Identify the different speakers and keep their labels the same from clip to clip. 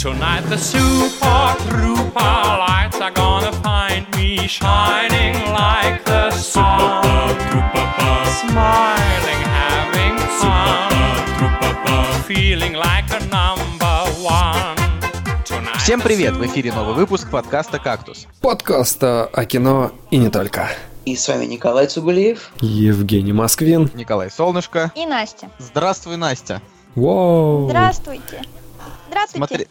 Speaker 1: Tonight the super trooper lights are gonna find me shining like the sun. Smiling, having fun. Feeling like a number one.
Speaker 2: Всем привет! В эфире новый выпуск подкаста «Кактус».
Speaker 3: Подкаста о кино и не только.
Speaker 4: И с вами Николай Цугулиев.
Speaker 3: Евгений Москвин.
Speaker 2: Николай Солнышко.
Speaker 5: И Настя.
Speaker 2: Здравствуй, Настя.
Speaker 3: Воу.
Speaker 5: Здравствуйте. Здравствуйте.
Speaker 2: Смотри,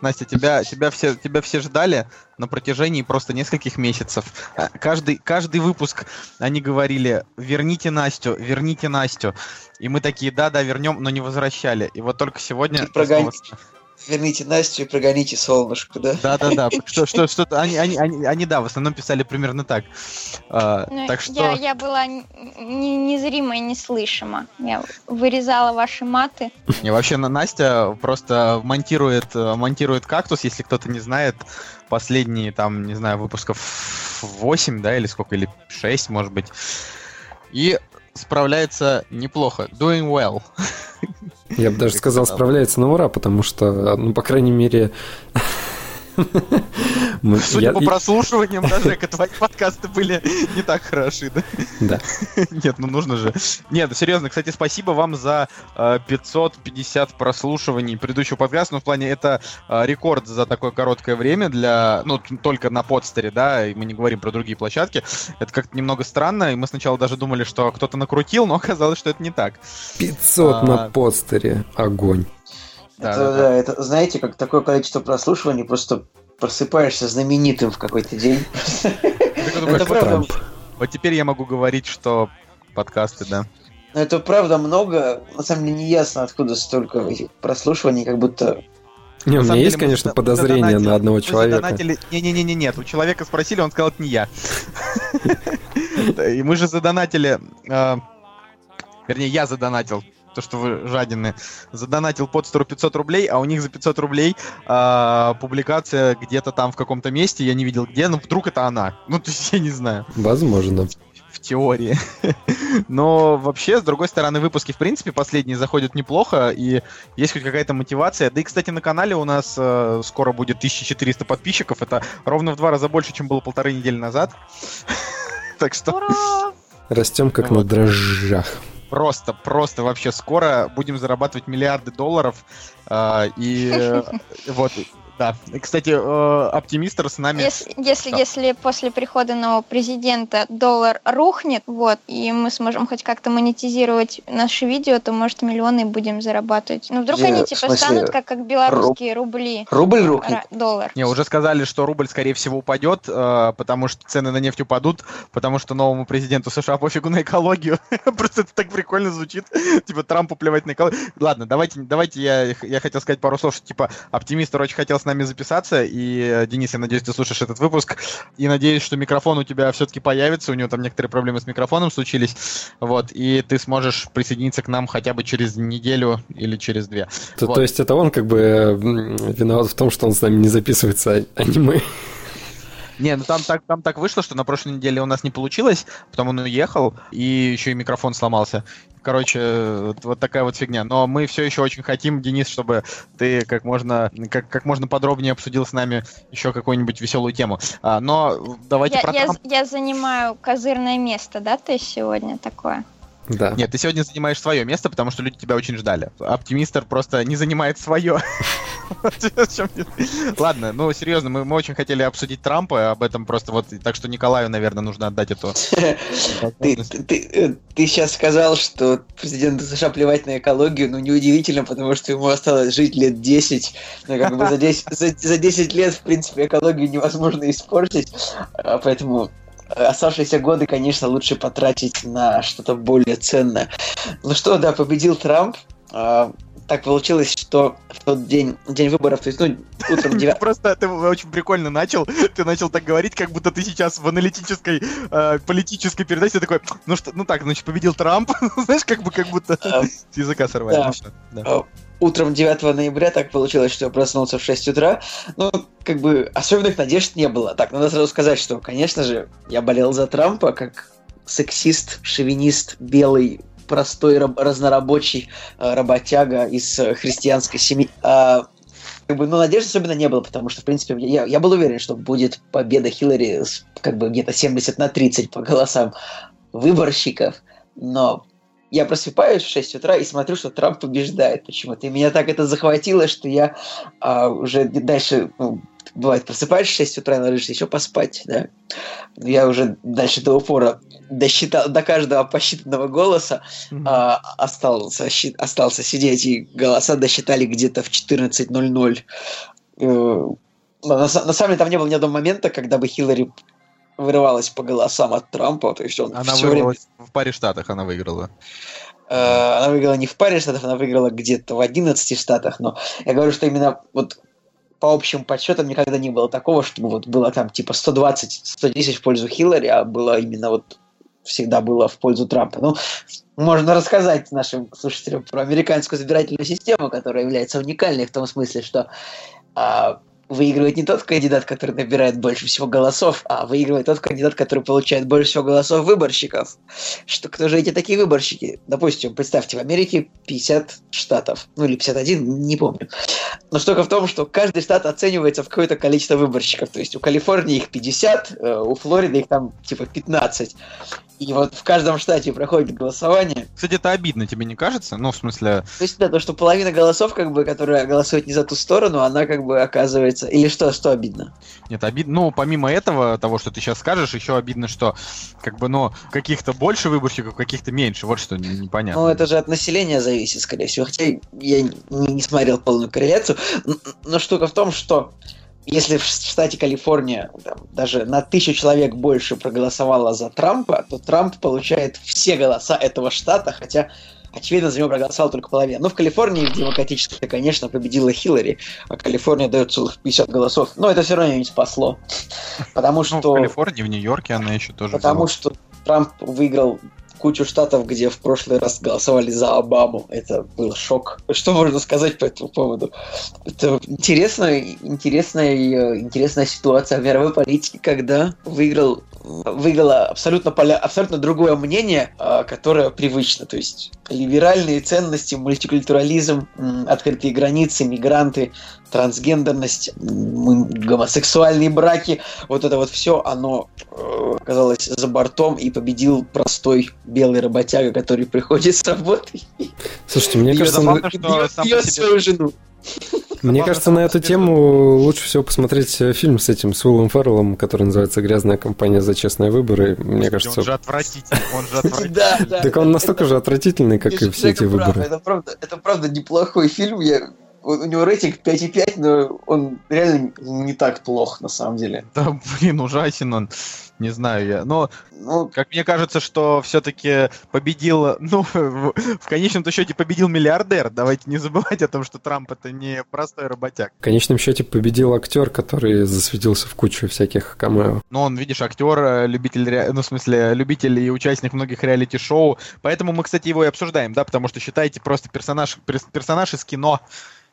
Speaker 2: Настя, тебя, тебя, все, тебя все ждали на протяжении просто нескольких месяцев. А, Каждый, каждый выпуск они говорили, верните Настю, верните Настю. И мы такие, да-да, вернем, но не возвращали. И вот только сегодня...
Speaker 4: И прогоните. Верните Настю и прогоните солнышко, да?
Speaker 2: Да-да-да, что, что, что они, они, они, они, да, в основном писали примерно так. А,
Speaker 5: Ну,
Speaker 2: так что...
Speaker 5: я, я была н- н- незрима и неслышима. Я вырезала ваши маты.
Speaker 2: Не, вообще на- Настя просто монтирует, монтирует кактус, если кто-то не знает, последние там, не знаю, выпусков 8, да, или сколько, или 6, может быть. И справляется неплохо. Doing well.
Speaker 3: Я бы даже сказал, справляется на ура, потому что, ну, по крайней мере...
Speaker 2: Судя по прослушиваниям, даже твои подкасты были не так хороши, да?
Speaker 3: Да.
Speaker 2: Нет, ну нужно же. Нет, серьезно, кстати, спасибо вам за э, 550 прослушиваний предыдущего подкаста. Ну, в плане, это э, рекорд за такое короткое время для... Ну, только на подстере, да, и мы не говорим про другие площадки. Это как-то немного странно, и мы сначала даже думали, что кто-то накрутил, но оказалось, что это не так.
Speaker 3: 500
Speaker 2: А.
Speaker 3: на постере. Огонь.
Speaker 2: Да,
Speaker 4: это,
Speaker 2: да, да.
Speaker 4: это, знаете, как такое количество прослушиваний, просто просыпаешься знаменитым в какой-то день. Это
Speaker 2: вот,
Speaker 4: правда,
Speaker 2: вот теперь я могу говорить, что подкасты, да.
Speaker 4: но это правда много. На самом деле не ясно, откуда столько прослушиваний, как будто...
Speaker 3: Не,
Speaker 2: На
Speaker 3: у меня есть,
Speaker 2: мы
Speaker 3: конечно, подозрение
Speaker 2: задонатили-
Speaker 3: на одного человека.
Speaker 2: Не-не-не, нет. У человека спросили, он сказал, это не я. И мы же задонатили... э, Вернее, я задонатил то, что вы жадины, задонатил под 500 рублей, а у них за 500 рублей а, публикация где-то там в каком-то месте, я не видел где, но вдруг это она. Ну, то есть я не знаю
Speaker 3: Возможно.
Speaker 2: в теории. Но вообще, с другой стороны, выпуски, в принципе, последние заходят неплохо, и есть хоть какая-то мотивация. Да и, кстати, на канале у нас э, скоро будет 1400 подписчиков. Это ровно в два раза больше, чем было полторы недели назад. Так что!
Speaker 3: Растем как
Speaker 2: Вот.
Speaker 3: на дрожжах.
Speaker 2: Просто, просто вообще скоро будем зарабатывать миллиарды долларов. э, И э, вот, да. И, кстати, э, оптимистр с нами...
Speaker 5: Если, если,
Speaker 2: Да.
Speaker 5: если после прихода нового президента доллар рухнет, вот, и мы сможем хоть как-то монетизировать наши видео, то, может, миллионы будем зарабатывать. Ну, вдруг
Speaker 4: Где,
Speaker 5: они, типа,
Speaker 4: смысле,
Speaker 5: станут как, как белорусские рубли.
Speaker 4: Рубль рухнет.
Speaker 5: Ра- доллар.
Speaker 2: Не, уже сказали, что рубль, скорее всего, упадет, э, потому что цены на нефть упадут, потому что новому президенту США пофигу на экологию. Просто это так прикольно звучит. Типа Трампу плевать на экологию. Ладно, давайте, давайте я, я хотел сказать пару слов, что типа оптимистр очень хотел с нами записаться, и, э, Денис, я надеюсь, ты слушаешь этот выпуск, и надеюсь, что микрофон у тебя все-таки появится, у него там некоторые проблемы с микрофоном случились, вот, и ты сможешь присоединиться к нам хотя бы через неделю или через две.
Speaker 3: То,
Speaker 2: Вот.
Speaker 3: то есть это он как бы виноват в том, что он с нами не записывается, а не мы.
Speaker 2: Не, ну там так, там так вышло, что на прошлой неделе у нас не получилось, потом он уехал, и еще и микрофон сломался. Короче, вот, вот такая вот фигня. Но мы все еще очень хотим, Денис, чтобы ты как можно, как, как можно подробнее обсудил с нами еще какую-нибудь веселую тему. А, но давайте
Speaker 5: Я,
Speaker 2: про
Speaker 5: я, я занимаю козырное место, да, ты сегодня такое?
Speaker 3: Да.
Speaker 2: Нет, ты сегодня занимаешь свое место, потому что люди тебя очень ждали. Оптимистр просто не занимает свое. Ладно, ну серьезно, мы, мы очень хотели обсудить Трампа, об этом просто вот, так что Николаю, наверное, нужно отдать эту
Speaker 4: Ты, ты, э, ты сейчас сказал, что президенту США плевать на экологию, ну неудивительно, потому что ему осталось жить лет 10. Ну, как бы за 10, за, за 10 лет, в принципе, экологию невозможно испортить. А Поэтому оставшиеся годы, конечно, лучше потратить на что-то более ценное. Ну что, да, победил Трамп. А, Так получилось, что в тот день, день выборов, то есть, ну, утром 9...
Speaker 2: Просто ты очень прикольно начал. Ты начал так говорить, как будто ты сейчас в аналитической э, политической передаче такой, ну что, ну так, значит, победил Трамп. Знаешь, как бы как будто
Speaker 4: А,
Speaker 2: с языка сорвали.
Speaker 4: да.
Speaker 2: Ну да.
Speaker 4: Утром 9 ноября так получилось, что я проснулся в 6 утра. Ну, как бы особенных надежд не было. Так, надо сразу сказать, что, конечно же, я болел за Трампа, как сексист, шовинист, белый, простой раб- разнорабочий э, работяга из э, христианской семьи. А, как бы, ну, надежды особенно не было, потому что, в принципе, я, я был уверен, что будет победа Хиллари с, как бы где-то 70 на 30 по голосам выборщиков, но я просыпаюсь в 6 утра и смотрю, что Трамп побеждает почему-то. И меня так это захватило, что я а, уже дальше, ну, бывает, просыпаешься в 6 утра и ложишься еще поспать, да. Я уже дальше до упора досчитал, до каждого посчитанного голоса mm-hmm. а, остался, остался сидеть, и голоса досчитали где-то в 14.00. Э, на, на самом деле там не было ни одного момента, когда бы Хиллари вырывалась по голосам от Трампа, то есть он
Speaker 2: Она вырвалась время... в паре штатах, она выиграла.
Speaker 4: Э, она выиграла не в паре штатов, она выиграла где-то в 11 штатах, но я говорю, что именно вот по общим подсчетам никогда не было такого, чтобы вот было там типа 120-110 в пользу Хиллари, а было именно вот всегда было в пользу Трампа. Ну, можно рассказать нашим слушателям про американскую избирательную систему, которая является уникальной в том смысле, что а, выигрывает не тот кандидат, который набирает больше всего голосов, а выигрывает тот кандидат, который получает больше всего голосов выборщиков. Что кто же эти такие выборщики? Допустим, представьте, в Америке 50 штатов, ну или 51, не помню. Но штука в том, что каждый штат оценивается в какое-то количество выборщиков. То есть у Калифорнии их 50, э, у Флориды их там типа 15. И вот в каждом штате проходит голосование.
Speaker 2: Кстати, это обидно, тебе не кажется? Ну, в смысле...
Speaker 4: То есть, да, то, что половина голосов, как бы, которые голосуют не за ту сторону, она как бы оказывается... Или что, что обидно?
Speaker 2: Нет, обидно... Ну, помимо этого, того, что ты сейчас скажешь, еще обидно, что, как бы, ну, каких-то больше выборщиков, каких-то меньше. Вот что непонятно.
Speaker 4: Ну, это же от населения зависит, скорее всего. Хотя я не смотрел полную корреляцию. Но штука в том, что если в штате Калифорния там, даже на тысячу человек больше проголосовало за Трампа, то Трамп получает все голоса этого штата, хотя очевидно, за него проголосовала только половина. Ну, в Калифорнии в демократической, конечно, победила Хиллари, а Калифорния дает целых 50 голосов. Но это все равно не спасло. Потому что... Ну,
Speaker 2: в Калифорнии, в Нью-Йорке она еще тоже
Speaker 4: Потому взяла. что Трамп выиграл кучу штатов, где в прошлый раз голосовали за Обаму. Это был шок. Что можно сказать по этому поводу? Это интересная, интересная, интересная ситуация в мировой политике, когда выиграл выиграло абсолютно, поля, абсолютно другое мнение, а, которое привычно. То есть либеральные ценности, мультикультурализм, открытые границы, мигранты, трансгендерность, гомосексуальные браки, вот это вот все, оно э, оказалось за бортом и победил простой белый работяга, который приходит с работы.
Speaker 3: Слушайте, мне кажется, забавно, что бьет свою жену. Мне кажется, на эту тему лучше всего посмотреть э, фильм с этим, с Уиллом Ферреллом, который называется «Грязная компания за честные выборы». Мне кажется...
Speaker 2: Он же отвратительный, он же отвратительный.
Speaker 3: Так он настолько же отвратительный, как и все эти выборы.
Speaker 4: Это правда неплохой фильм, я у него рейтинг 5,5, но он реально не так плох, на самом деле.
Speaker 2: Да, блин, ужасен он. Не знаю я. Но, ну, как мне кажется, что все-таки победил, ну, в, в конечном-то счете победил миллиардер. Давайте не забывать о том, что Трамп это не простой работяг.
Speaker 3: В конечном счете победил актер, который засветился в кучу всяких камео.
Speaker 2: Ну, он, видишь, актер, э, любитель, ну, в смысле, любитель и участник многих реалити-шоу. Поэтому мы, кстати, его и обсуждаем, да, потому что считаете просто персонаж, персонаж из кино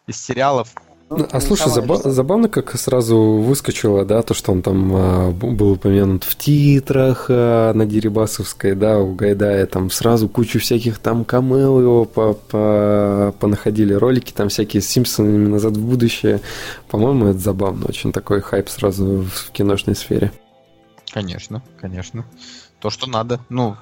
Speaker 2: из сериалов.
Speaker 3: Ну, а слушай, заба- забавно, как сразу выскочило, да, то, что он там а, был упомянут в титрах а, на Дерибасовской, да, у Гайдая, там сразу кучу всяких там камео его по -по понаходили, ролики там всякие с Симпсонами «Назад в будущее». По-моему, это забавно, очень такой хайп сразу в киношной сфере.
Speaker 2: Конечно, конечно. То, что надо. Ну,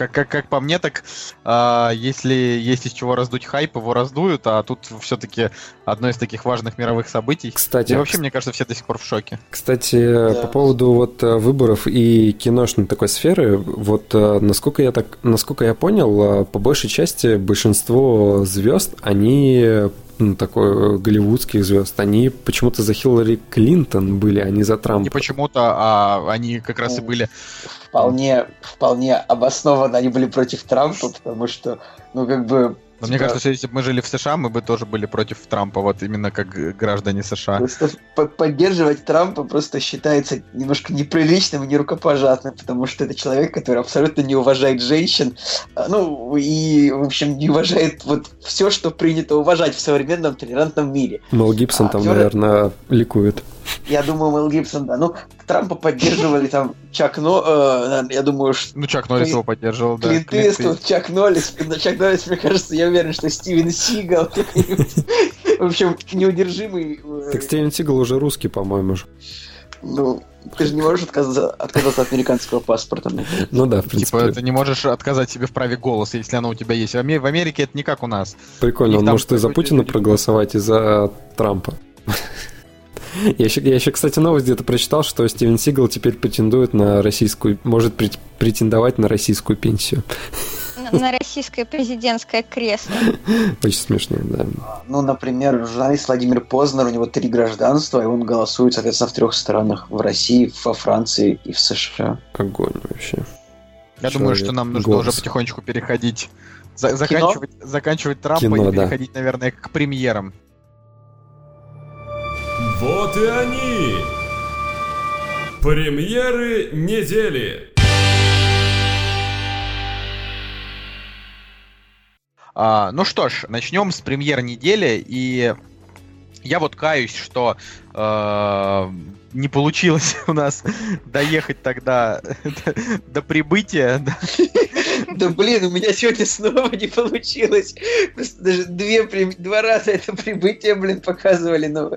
Speaker 2: как, как, как по мне, так э, если есть из чего раздуть хайп, его раздуют, а тут все-таки одно из таких важных мировых событий.
Speaker 3: Кстати,
Speaker 2: и вообще, мне кажется, все до сих пор в шоке.
Speaker 3: Кстати, да. по поводу вот э, выборов и киношной такой сферы, вот э, насколько я так, насколько я понял, э, по большей части большинство звезд, они такой голливудских звезд, они почему-то за Хиллари Клинтон были, а не за Трампа.
Speaker 2: Не почему-то, а они как раз и были
Speaker 4: вполне, вполне обоснованно они были против Трампа, потому что, ну, как бы...
Speaker 2: Но мне кажется, что если бы мы жили в США, мы бы тоже были против Трампа, вот именно как граждане США.
Speaker 4: Просто поддерживать Трампа просто считается немножко неприличным и нерукопожатным, потому что это человек, который абсолютно не уважает женщин, а, ну, и, в общем, не уважает вот все, что принято уважать в современном толерантном мире.
Speaker 3: Мел Гибсон а, там, актер... наверное, ликует.
Speaker 4: Я думаю, Мэл Гибсон, да. Ну, Трампа поддерживали там Чак Но... э, я думаю, что
Speaker 2: Ну, Чак Норрис его поддерживал, да.
Speaker 4: Клинт Иствуд, Чак Норрис. Но Чак Норрис, мне кажется, я уверен, что Стивен Сигал. В общем, неудержимый. э,
Speaker 3: Так Стивен Сигал уже русский, по-моему. же.
Speaker 4: Ну, ты же не можешь отказаться, отказаться от американского паспорта.
Speaker 3: Ну да, в принципе.
Speaker 2: Типа, ты не можешь отказать себе в праве голоса, если оно у тебя есть. В Аме- в Америке это не как у нас.
Speaker 3: Прикольно, он может и за Путина проголосовать, и за Трампа. Я еще, я еще, кстати, новость где-то прочитал, что Стивен Сигал теперь претендует на российскую, может прет- претендовать на российскую пенсию.
Speaker 5: На, российское президентское кресло.
Speaker 3: Очень смешно, да.
Speaker 4: Ну, например, журналист Владимир Познер, у него три гражданства, и он голосует, соответственно, в трех странах. В России, во Франции и в США.
Speaker 3: Огонь вообще.
Speaker 2: Я думаю, что
Speaker 3: Человек
Speaker 2: нам нужно
Speaker 3: голос.
Speaker 2: уже потихонечку переходить. за- заканчивать, заканчивать Трампа
Speaker 3: Кино,
Speaker 2: и
Speaker 3: да.
Speaker 2: переходить, наверное, к премьерам.
Speaker 6: Вот и они! Премьеры недели!
Speaker 2: А, ну что ж, начнем с премьер недели. И я вот каюсь, что э, не получилось у нас доехать тогда до, до прибытия. да.
Speaker 4: Да блин, у меня сегодня снова не получилось. Просто даже две, два раза это прибытие, блин, показывали. Ну,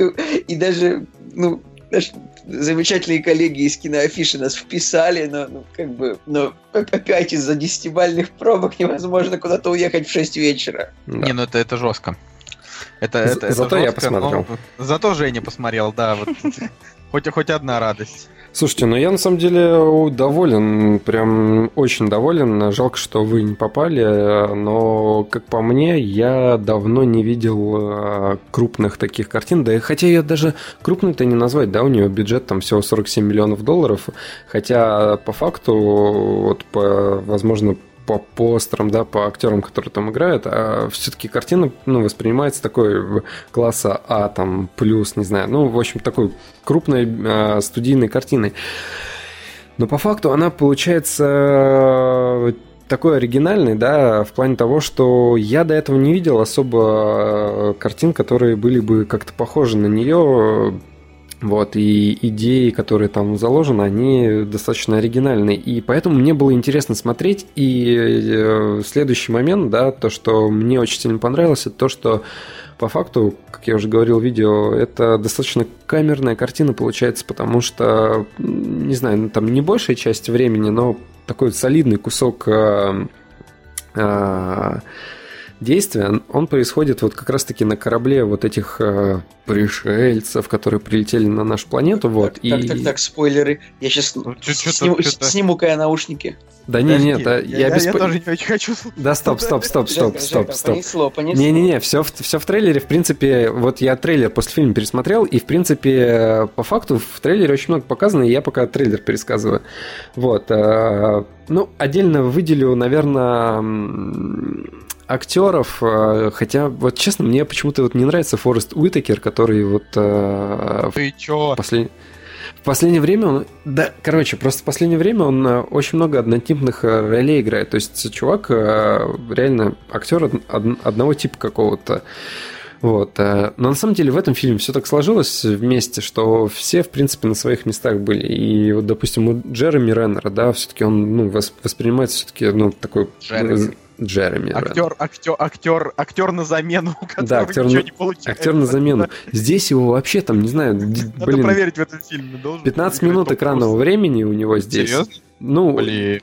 Speaker 4: и, и даже, ну, наши замечательные коллеги из киноафиши нас вписали, но, ну, как бы, но оп- опять из-за десятибальных пробок невозможно куда-то уехать в 6 вечера.
Speaker 3: Да.
Speaker 2: Не, ну это, это жестко. Это,
Speaker 3: За-
Speaker 2: это, это
Speaker 3: зато я
Speaker 2: жестко, но-
Speaker 3: посмотрел.
Speaker 2: Зато Женя посмотрел, да. Вот, хоть, хоть одна радость.
Speaker 3: Слушайте, ну я на самом деле доволен, прям очень доволен. Жалко, что вы не попали, но, как по мне, я давно не видел э, крупных таких картин. Да и хотя я даже крупной-то не назвать, да, у нее бюджет там всего 47 миллионов долларов. Хотя по факту, вот по, возможно, по постерам, да, по актерам, которые там играют, а все-таки картина ну, воспринимается такой класса А, там, плюс, не знаю, ну, в общем, такой крупной э, студийной картиной. Но по факту она получается э, такой оригинальный, да, в плане того, что я до этого не видел особо э, картин, которые были бы как-то похожи на нее. Вот, и идеи, которые там заложены, они достаточно оригинальные. И поэтому мне было интересно смотреть. И э, следующий момент, да, то, что мне очень сильно понравилось, это то, что по факту, как я уже говорил в видео, это достаточно камерная картина получается, потому что, не знаю, ну, там не большая часть времени, но такой солидный кусок э, э, действия, он происходит вот как раз-таки на корабле вот этих э, пришельцев, которые прилетели на нашу планету, вот.
Speaker 4: так,
Speaker 3: и...
Speaker 4: так, так, так, спойлеры. Я сейчас
Speaker 2: Ну,
Speaker 4: сниму, сниму-ка я наушники.
Speaker 3: Да не,
Speaker 2: Подожди,
Speaker 3: нет, а
Speaker 2: я,
Speaker 3: я,
Speaker 2: я-
Speaker 3: без
Speaker 2: я тоже не очень хочу.
Speaker 3: Да, стоп, стоп, стоп, стоп,
Speaker 4: Жека,
Speaker 3: стоп,
Speaker 4: Жека,
Speaker 3: стоп.
Speaker 4: Понесло, понесло.
Speaker 3: Не-не-не, все, в- все в трейлере, в принципе, вот я трейлер после фильма пересмотрел, и, в принципе, по факту в трейлере очень много показано, и я пока трейлер пересказываю. Вот. э, Ну, отдельно выделю, наверное, актеров, э, хотя, вот честно, мне почему-то вот не нравится Форест Уитакер, который вот э,
Speaker 2: Ты чё?
Speaker 3: в послед- В последнее время он... Да, короче, просто в последнее время он э, очень много однотипных э, ролей играет. То есть чувак реально актер од- од- одного типа какого-то. Вот. Но на самом деле в этом фильме все так сложилось вместе, что все, в принципе, на своих местах были. И вот, допустим, у Джереми Реннера, да, все-таки он ну, вос- воспринимается все-таки, ну, такой...
Speaker 2: Джереми.
Speaker 3: Джереми.
Speaker 2: Актер, актер, актер, актер на замену, у
Speaker 3: Да, актер
Speaker 2: ничего
Speaker 3: на-
Speaker 2: не получается.
Speaker 3: Актер на замену. Здесь его вообще там, не знаю,
Speaker 2: Надо
Speaker 3: блин,
Speaker 2: проверить в этом фильме. должен
Speaker 3: 15
Speaker 2: играть
Speaker 3: минут экранного времени у него здесь.
Speaker 2: Серьезно?
Speaker 3: Ну,
Speaker 2: Блин.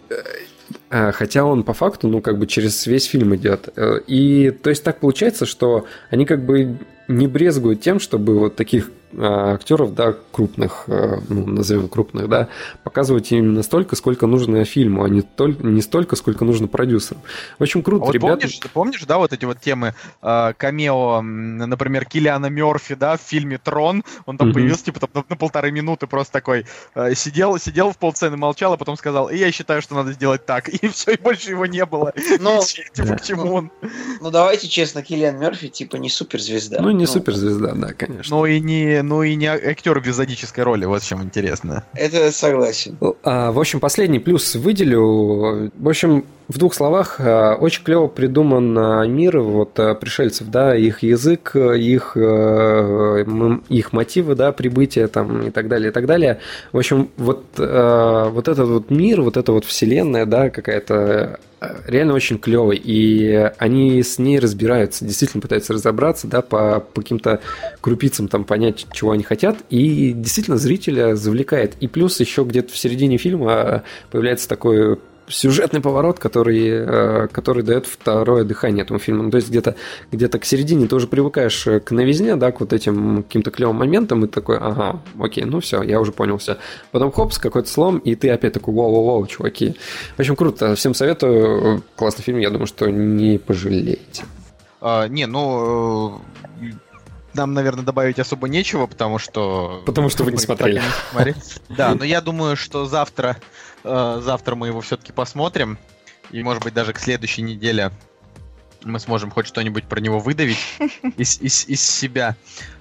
Speaker 3: А, Хотя он по факту, ну, как бы через весь фильм идет. Э, И то есть так получается, что они как бы не брезгуют тем, чтобы вот таких актеров, да, крупных, э, ну, назовем крупных, да, показывать именно столько, сколько нужно фильму, а не, толь- не столько, сколько нужно продюсерам. В общем,
Speaker 2: А
Speaker 3: круто,
Speaker 2: вот
Speaker 3: ребята.
Speaker 2: помнишь, ты помнишь, да, вот эти вот темы э, камео, например, Киллиана Мерфи, да, в фильме «Трон», он там
Speaker 3: Мгм.
Speaker 2: появился, типа, там, на, на полторы минуты просто такой, э, сидел, сидел в полсцены, молчал, а потом сказал, и я считаю, что надо сделать так, и все, и больше его не было.
Speaker 4: Ну,
Speaker 2: типа,
Speaker 3: да.
Speaker 2: к чему он?
Speaker 4: ну давайте честно, Киллиан Мерфи типа не суперзвезда.
Speaker 3: Ну, не
Speaker 4: Ну,
Speaker 3: суперзвезда, да, конечно.
Speaker 2: Ну и не, ну и не актер в эпизодической роли, вот в чем интересно.
Speaker 4: Это согласен.
Speaker 3: А, в общем, последний плюс выделю. В общем, в двух словах, а, очень клево придуман а, мир вот а, пришельцев, да, их язык, их, их мотивы, да, прибытия там и так далее, и так далее. В общем, вот, вот этот вот мир, вот эта вот вселенная, да, какая-то реально очень клевый, и они с ней разбираются, действительно пытаются разобраться, да, по, по каким-то крупицам там понять, чего они хотят, и действительно зрителя завлекает. И плюс еще где-то в середине фильма появляется такой сюжетный поворот, который, э, который дает второе дыхание этому фильму. Ну, то есть где-то где к середине ты уже привыкаешь к новизне, да, к вот этим каким-то клевым моментам, и ты такой, ага, окей, ну все, я уже понял все. Потом хопс, какой-то слом, и ты опять такой, воу-воу-воу, чуваки. В общем, круто, всем советую, классный фильм, я думаю, что не пожалеете.
Speaker 2: А, не, ну, э, нам, наверное, добавить особо нечего, потому что...
Speaker 3: Потому что вы не смотрели.
Speaker 2: Да, но я думаю, что завтра, э, завтра мы его все-таки посмотрим. И, может быть, даже к следующей неделе мы сможем хоть что-нибудь про него выдавить из, из, из себя.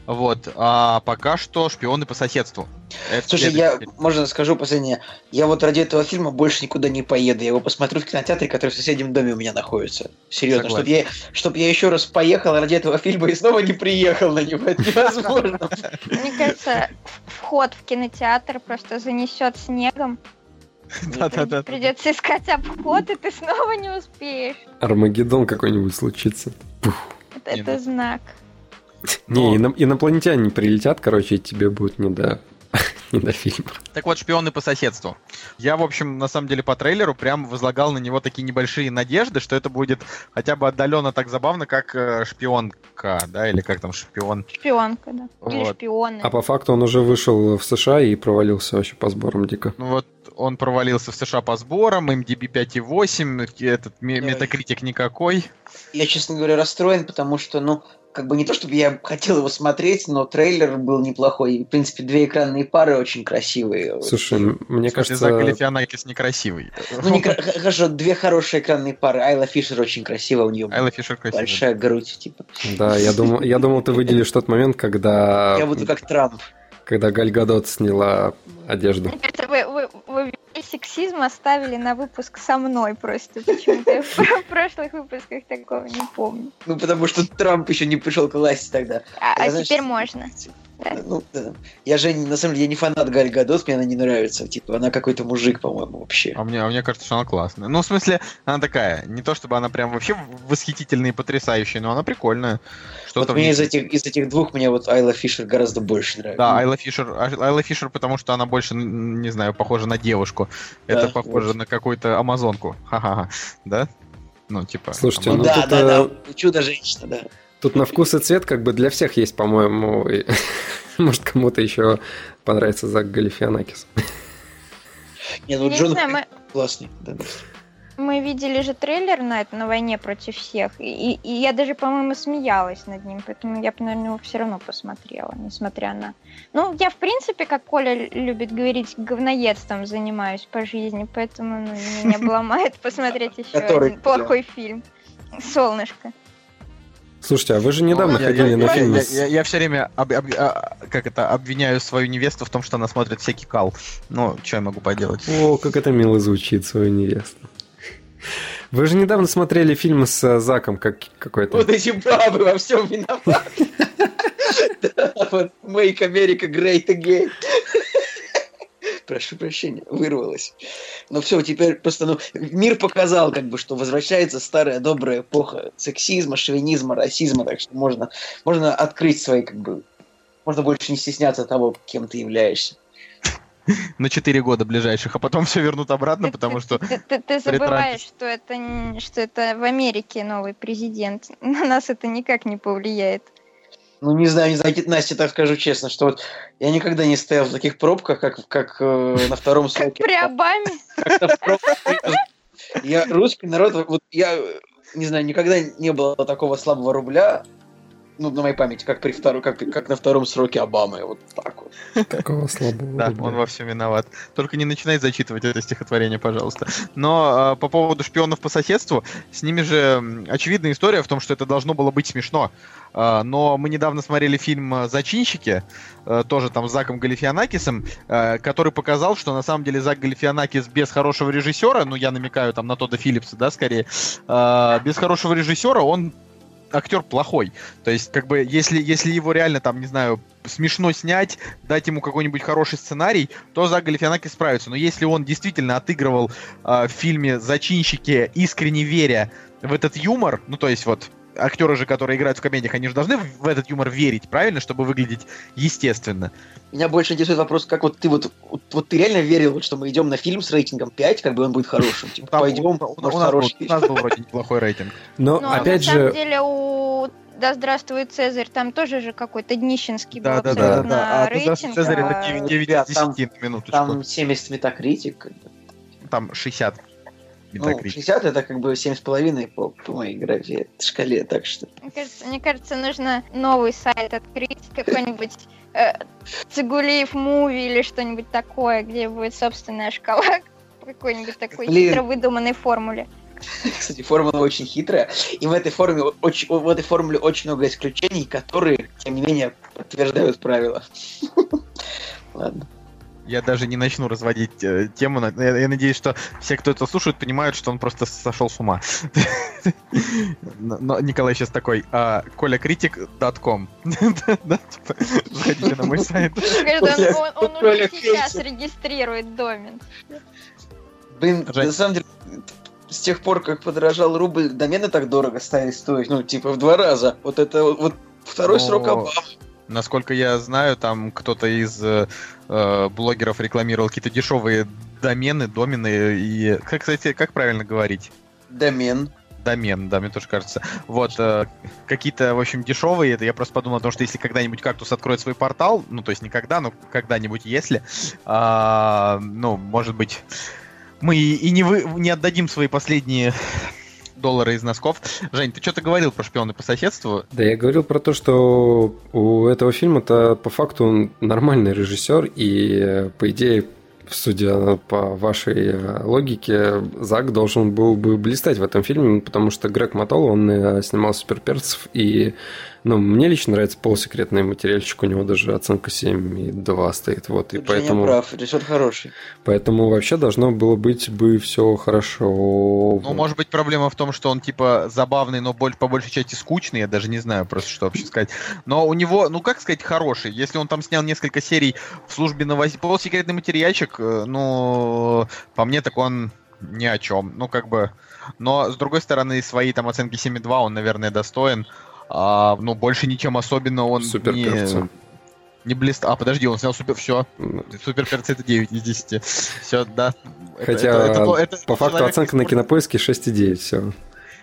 Speaker 2: Вот. А пока что шпионы по соседству. Это
Speaker 4: Слушай,
Speaker 2: следующий
Speaker 4: я,
Speaker 2: фильм.
Speaker 4: можно скажу последнее, я вот ради этого фильма больше никуда не поеду, я его посмотрю в кинотеатре, который в соседнем доме у меня находится. Серьезно, чтобы я, чтоб я еще раз поехал ради этого фильма и снова не приехал на него, это невозможно.
Speaker 5: Мне кажется, вход в кинотеатр просто занесет снегом.
Speaker 2: Да-да-да.
Speaker 5: Придется искать обход, и ты снова не успеешь.
Speaker 3: Армагеддон какой-нибудь случится.
Speaker 5: Это,
Speaker 2: ну-
Speaker 5: знак.
Speaker 3: Не, ино- инопланетяне прилетят, короче, и тебе будет не до, не до фильма.
Speaker 2: Так вот, шпионы по соседству. Я, в общем, на самом деле по трейлеру прям возлагал на него такие небольшие надежды, что это будет хотя бы отдаленно так забавно, как э, шпионка, да, или как там шпион.
Speaker 5: Шпионка, да. Или
Speaker 2: Вот.
Speaker 5: шпионы.
Speaker 3: А по факту он уже вышел в США и провалился вообще по сборам дико.
Speaker 2: Ну вот он провалился в США по сборам, MDB 5.8, этот метакритик никакой.
Speaker 4: Я, честно говоря, расстроен, потому что, ну, как бы не то, чтобы я хотел его смотреть, но трейлер был неплохой. И, в принципе, две экранные пары очень красивые.
Speaker 3: Слушай, м- мне кажется...
Speaker 2: Зак Галифианакис некрасивый.
Speaker 4: Ну, не хорошо, две хорошие экранные пары. Айла Фишер очень красивая, у нее
Speaker 2: Айла Фишер красивый.
Speaker 4: большая грудь, типа.
Speaker 3: Да, я думал, я думал, ты выделишь тот момент, когда,
Speaker 4: Я буду как Трамп.
Speaker 3: Когда Галь Гадот сняла одежду.
Speaker 5: Кажется, вы, вы, вы весь сексизм оставили на выпуск со мной просто. Почему-то я в прошлых выпусках такого не помню.
Speaker 4: Ну, потому что Трамп еще не пришел к власти тогда.
Speaker 5: А, а теперь можно.
Speaker 4: Ну, да. Я же, на самом деле, я не фанат Галь Гадот, мне она не нравится. Типа, она какой-то мужик, по-моему, вообще.
Speaker 2: А мне, а мне кажется, что она классная. Ну, в смысле, она такая, не то чтобы она прям вообще восхитительная и потрясающая, но она прикольная. Что-то
Speaker 4: Вот мне
Speaker 2: ней
Speaker 4: из этих, из этих двух мне вот Айла Фишер гораздо больше нравится.
Speaker 2: Да, Айла Фишер, Айла Фишер, потому что она больше, не знаю, похожа на девушку.
Speaker 4: Да,
Speaker 2: Это похоже
Speaker 4: вот.
Speaker 2: на какую-то амазонку. Ха-ха-ха. Да? Ну, типа...
Speaker 3: Слушайте, ну
Speaker 4: да,
Speaker 3: тут,
Speaker 4: да,
Speaker 3: э,
Speaker 4: да, чудо-женщина, да.
Speaker 3: Тут на вкус и цвет как бы для всех есть, по-моему. и Может, кому-то еще понравится Зак Галифианакис.
Speaker 4: Не, ну
Speaker 5: Я не
Speaker 4: Джон
Speaker 5: знаю, мы,
Speaker 4: классный. Да,
Speaker 5: мы видели же трейлер на это на войне против всех, и, и я даже, по-моему, смеялась над ним, поэтому я бы, наверное, его все равно посмотрела, несмотря на. Ну, я, в принципе, как Коля любит говорить, говноедством занимаюсь по жизни, поэтому ну, меня бы ломает посмотреть еще один плохой фильм. Солнышко.
Speaker 3: Слушайте, а вы же недавно
Speaker 2: Ну,
Speaker 3: ходили
Speaker 2: я,
Speaker 3: на
Speaker 2: я-
Speaker 3: фильм
Speaker 2: я,
Speaker 3: с-
Speaker 2: я- я все время об- об- а, как это, обвиняю свою невесту в том, что она смотрит всякий кал. Ну, что я могу поделать?
Speaker 3: О, как это мило звучит, свою невесту. Вы же недавно смотрели фильм с э, Заком как какой-то.
Speaker 4: Вот эти бабы во всем виноваты. Make America Great Again. Прошу прощения, вырвалось. Но все, теперь просто, ну, мир показал, как бы, что возвращается старая добрая эпоха сексизма, шовинизма, расизма, так что можно, можно открыть свои, как бы, можно больше не стесняться того, кем ты являешься.
Speaker 2: На 4 года ближайших, а потом все вернут обратно,
Speaker 5: Ты-
Speaker 2: потому
Speaker 5: ты-
Speaker 2: что...
Speaker 5: Ты, ты- ты забываешь, что это, что это в Америке новый президент. На нас это никак не повлияет.
Speaker 4: Ну, не знаю, не знаю, Настя, так скажу честно, что вот я никогда не стоял в таких пробках, как, как э, на втором
Speaker 5: Как
Speaker 4: сроке.
Speaker 5: при Обаме.
Speaker 4: Я русский народ, вот я не знаю, никогда не было такого слабого рубля, ну, на моей памяти, как при втором, как, как на втором сроке Обамы, вот так вот.
Speaker 3: Такого слабого.
Speaker 2: Да, он во всем виноват. Только не начинай зачитывать это стихотворение, пожалуйста. Но э, по поводу шпионов по соседству, с ними же очевидная история в том, что это должно было быть смешно. Э, но мы недавно смотрели фильм «Зачинщики», э, тоже там с Заком Галифианакисом, э, который показал, что на самом деле Зак Галифианакис без хорошего режиссера, ну я намекаю там на Тодда Филлипса, да, скорее, э, без хорошего режиссера он актер плохой. То есть, как бы, если, если его реально, там, не знаю, смешно снять, дать ему какой-нибудь хороший сценарий, то Зак Галифианакис справится. Но если он действительно отыгрывал э, в фильме «Зачинщики», искренне веря в этот юмор, ну, то есть вот актеры же, которые играют в комедиях, они же должны в этот юмор верить, правильно, чтобы выглядеть естественно.
Speaker 4: Меня больше интересует вопрос, как вот ты вот, вот, вот ты реально верил, вот, что мы идем на фильм с рейтингом 5, как бы он будет хорошим? Типа,
Speaker 2: Там
Speaker 4: пойдем,
Speaker 2: у, у-
Speaker 4: может,
Speaker 2: у нас был,
Speaker 4: хороший
Speaker 2: у нас был вроде неплохой рейтинг.
Speaker 3: Но,
Speaker 5: Но
Speaker 3: опять
Speaker 5: на самом
Speaker 3: же,
Speaker 5: деле у Да здравствует Цезарь, там тоже же какой-то днищенский был
Speaker 2: Да, да, да, да, да. А
Speaker 5: рейтинг.
Speaker 2: Цезарь, Цезарь это
Speaker 5: а,
Speaker 2: 9, 9
Speaker 4: ребят,
Speaker 2: из
Speaker 4: там-
Speaker 2: 10 на минуточку.
Speaker 4: Там 70 метакритик.
Speaker 2: Там 60.
Speaker 4: Ну,
Speaker 2: Metacritic.
Speaker 4: 60 это как бы 7,5 по, по моей графе шкале, так что...
Speaker 5: Мне кажется, мне кажется, нужно новый сайт открыть, какой-нибудь э, Цигулиев муви или что-нибудь такое, где будет собственная шкала по какой-нибудь такой
Speaker 4: Блин.
Speaker 5: хитро выдуманной формуле.
Speaker 4: Кстати, формула очень хитрая, и в этой формуле очень, в этой формуле очень много исключений, которые, тем не менее, подтверждают правила. Ладно.
Speaker 2: Я даже не начну разводить э, тему. на- Я, я надеюсь, что все, кто это слушает, понимают, что он просто сошел с ума. Но Николай сейчас такой, а, колякритик.com. Типа, Заходите на мой сайт.
Speaker 5: Он, уже сейчас регистрирует домен.
Speaker 4: Блин, на самом деле, с тех пор, как подорожал рубль, домены так дорого стали стоить, ну, типа, в два раза. Вот это вот, второй срок Обамы.
Speaker 2: Насколько я знаю, там кто-то из э, э, блогеров рекламировал какие-то дешевые домены, домены и... Как, кстати, как правильно говорить?
Speaker 4: Домен.
Speaker 2: домен, да, мне тоже кажется. Вот, э, какие-то, в общем, дешевые, это я просто подумал о том, что если когда-нибудь кактус откроет свой портал, ну, то есть никогда, но когда-нибудь, если, а, ну, может быть, мы и не, вы, не отдадим свои последние доллары из носков. Жень, ты что-то говорил про шпионы по соседству?
Speaker 3: Да, я говорил про то, что у этого фильма-то по факту он нормальный режиссер, и по идее, судя по вашей э, логике, Зак должен был бы блистать в этом фильме, потому что Грег Мотол, он э, снимал суперперцев, и ну, мне лично нравится полусекретный материальчик, у него даже оценка 7,2 стоит, вот, и
Speaker 4: Тут Женя
Speaker 3: поэтому,
Speaker 4: прав, режиссер хороший.
Speaker 3: поэтому вообще должно было быть бы все хорошо.
Speaker 2: Ну, может быть, проблема в том, что он, типа, забавный, но боль- по большей части скучный, я даже не знаю просто, что вообще сказать. Но у него, ну, как сказать, хороший. Если он там снял несколько серий в службе новостей, полусекретный материальчик, э, ну, по мне, так он ни о чем. Ну, как бы... Но, с другой стороны, свои там оценки 7,2 он, наверное, достоин. А, ну, больше ничем особенно он
Speaker 3: Суперперцы.
Speaker 2: не... Не блист... А, подожди, он снял супер... Все. Супер перцы это 9 из 10. Все, да. Это-
Speaker 3: Хотя,
Speaker 2: это- это- это
Speaker 3: по факту
Speaker 2: человек
Speaker 3: оценка на кинопоиске 6,9, все.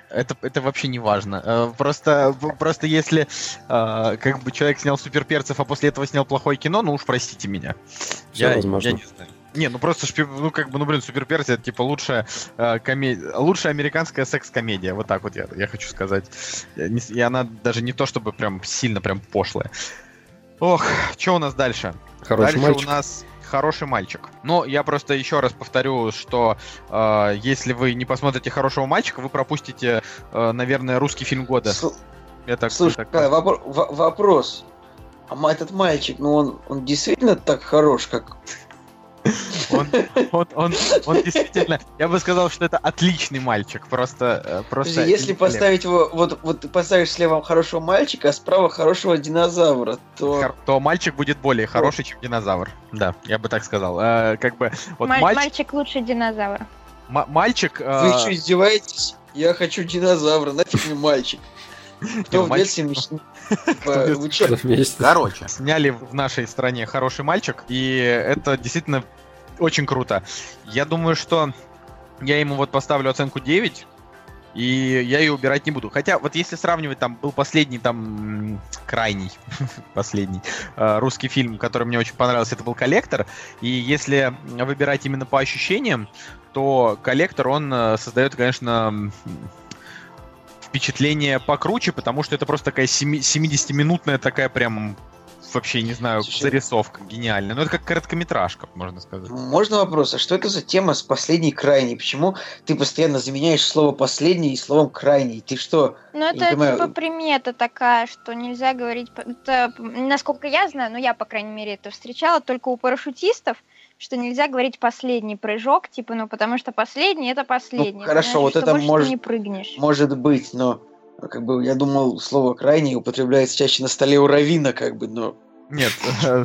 Speaker 2: это, это вообще не важно. Э, Просто, просто если э, как бы человек снял супер перцев, а после этого снял плохое кино, ну уж простите меня.
Speaker 3: Всё
Speaker 2: я,
Speaker 3: возможно.
Speaker 2: я не знаю. Не, ну просто ну как бы, ну блин, супер перцы это типа лучшая э, коме- лучшая американская секс-комедия, вот так вот я, я хочу сказать. С- И она даже не то чтобы прям сильно прям пошлая. Ох, что у нас дальше?
Speaker 3: Хороший
Speaker 2: Дальше
Speaker 3: мальчик.
Speaker 2: у нас хороший мальчик. Но я просто еще раз повторю, что э, если вы не посмотрите хорошего мальчика, вы пропустите, э, наверное, русский фильм года.
Speaker 4: Сл-
Speaker 2: Я так,
Speaker 4: Слушай,
Speaker 2: так-
Speaker 4: Кай, вопро- во- вопрос. А этот мальчик, ну он, он действительно так хорош, как...
Speaker 2: он, он, он, он действительно, я бы сказал, что это отличный мальчик, просто, э, просто.
Speaker 4: Если поставить его, вот, вот ты поставишь слева хорошего мальчика, а справа хорошего динозавра, то...
Speaker 2: Хор- то мальчик будет более хороший, чем динозавр. Да, я бы так сказал. Э, как бы вот
Speaker 5: Маль-
Speaker 2: мальчик,
Speaker 5: Мальчик лучше динозавра.
Speaker 2: м- мальчик. э,
Speaker 4: Вы что, издеваетесь? Я хочу динозавра, нафиг мне мальчик. Кто в детстве? Типа.
Speaker 2: Короче, сняли в нашей стране хороший мальчик, и это действительно очень круто. Я думаю, что я ему вот поставлю оценку 9, и я ее убирать не буду. Хотя, вот если сравнивать, там был последний, там, крайний, последний э, русский фильм, который мне очень понравился, это был «Коллектор», и если выбирать именно по ощущениям, то «Коллектор», он э, создает, конечно, впечатление покруче, потому что это просто такая семи- 70-минутная такая прям вообще, не знаю,
Speaker 4: Слушай.
Speaker 2: зарисовка гениальная. Ну, это как короткометражка, можно сказать.
Speaker 4: Можно вопрос, а что это за тема с последней крайней? Почему ты постоянно заменяешь слово последний словом крайний? Ты что?
Speaker 5: Ну, это
Speaker 4: понимаю.
Speaker 5: типа примета такая, что нельзя говорить... Это, насколько я знаю, ну я, по крайней мере, это встречала только у парашютистов, что нельзя говорить последний прыжок, типа, ну потому что последний это последний.
Speaker 4: Ну, хорошо,
Speaker 5: значит,
Speaker 4: вот это может-
Speaker 5: не прыгнешь.
Speaker 4: Может быть, но как бы я думал, слово крайний употребляется чаще на столе у равина, как бы, но
Speaker 2: Нет, э,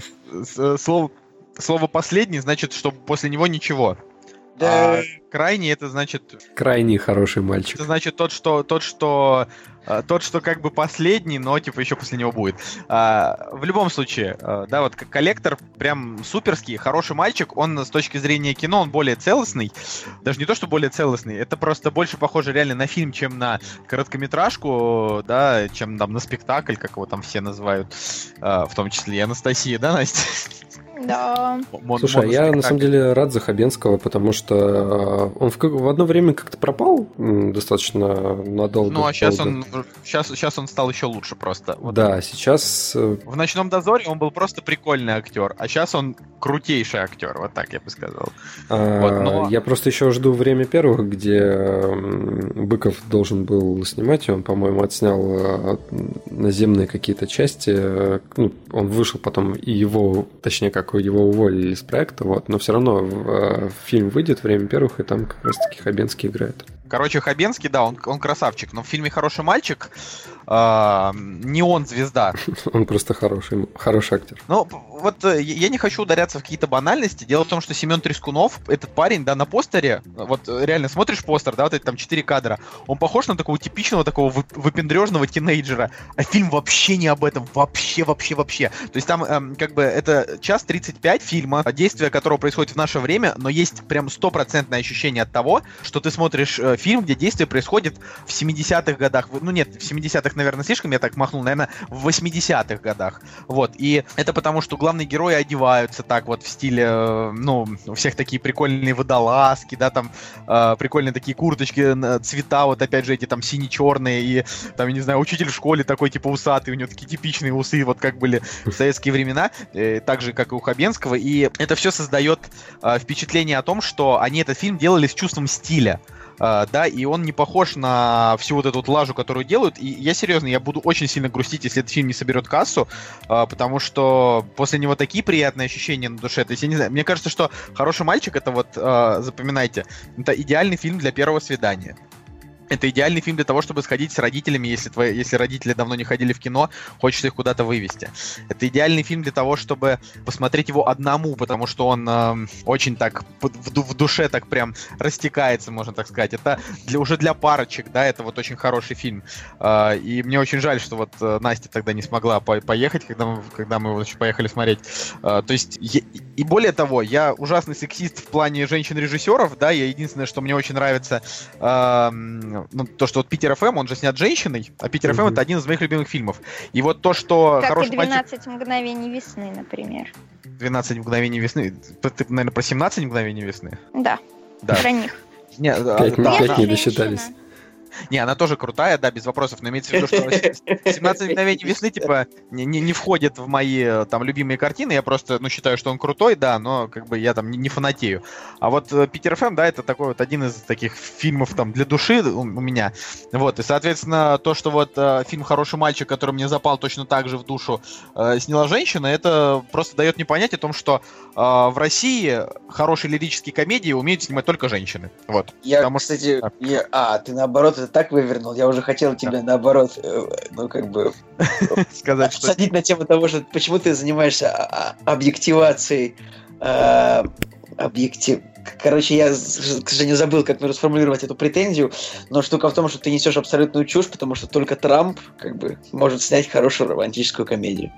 Speaker 2: э, слово, слово последний значит, что после него ничего.
Speaker 4: да,
Speaker 2: А крайний это значит,
Speaker 3: Крайне хороший мальчик.
Speaker 2: это значит тот, что тот, что тот, что как бы последний, но типа еще после него будет. А, в любом случае, э, да, вот коллектор прям суперский, хороший мальчик. Он с точки зрения кино он более целостный, даже не то, что более целостный, это просто больше похоже реально на фильм, чем на короткометражку, да, чем там на спектакль, как его там все называют, в том числе и Анастасия, да, Настя?
Speaker 5: Да.
Speaker 2: Мон-
Speaker 3: Слушай, а я на самом деле рад за Хабенского, потому что э, он в, в одно время как-то пропал достаточно надолго.
Speaker 2: Ну, а сейчас
Speaker 3: долго.
Speaker 2: он, сейчас, сейчас он стал еще лучше просто. Вот
Speaker 3: Да, сейчас э,
Speaker 2: В «Ночном дозоре» он был просто прикольный актер, а сейчас он крутейший актер, вот так я бы сказал.
Speaker 3: а,
Speaker 2: Вот, но-
Speaker 3: я просто еще жду время первых, где Быков должен был снимать, и он, по-моему, отснял э, наземные какие-то части. Ну, он вышел потом, и его, точнее, как его уволили из проекта, вот, но все равно э, фильм выйдет время первых, и там как раз-таки Хабенский играет.
Speaker 2: Короче, Хабенский, да, он, он красавчик, но в фильме «Хороший мальчик» а, не он звезда.
Speaker 3: Он просто хороший, хороший актер.
Speaker 2: Ну, вот э, я не хочу ударяться в какие-то банальности. Дело в том, что Семен Трескунов, этот парень, да, на постере, вот э, реально смотришь постер, да, вот эти там четыре кадра, он похож на такого типичного такого вы- выпендрежного тинейджера, а фильм вообще не об этом, вообще, вообще, вообще. То есть там эм, как бы это час 35 фильма, действие которого происходит в наше время, но есть прям стопроцентное ощущение от того, что ты смотришь э, фильм, где действие происходит в 70-х годах. Ну нет, в 70-х, наверное, слишком, я так махнул, наверное, в 80-х годах. Вот, и это потому, что главные герои одеваются так вот в стиле, э, ну, у всех такие прикольные водолазки, да, там э, прикольные такие курточки, цвета, вот опять же эти там сине-черные, и там, я не знаю, учитель в школе такой типа усатый, у него такие типичные усы, вот как были в советские времена, э, так же, как и у Хабенского, и это все создает э, впечатление о том, что они этот фильм делали с чувством стиля. Uh, да, и он не похож на всю вот эту вот лажу, которую делают. И я серьезно, я буду очень сильно грустить, если этот фильм не соберет кассу, а, потому что после него такие приятные ощущения на душе. То есть, я не знаю, мне кажется, что «Хороший мальчик» — это вот, а, запоминайте, это идеальный фильм для первого свидания. Это идеальный фильм для того, чтобы сходить с родителями, если, твои, если родители давно не ходили в кино, хочется их куда-то вывести. Это идеальный фильм для того, чтобы посмотреть его одному, потому что он э, очень так в, в душе так прям растекается, можно так сказать. Это для, уже для парочек, да, это вот очень хороший фильм. Э, и мне очень жаль, что вот э, Настя тогда не смогла по- поехать, когда мы, когда мы его еще поехали смотреть. Э, то есть, е- и более того, я ужасный сексист в плане женщин-режиссеров, да, я единственное, что мне очень нравится, эм, ну, то, что вот Питер ФМ, он же снят женщиной, а Питер ФМ
Speaker 3: Мгм.
Speaker 2: это один из моих любимых фильмов. И вот то, что
Speaker 5: Как и
Speaker 2: хороший мальчик...
Speaker 5: 12 мгновений весны, например.
Speaker 2: 12 мгновений весны. Ты, ты, наверное, про 17 мгновений весны?
Speaker 5: Да,
Speaker 2: Да.
Speaker 5: про них.
Speaker 2: Не, а,
Speaker 3: Пять
Speaker 2: да, она-
Speaker 3: не досчитались.
Speaker 2: Не, она тоже крутая, да, без вопросов, но имеется в виду, что 17 мгновений весны, типа, не, не, не входит в мои там любимые картины. Я просто, ну, считаю, что он крутой, да, но как бы я там не, не фанатею. А вот э, Питер ФМ, да, это такой вот один из таких фильмов там для души у, у меня. Вот, и, соответственно, то, что вот э, фильм «Хороший мальчик», который мне запал точно так же в душу, э, сняла женщина, это просто дает мне понять о том, что э, в России хорошие лирические комедии умеют снимать только женщины. Вот.
Speaker 4: Я,
Speaker 2: Потому что-
Speaker 4: кстати, я- а, ты наоборот это так вывернул. Я уже хотел тебя наоборот, э, ну, как бы,
Speaker 2: Сказать, что
Speaker 4: садить на тему того, что почему ты занимаешься а- а- объективацией, э, объектив... Короче, я, к сожалению, забыл, как расформулировать эту претензию, но штука в том, что ты несешь абсолютную чушь, потому что только Трамп, как бы, может снять хорошую романтическую комедию.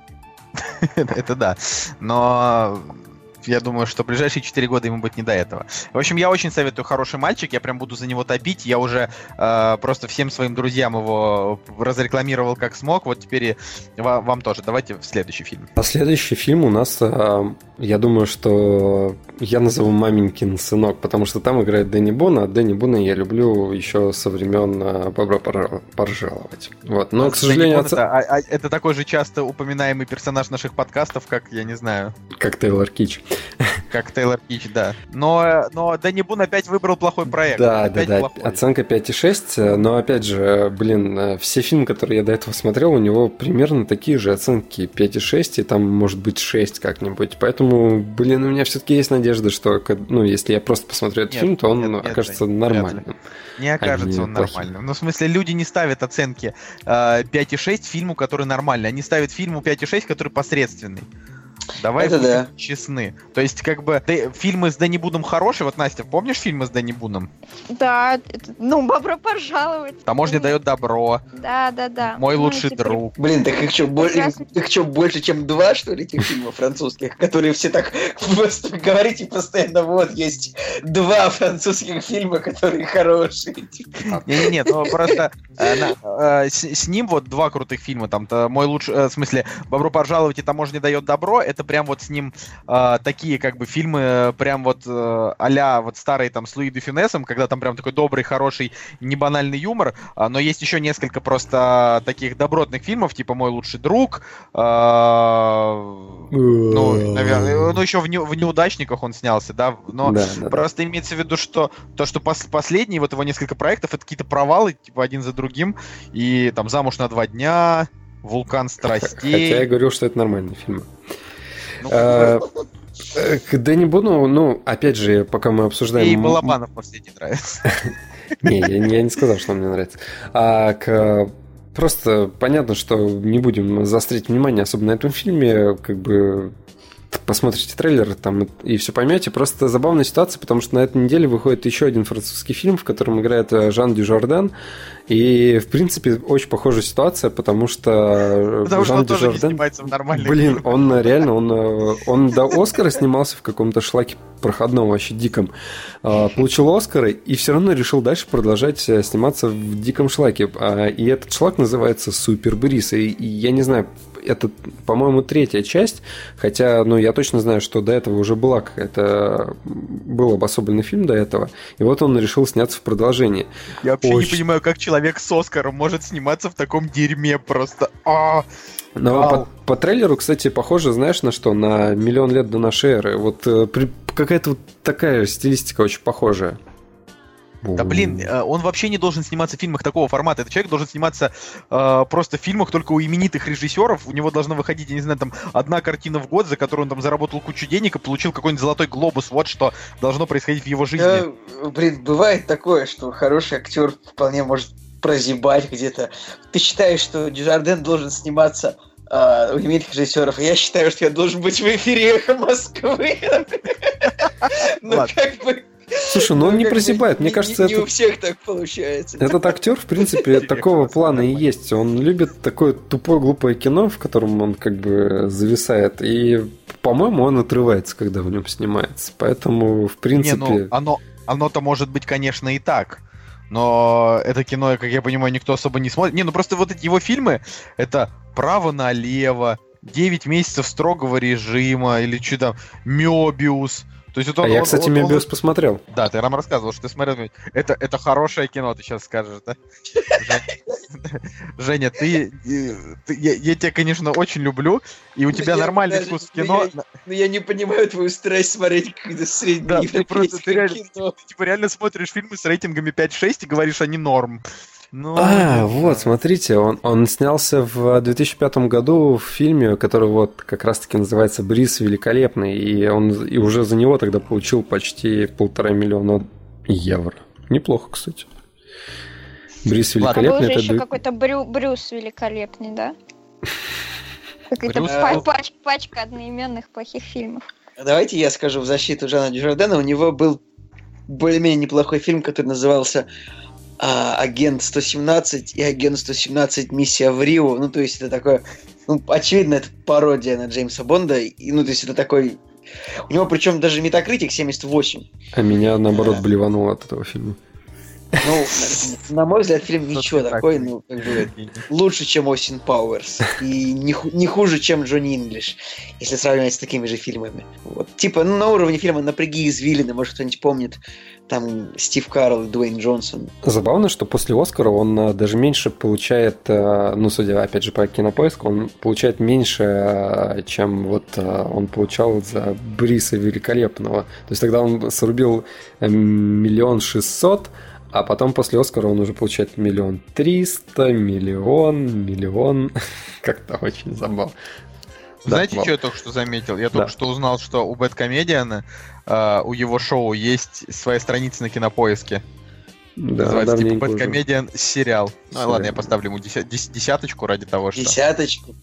Speaker 2: это да. Но я думаю, что ближайшие 4 года ему будет не до этого. В общем, я очень советую «Хороший мальчик», я прям буду за него топить. Я уже э, просто всем своим друзьям его разрекламировал как смог. Вот теперь и ва- вам тоже. Давайте в следующий фильм.
Speaker 3: А следующий фильм у нас, а, я думаю, что я назову маменькин сынок, потому что там играет Дэнни Бона, а Дэнни Бона я люблю еще со времен а, Бобра пор- поржаловать. Вот. Но, к сожалению,
Speaker 2: Бон
Speaker 3: отца-
Speaker 2: это, а- а- это такой же часто упоминаемый персонаж наших подкастов, как, я не знаю,
Speaker 3: как Тейлор Кич.
Speaker 2: как Тейлор Кич, да. Но, но Дэнни Бун опять выбрал плохой проект.
Speaker 3: Да, да, да.
Speaker 2: плохой.
Speaker 3: Оценка 5,6. Но опять же, блин, э, все фильмы, которые я до этого смотрел, у него примерно такие же оценки 5,6, и там может быть 6 как-нибудь. Поэтому, блин, у меня все-таки есть надежда, что ну, если я просто посмотрю этот
Speaker 2: Нет,
Speaker 3: фильм, то он
Speaker 2: нет, нет,
Speaker 3: окажется
Speaker 2: ли.
Speaker 3: нормальным.
Speaker 2: Не окажется
Speaker 3: Они
Speaker 2: он
Speaker 3: плохие.
Speaker 2: нормальным. Ну, в смысле, люди не ставят оценки э, 5,6 фильму, который нормальный. Они ставят фильму 5,6, который посредственный. Давай
Speaker 4: Это
Speaker 2: будем
Speaker 4: да.
Speaker 2: честны. То есть, как бы, ты- фильмы с Дэнни Буном хорошие. Вот, Настя, помнишь фильмы с Дэнни Буном?
Speaker 5: Да, это- ну, бобро пожаловать.
Speaker 2: Таможня дает добро.
Speaker 5: Да, да, да.
Speaker 2: Мой
Speaker 5: Ну,
Speaker 2: лучший
Speaker 5: теперь-
Speaker 2: друг.
Speaker 4: Блин, так их что,
Speaker 5: Прекрасно.
Speaker 4: больше, чем два, что ли, этих фильмов французских, которые все так просто говорите постоянно, вот, есть два французских фильма, которые хорошие. Типа,
Speaker 2: Не-не-не, ну просто э, э, с, ним вот два крутых фильма, там то мой лучший, э, в смысле, Бобро пожаловать и таможня дает добро, это прям вот с ним э, такие как бы фильмы, э, прям вот э, а вот старые там с Луи де Фюнесом, когда там прям такой добрый, хороший, не банальный юмор, а, но есть еще несколько просто таких добротных фильмов, типа Мой лучший друг, э, ну, наверное, ну еще в, не- в неудачниках он снялся, да, но
Speaker 3: Да, да, да.
Speaker 2: Просто имеется в виду, что то, что пос- последние, вот его несколько проектов, это какие-то провалы, типа один за другим, и там «Замуж на два дня», «Вулкан
Speaker 3: Хотя я
Speaker 2: страстей».
Speaker 3: говорил, что это нормальный фильм.
Speaker 2: Ну,
Speaker 3: Э, К Дэнни Бону, ну, опять же, пока мы обсуждаем...
Speaker 2: и Балабанов нравится.
Speaker 3: Не, я, не- я не сказал, что он мне нравится. А к... Просто понятно, что не будем заострить внимание, особенно на этом фильме, как бы посмотрите трейлер там и все поймете. Просто забавная ситуация, потому что на этой неделе выходит еще один французский фильм, в котором играет э, Жан Дюжарден. И, в принципе, очень похожая ситуация, потому что
Speaker 2: Потому что
Speaker 3: Жан
Speaker 2: не
Speaker 3: Дюжарден... Блин, он э, реально, он, э, он до Оскара снимался в каком-то шлаке проходном, вообще диком. А, Получил Оскары и все равно решил дальше продолжать э, сниматься в диком шлаке. А, И этот шлак называется Супер Брис. И я не знаю, это, по-моему, третья часть, хотя, ну, я точно знаю, что до этого уже была какая-то... Был обособленный фильм до этого, и вот он решил сняться в продолжении.
Speaker 2: Я вообще не
Speaker 3: очень-
Speaker 2: понимаю, как человек с Оскаром может сниматься в таком дерьме просто. А,
Speaker 3: Но
Speaker 2: Вау.
Speaker 3: по, по трейлеру, кстати, похоже, знаешь, на что? На миллион лет до нашей эры. Вот э, какая-то вот такая стилистика очень похожая.
Speaker 2: Да блин, э, он вообще не должен сниматься в фильмах такого формата. Этот человек должен сниматься э, просто в фильмах только у именитых режиссеров. У него должна выходить, я не знаю, там одна картина в год, за которую он там заработал кучу денег и получил какой-нибудь золотой глобус. Вот что должно происходить в его жизни.
Speaker 4: э, блин, бывает такое, что хороший актер вполне может прозябать где-то. Ты считаешь, что Дюжарден должен сниматься а, у именитых режиссеров, я считаю, что я должен быть в эфире «Эхо Москвы». Ну, как бы...
Speaker 3: Слушай, ну он не
Speaker 4: как бы
Speaker 3: прозябает. Мне
Speaker 4: не-
Speaker 3: кажется,
Speaker 4: не у всех так получается.
Speaker 3: этот актер, в принципе, такого плана и есть. Он любит такое тупое, глупое кино, в котором он как бы зависает. И, по-моему, он отрывается, когда в нем снимается. Поэтому, в
Speaker 2: Не,
Speaker 3: принципе...
Speaker 2: ну, оно, оно-то может быть, конечно, и так. Но это кино, как я понимаю, никто особо не смотрит. Не, ну просто вот эти его фильмы, это «Право налево», «9 месяцев строгого режима» или что там, «Мёбиус». То есть вот он,
Speaker 3: А я,
Speaker 2: он-
Speaker 3: кстати,
Speaker 2: он- он-
Speaker 3: Мебиус посмотрел.
Speaker 2: Да, ты нам рассказывал, что ты смотрел. Это, это хорошее кино, ты сейчас скажешь, да? Женя- ты, ты- я, я тебя, конечно, очень люблю, и у тебя нормальный вкус в кино.
Speaker 4: я- Ну я не понимаю твою страсть смотреть какое-то
Speaker 2: Да, ты просто ты
Speaker 4: среднеевропейское
Speaker 2: реально,
Speaker 4: кино.
Speaker 2: ты, типа реально смотришь фильмы с рейтингами 5-6 и говоришь, они норм. Ну,
Speaker 3: А, вот, смотрите, он, он снялся в 2005 году в фильме, который вот как раз-таки называется «Брис великолепный», и он и уже за него тогда получил почти полтора миллиона евро. Неплохо, кстати. «Брис
Speaker 2: Ладно.
Speaker 5: А был
Speaker 3: великолепный»
Speaker 5: же
Speaker 3: это
Speaker 5: еще
Speaker 3: ду-
Speaker 5: какой-то Брю- Брюс великолепный, да? Какая-то
Speaker 2: Брюс?
Speaker 5: пач- пачка одноименных плохих фильмов.
Speaker 4: Давайте я скажу в защиту Жана Дюжардена. У него был более-менее неплохой фильм, который назывался а, «Агент 117» и «Агент 117. Миссия в Рио». Ну, то есть это такое... Ну, очевидно, это пародия на Джеймса Бонда. И, ну, то есть это такой... У него причем даже метакритик 78.
Speaker 3: А меня, наоборот, блевануло от этого фильма.
Speaker 4: Ну, на мой взгляд, фильм ничего такой, ну, как бы, лучше, чем Осин Пауэрс. И не, ху- не хуже, чем Джонни Инглиш, если сравнивать с такими же фильмами. Вот. Типа, ну, на уровне фильма «Напряги извилины», может, кто-нибудь помнит, там Стив Карл и Дуэйн Джонсон.
Speaker 3: Забавно, что после Оскара он а, даже меньше получает, а, ну, судя, опять же, по кинопоиску, он получает меньше, а, чем вот он получал за Бриса Великолепного. То есть тогда он срубил э, миллион шестьсот, а потом после Оскара он уже получает миллион триста, миллион, миллион. Как-то очень забавно. Да,
Speaker 2: Знаете,
Speaker 3: Вов.
Speaker 2: что я только что заметил? Я
Speaker 3: Да.
Speaker 2: только что узнал, что у Бэткомедиана, э, у его шоу есть своя страница на кинопоиске.
Speaker 3: Да,
Speaker 2: Называется типа. Бэткомедиан сериал. Ну ладно, я поставлю ему деся- дес- десяточку ради того, что...
Speaker 4: Десяточку.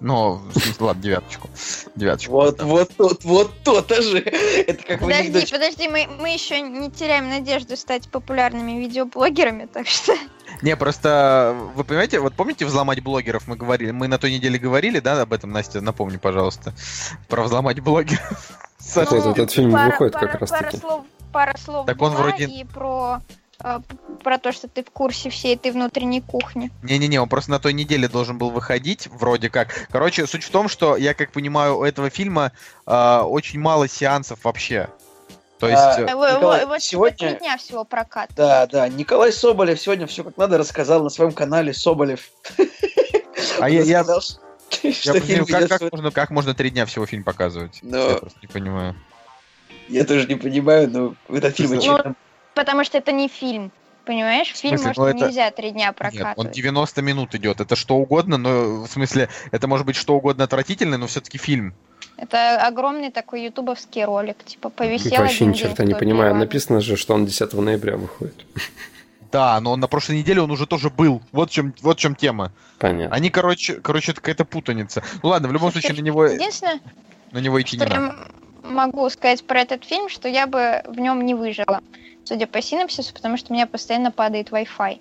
Speaker 2: Ну, в смысле, ладно, девяточку. Девяточку.
Speaker 4: Вот, вот тут, вот то-то же. Это как
Speaker 5: Подожди, подожди, мы, мы еще не теряем надежду стать популярными видеоблогерами, так что...
Speaker 2: Не, просто, вы понимаете, вот помните взломать блогеров мы говорили, мы на той неделе говорили, да, об этом, Настя, напомни, пожалуйста, про взломать блогеров.
Speaker 3: Вот
Speaker 5: Ну,
Speaker 3: этот фильм
Speaker 5: пара-
Speaker 3: выходит
Speaker 5: пара-
Speaker 3: как раз
Speaker 5: пара
Speaker 3: таки.
Speaker 5: слов, пара слов
Speaker 2: Так он вроде-
Speaker 5: и про, э, про то, что ты в курсе всей этой внутренней кухни.
Speaker 2: Не-не-не, он просто на той неделе должен был выходить, вроде как. Короче, суть в том, что, я как понимаю, у этого фильма э, очень мало сеансов вообще. То есть...
Speaker 4: А,
Speaker 2: э,
Speaker 5: Э,
Speaker 4: Николай,
Speaker 5: во- вот
Speaker 4: сегодня-
Speaker 5: три дня всего прокат.
Speaker 4: Да, да. Николай Соболев сегодня все как надо рассказал на своем канале Соболев.
Speaker 2: А я- я- понимаю, как, можно, как можно три дня всего фильм показывать?
Speaker 4: Ну.
Speaker 2: Я просто не понимаю.
Speaker 4: Я тоже не понимаю, но этот фильм
Speaker 2: Ну,
Speaker 4: очевидно
Speaker 5: Потому что это не фильм. Понимаешь? Фильм,
Speaker 2: смысле?
Speaker 5: может,
Speaker 2: Ну, это-
Speaker 5: нельзя три дня
Speaker 2: Нет,
Speaker 5: прокатывать.
Speaker 2: он 90 минут идет. Это что угодно, но в смысле, это может быть что угодно отвратительное, но все-таки фильм.
Speaker 5: Это огромный такой ютубовский ролик. Типа повисел
Speaker 3: Вообще ни черта не понимаю. Написано же, что он 10 ноября выходит.
Speaker 2: Да, но он на прошлой неделе он уже тоже был. Вот в чем, вот в чем тема.
Speaker 3: Понятно.
Speaker 2: Они, короче, короче, это какая-то путаница. Ну ладно, в любом
Speaker 5: Слушай,
Speaker 2: случае на него,
Speaker 5: Единственное,
Speaker 2: на него идти
Speaker 5: что
Speaker 2: не
Speaker 5: я
Speaker 2: надо.
Speaker 5: могу сказать про этот фильм, что я бы в нем не выжила. Судя по синапсису, потому что у меня постоянно падает Wi-Fi.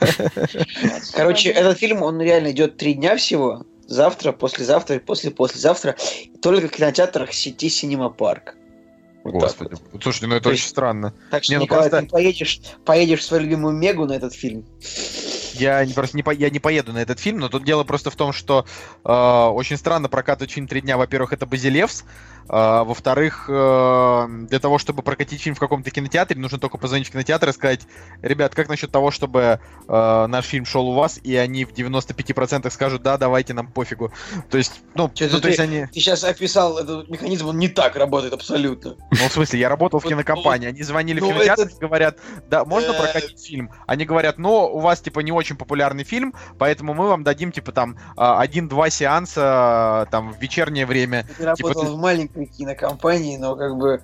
Speaker 4: Короче, этот фильм, он реально идет три дня всего. Завтра, послезавтра и после-послезавтра. Только в кинотеатрах сети Синема Парк. Вот
Speaker 2: Господи.
Speaker 4: вот.
Speaker 2: Слушайте, ну это
Speaker 4: То
Speaker 2: очень
Speaker 4: есть-
Speaker 2: странно.
Speaker 4: Так что,
Speaker 2: Не, ну
Speaker 4: Николай,
Speaker 2: просто-
Speaker 4: ты поедешь, поедешь в свою любимую Мегу на этот фильм.
Speaker 2: Я не- просто не, по- я не поеду на этот фильм, но тут дело просто в том, что э, очень странно прокатывать фильм три дня. Во-первых, это Базилевс. Э, во-вторых, э, для того, чтобы прокатить фильм в каком-то кинотеатре, нужно только позвонить в кинотеатр и сказать, ребят, как насчет того, чтобы э, наш фильм шел у вас, и они в 95% скажут, да, давайте, нам пофигу. То есть, ну,
Speaker 4: Чё,
Speaker 2: ну,
Speaker 4: ты-
Speaker 2: то есть они...
Speaker 4: Ты сейчас описал этот механизм, он не так работает абсолютно.
Speaker 2: Ну, в смысле, я работал в кинокомпании, они звонили
Speaker 4: ну,
Speaker 2: в кинотеатр
Speaker 4: это-
Speaker 2: и говорят, да, можно
Speaker 4: Э.
Speaker 2: прокатить фильм? Они говорят, ну, у вас, типа, не очень популярный фильм, поэтому мы вам дадим, типа, там, а, один-два сеанса, а, там, в вечернее время.
Speaker 4: Ты работал
Speaker 2: ты-
Speaker 4: в маленькой кинокомпании, но как бы...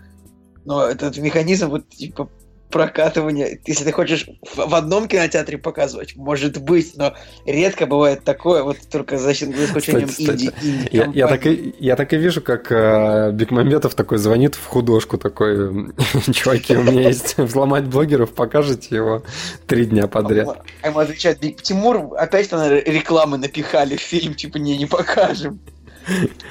Speaker 4: Но этот механизм, вот, типа, прокатывания, если ты хочешь в, в одном кинотеатре показывать, может быть, но редко бывает такое, вот только за, счет- за исключением
Speaker 3: Кстати,
Speaker 4: инди,
Speaker 3: кстати,
Speaker 4: инди
Speaker 3: Я, я, так и, я так и вижу, как э, Бекмамбетов такой звонит в художку, такой, чуваки, у меня есть взломать блогеров, покажете его три дня подряд.
Speaker 4: А ему отвечает, «Биг Тимур, опять на рекламы напихали в фильм, типа, не, не покажем.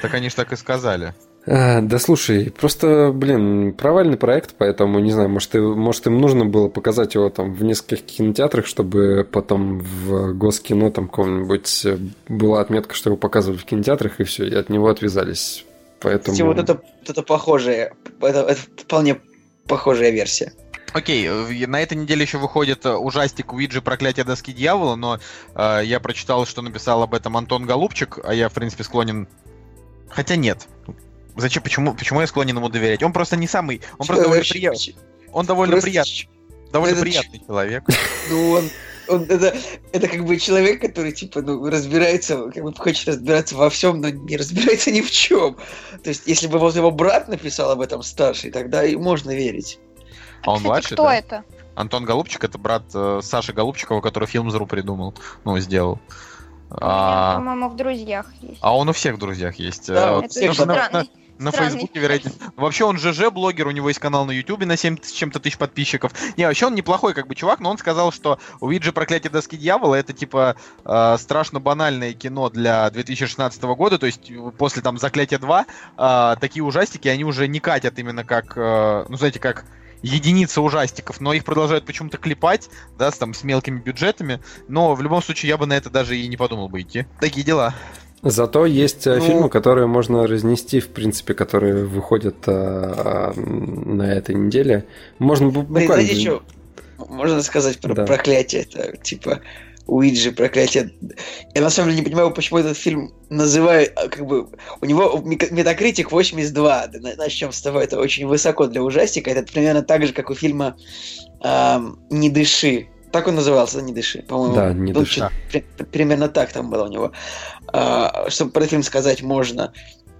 Speaker 2: Так они же так и сказали.
Speaker 3: А, да слушай, просто, блин, провальный проект, поэтому, не знаю, может, и- может им нужно было показать его там в нескольких кинотеатрах, чтобы потом в Госкино там каком-нибудь э, была отметка, что его показывают в кинотеатрах, и все, и от него отвязались. Поэтому...
Speaker 4: Кстати, вот это, вот это похожее, это, это вполне похожая версия.
Speaker 2: Окей, э, на этой неделе еще выходит э, ужастик Уиджи «Проклятие доски дьявола», но э, я прочитал, что написал об этом Антон Голубчик, а я, в принципе, склонен... Хотя нет. Зачем, почему, почему я склонен ему доверять? Он просто не самый... Он просто довольно,
Speaker 4: Вообще,
Speaker 2: прия- он довольно,
Speaker 4: просто
Speaker 2: прият-
Speaker 4: ч-
Speaker 2: довольно приятный человек.
Speaker 4: Ну, он, он это, это как бы человек, который, типа, ну, разбирается, как бы хочет разбираться во всем, но не разбирается ни в чем. То есть, если бы вот его брат написал об этом старший, тогда и можно верить.
Speaker 2: А он
Speaker 5: Кстати,
Speaker 2: младший,
Speaker 5: кто
Speaker 2: да?
Speaker 5: это?
Speaker 2: Антон Голубчик это брат э, Саши Голубчикова, который фильм «Зру» придумал, ну, сделал. А,
Speaker 5: по-моему, в друзьях есть.
Speaker 2: а он у всех в друзьях есть.
Speaker 4: Да, вот
Speaker 5: Это
Speaker 2: на- на-. На
Speaker 5: Странный.
Speaker 2: Фейсбуке, вероятно. Вообще он ЖЖ-блогер, у него есть канал на Ютубе на 7 с чем-то тысяч подписчиков. Не, вообще он неплохой как бы чувак, но он сказал, что Уиджи «Проклятие доски дьявола» это типа э, страшно банальное кино для 2016 года, то есть э, после там «Заклятия 2» э, такие ужастики, они уже не катят именно как, э, ну знаете, как единицы ужастиков, но их продолжают почему-то клепать, да, с, там, с мелкими бюджетами, но в любом случае я бы на это даже и не подумал бы идти. Такие дела.
Speaker 3: Зато есть э,
Speaker 4: Ну-
Speaker 3: фильмы, которые можно разнести, в принципе, которые выходят э, на этой неделе. Можно буквально...
Speaker 4: знаете что? Можно сказать про
Speaker 3: Да.
Speaker 4: проклятие. Это типа Уиджи, проклятие. Я на самом деле не понимаю, почему этот фильм называют, а, как бы, у него метакритик 82. Да, на- Начнем с того, это очень высоко для ужастика. Это примерно так же, как у фильма ам, «Не дыши». Так он назывался, «Не дыши», по-моему.
Speaker 3: Да, «Не
Speaker 4: Ну,
Speaker 3: дыши».
Speaker 4: примерно так там было у него. А, чтобы про фильм сказать можно.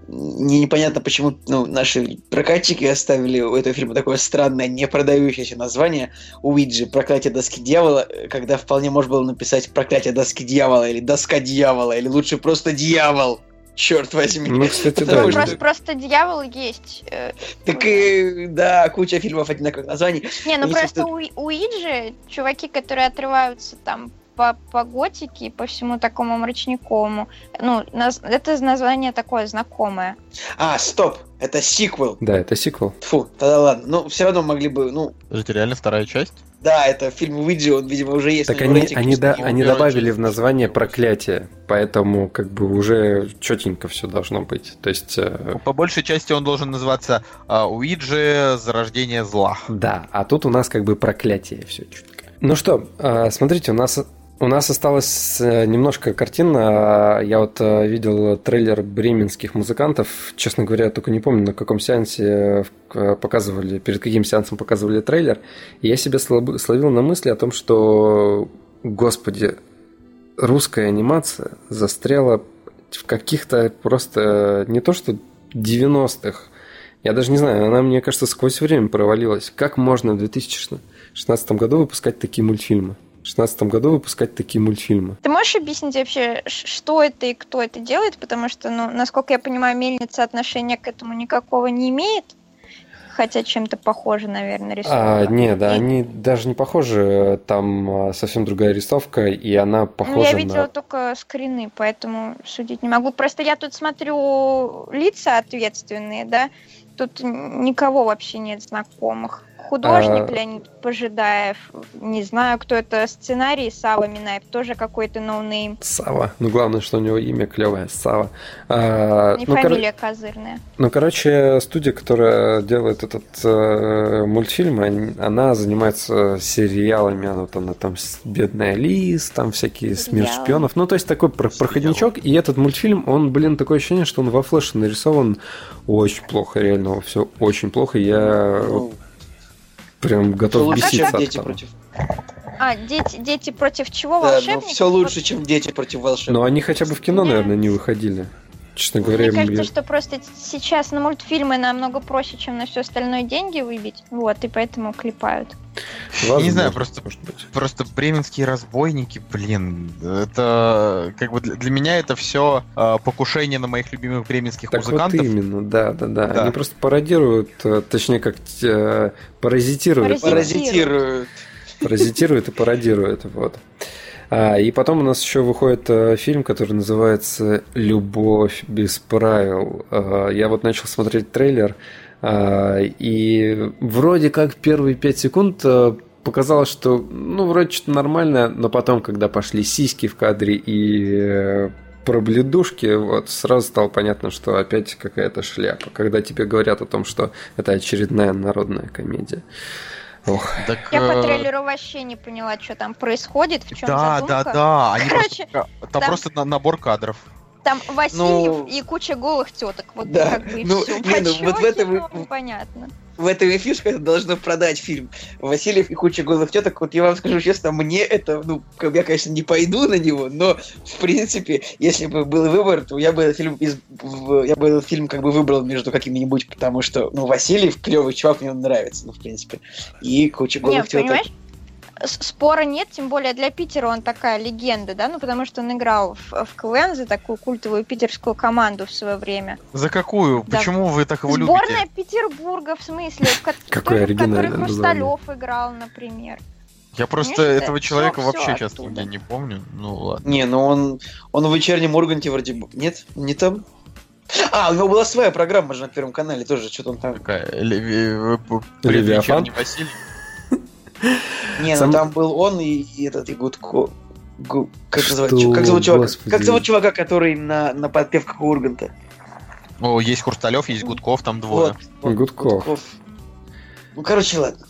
Speaker 4: Не, непонятно, почему ну, наши прокатчики оставили у этого фильма такое странное, не продающееся название Уиджи «Проклятие доски дьявола», когда вполне можно было написать «Проклятие доски дьявола» или «Доска дьявола», или лучше просто «Дьявол». Черт возьми.
Speaker 3: Ну, кстати, да.
Speaker 5: Ну,
Speaker 4: что-
Speaker 5: просто, просто дьявол есть. э,
Speaker 4: Так и, да, куча фильмов одинаковых названий.
Speaker 5: Не, ну
Speaker 4: Если
Speaker 5: просто
Speaker 4: ты-
Speaker 5: у, у Иджи чуваки, которые отрываются там по, по готике и по всему такому мрачниковому, ну, наз- это название такое знакомое.
Speaker 4: А, стоп, это сиквел.
Speaker 3: Да, это сиквел.
Speaker 4: Фу, тогда ладно. Ну, все равно могли бы, ну,
Speaker 2: Это реально вторая часть?
Speaker 4: да, это фильм Уиджи, он, видимо, уже есть.
Speaker 3: Так они,
Speaker 4: рейтинг
Speaker 3: они, да, они добавили
Speaker 2: часть.
Speaker 3: в название проклятие, поэтому как бы уже четенько все должно быть. То есть, э,
Speaker 2: По большей части он должен называться а, Уиджи Зарождение зла.
Speaker 3: да, а тут у нас как бы проклятие все четко. Ну что, э, смотрите, у нас у нас осталось э, немножко картин. Я вот э, видел трейлер бременских музыкантов. Честно говоря, я только не помню, на каком сеансе э, показывали, перед каким сеансом показывали трейлер. И я себя словил на мысли о том, что, господи, русская анимация застряла в каких-то просто не то что 90-х. Я даже не знаю, она, мне кажется, сквозь время провалилась. Как можно в 2016 году выпускать такие мультфильмы? В 2016 году выпускать такие мультфильмы.
Speaker 5: Ты можешь объяснить вообще, что это и кто это делает? Потому что, ну, насколько я понимаю, мельница отношения к этому никакого не имеет. Хотя чем-то похоже, наверное,
Speaker 3: А,
Speaker 5: рисовала.
Speaker 3: не, да,
Speaker 5: И-
Speaker 3: они даже не похожи. Там а, совсем другая рисовка, и она
Speaker 5: Ну,
Speaker 3: похожа
Speaker 5: я видела
Speaker 3: на...
Speaker 5: только скрины, поэтому судить не могу. Просто я тут смотрю лица ответственные, да. Тут никого вообще нет знакомых. Художник
Speaker 3: А.
Speaker 5: Леонид Пожидаев, не знаю, кто это, сценарий Сава Минаев, тоже какой-то no name.
Speaker 3: Сава. Ну, главное, что у него имя клевое, Сава. А,
Speaker 5: И
Speaker 3: ну, кор-
Speaker 5: фамилия козырная.
Speaker 3: Ну, короче, студия, которая делает этот э, мультфильм, она занимается сериалами. Она, вот она там «Бедная Лис», там всякие «Смерть
Speaker 5: Сериалы.
Speaker 3: шпионов». Ну, то есть такой про- проходничок. И этот мультфильм, он, блин, такое ощущение, что он во флеше нарисован очень плохо, реально. Все очень плохо. Я вот
Speaker 4: Ну,
Speaker 3: прям готов
Speaker 4: лучше,
Speaker 3: беситься
Speaker 4: чем дети против.
Speaker 5: А, дети, дети против чего?
Speaker 4: Да, но
Speaker 5: Волшебников?
Speaker 4: все лучше, чем дети против волшебников.
Speaker 3: Но они хотя бы в кино, наверное, не выходили. Честно говоря,
Speaker 5: Мне кажется, что просто сейчас на мультфильмы намного проще, чем на все остальное деньги выбить. Вот, и поэтому клепают.
Speaker 3: возможно,
Speaker 2: не знаю, просто-
Speaker 3: может быть.
Speaker 2: Просто бременские разбойники, блин, это как бы для, для меня это все покушение на моих любимых бременских
Speaker 3: Так
Speaker 2: музыкантов.
Speaker 3: вот именно, да, да, да,
Speaker 2: Да.
Speaker 3: Они просто пародируют, э, точнее, как э, паразитируют.
Speaker 5: Паразитируют.
Speaker 4: Паразитируют.
Speaker 3: Паразитируют и пародируют, вот. А, и потом у нас еще выходит э, фильм, который называется «Любовь без правил». А, я вот начал смотреть трейлер, а, и вроде как первые пять секунд э, показалось, что, ну, вроде что-то нормальное, но потом, когда пошли сиськи в кадре и э, про бледушки, вот сразу стало понятно, что опять какая-то шляпа. Когда тебе говорят о том, что это очередная народная комедия. Ох.
Speaker 2: Так,
Speaker 5: Я по
Speaker 2: э,
Speaker 5: трейлеру вообще не поняла, что там происходит, в чем
Speaker 2: Да,
Speaker 5: задумка.
Speaker 2: да, да. Они
Speaker 5: Короче,
Speaker 2: просто, там
Speaker 5: там-
Speaker 2: просто на- набор кадров.
Speaker 5: Там Васильев
Speaker 4: Ну,
Speaker 5: и куча голых теток. Вот
Speaker 4: да.
Speaker 5: как бы и
Speaker 4: Ну,
Speaker 5: все.
Speaker 4: не, ну, вот в этом и-
Speaker 5: понятно.
Speaker 4: В этом и фишка, это должно продать фильм. Васильев и куча голых теток. Вот я вам скажу честно, мне это, ну, я, конечно, не пойду на него, но, в принципе, если бы был выбор, то я бы этот фильм, из, я бы этот фильм как бы выбрал между какими-нибудь, потому что, ну, Васильев клевый чувак, мне он нравится, ну, в принципе. И куча голых
Speaker 5: Нет,
Speaker 4: теток.
Speaker 5: понимаешь? Спора нет, тем более для Питера он такая легенда, да, ну потому что он играл в, в КВН за такую культовую питерскую команду в свое время.
Speaker 2: За какую?
Speaker 5: Да.
Speaker 2: Почему вы так его
Speaker 5: Сборная
Speaker 2: любите?
Speaker 5: Петербурга, в смысле, в ко-
Speaker 3: Какое
Speaker 5: в которой. Хрусталев играл, например.
Speaker 2: Я просто
Speaker 5: Конечно,
Speaker 2: этого человека
Speaker 5: всё
Speaker 2: вообще, честно
Speaker 5: оттуда.
Speaker 2: говоря, не помню. Ну ладно.
Speaker 4: Не, ну он, он в вечернем Урганте вроде бы... Нет? Не там? А, у него была своя программа же на Первом канале тоже, что-то он там...
Speaker 2: Такая, Леви- э,
Speaker 3: Левиафан?
Speaker 2: Василий.
Speaker 4: Не,
Speaker 3: Сам-
Speaker 4: ну там был он и, и этот, и Гудко... Гу- Как,
Speaker 3: Что,
Speaker 4: называется, чу- как зовут чувака?
Speaker 3: господи?
Speaker 4: Как зовут чувака, который на, на подпевках Урганта?
Speaker 2: О, есть Хрусталев, есть Гудков, там двое.
Speaker 4: Вот, вот,
Speaker 3: Гудков.
Speaker 4: Ну, короче, ладно.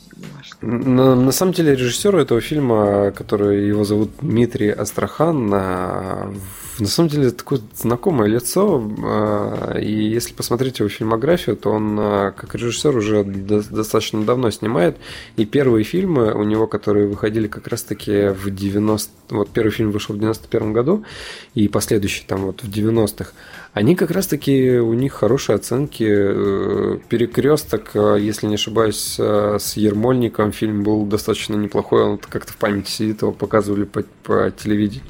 Speaker 3: На, на самом деле режиссеру этого фильма, который его зовут Дмитрий Астрахан, в- на самом деле такое знакомое лицо. а, И если посмотреть его фильмографию, то он а, как режиссер уже до- достаточно давно снимает. И первые фильмы у него, которые выходили как раз-таки в 90... Вот первый фильм вышел в 91 году, и последующий там вот в 90-х. Они как раз-таки, у них хорошие оценки. Э, Перекресток, э, если не ошибаюсь, с Ермольником фильм был достаточно неплохой. Он как-то в памяти сидит, его показывали по, по телевидению.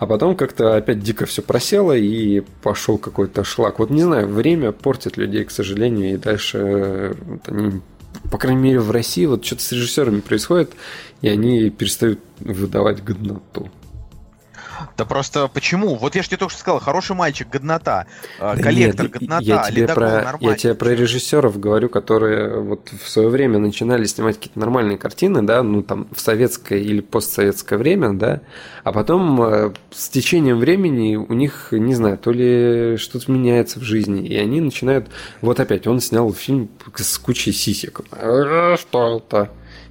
Speaker 3: А потом как-то опять дико все просело и пошел какой-то шлак. Вот не знаю, время портит людей, к сожалению, и дальше э, вот они, по крайней мере, в России вот что-то с режиссерами происходит, и они перестают выдавать годноту.
Speaker 2: Да просто почему? Вот я же тебе только что сказал, хороший мальчик, годнота, э,
Speaker 3: Да
Speaker 2: коллектор,
Speaker 3: нет,
Speaker 2: годнота,
Speaker 3: я тебе,
Speaker 2: ледокол,
Speaker 3: про,
Speaker 2: нормально.
Speaker 3: я тебе про режиссеров говорю, которые вот в свое время начинали снимать какие-то нормальные картины, да, ну там в советское или постсоветское время, да, а потом э, с течением времени у них, не знаю, то ли что-то меняется в жизни, и они начинают, вот опять, он снял фильм с кучей сисек. Э, Что это?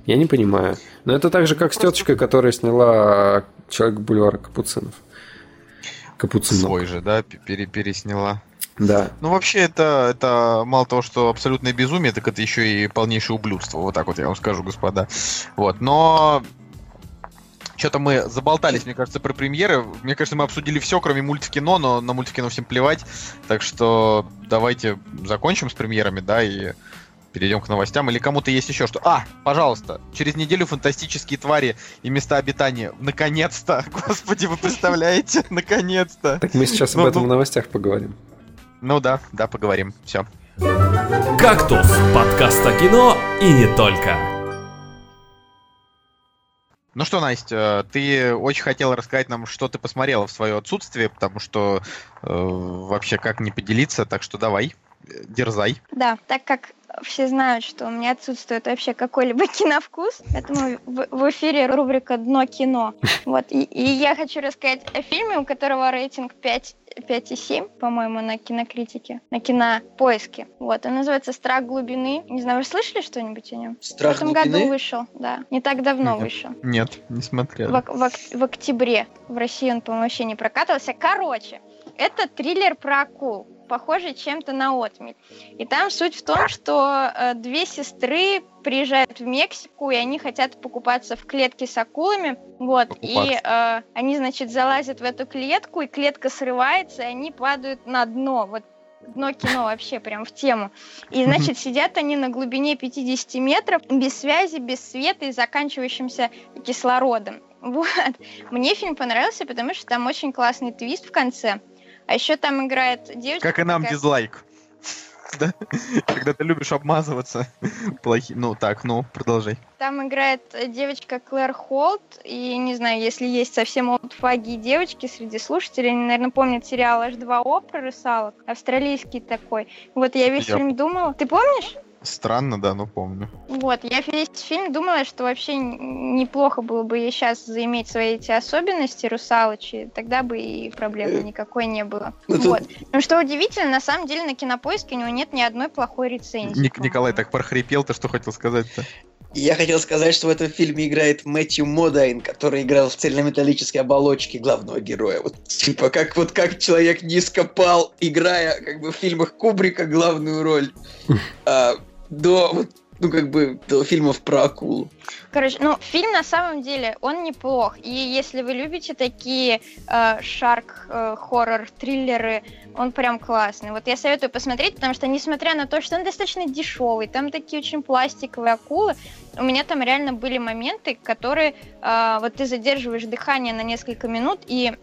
Speaker 3: Я не понимаю. Но это так же, как с теточкой, которая сняла Человек бульвара Капуцинов. Капуцинов.
Speaker 2: Свой же, да, пере- пересняла.
Speaker 3: Да.
Speaker 2: Ну, вообще, это, это мало того, что абсолютное безумие, так это еще и полнейшее ублюдство. Вот так вот я вам скажу, господа. Вот, но... Что-то мы заболтались, мне кажется, про премьеры. Мне кажется, мы обсудили все, кроме мультикино, но на мультикино всем плевать. Так что давайте закончим с премьерами, да, и перейдем к новостям. Или кому-то есть еще что? А, пожалуйста, через неделю фантастические твари и места обитания. Наконец-то! Господи, вы представляете? Наконец-то!
Speaker 3: Так мы сейчас
Speaker 2: Ну,
Speaker 3: об этом
Speaker 2: ну-
Speaker 3: в новостях поговорим.
Speaker 2: Ну да, да, поговорим. Все.
Speaker 6: «Кактус» – подкаст о кино и не только.
Speaker 2: Ну что, Настя, ты очень хотела рассказать нам, что ты посмотрела в свое отсутствие, потому что э, вообще как не поделиться, так что давай, э, дерзай.
Speaker 5: Да, так как все знают, что у меня отсутствует вообще какой-либо киновкус, поэтому в, в эфире рубрика «Дно кино». Вот, и, и я хочу рассказать о фильме, у которого рейтинг 5 5,7, по-моему, на кинокритике, на кинопоиске. Вот, он называется «Страх глубины». Не знаю, вы слышали что-нибудь о нем?
Speaker 4: Страх
Speaker 5: в этом
Speaker 4: глубины?
Speaker 5: году вышел, да. Не так давно
Speaker 2: Нет.
Speaker 5: вышел.
Speaker 2: Нет, не смотрел.
Speaker 5: В, в в октябре. В России он, по-моему, вообще не прокатывался. Короче, это триллер про акул, похожий чем-то на отмель. И там суть в том, что э, две сестры приезжают в Мексику, и они хотят покупаться в клетке с акулами. Вот, и
Speaker 2: Покупаться.
Speaker 5: э, они, значит, залазят в эту клетку, и клетка срывается, и они падают на дно. Вот дно кино вообще прям в тему. И, значит, сидят они на глубине 50 метров, без связи, без света и заканчивающимся кислородом. Вот. Мне фильм понравился, потому что там очень классный твист в конце. А еще там играет девочка.
Speaker 2: Как и нам
Speaker 5: такая-
Speaker 2: дизлайк. Да? Когда ты любишь обмазываться. Плохи. Ну так, ну, продолжай.
Speaker 5: Там играет э, девочка Клэр Холт, и не знаю, если есть совсем олдфаги девочки среди слушателей, они, наверное, помнят сериал H2O про русалок, австралийский такой. Вот я весь
Speaker 2: Я-
Speaker 5: фильм думала... Ты помнишь?
Speaker 2: Странно, да, но помню.
Speaker 5: Вот, я весь фильм думала, что вообще неплохо было бы ей сейчас заиметь свои эти особенности русалочи, тогда бы и проблемы никакой не было. Вот. Ну что удивительно, на самом деле на кинопоиске у него нет ни одной плохой рецензии.
Speaker 2: Ник- Николай так прохрипел, ты что хотел сказать-то?
Speaker 4: Я хотел сказать, что в этом фильме играет Мэтью Модайн, который играл в цельнометаллической оболочке главного героя. Вот типа как вот как человек низко пал, играя как бы в фильмах Кубрика главную роль. а, до ну как бы до фильмов про акулу.
Speaker 5: Короче, ну, фильм на самом деле, он неплох. И если вы любите такие э, шарк, э, он прям классный. Вот я советую посмотреть, потому что, несмотря на то, что он достаточно дешевый, там такие очень пластиковые акулы, у меня там реально были моменты, которые, э, вот ты задерживаешь дыхание на несколько минут и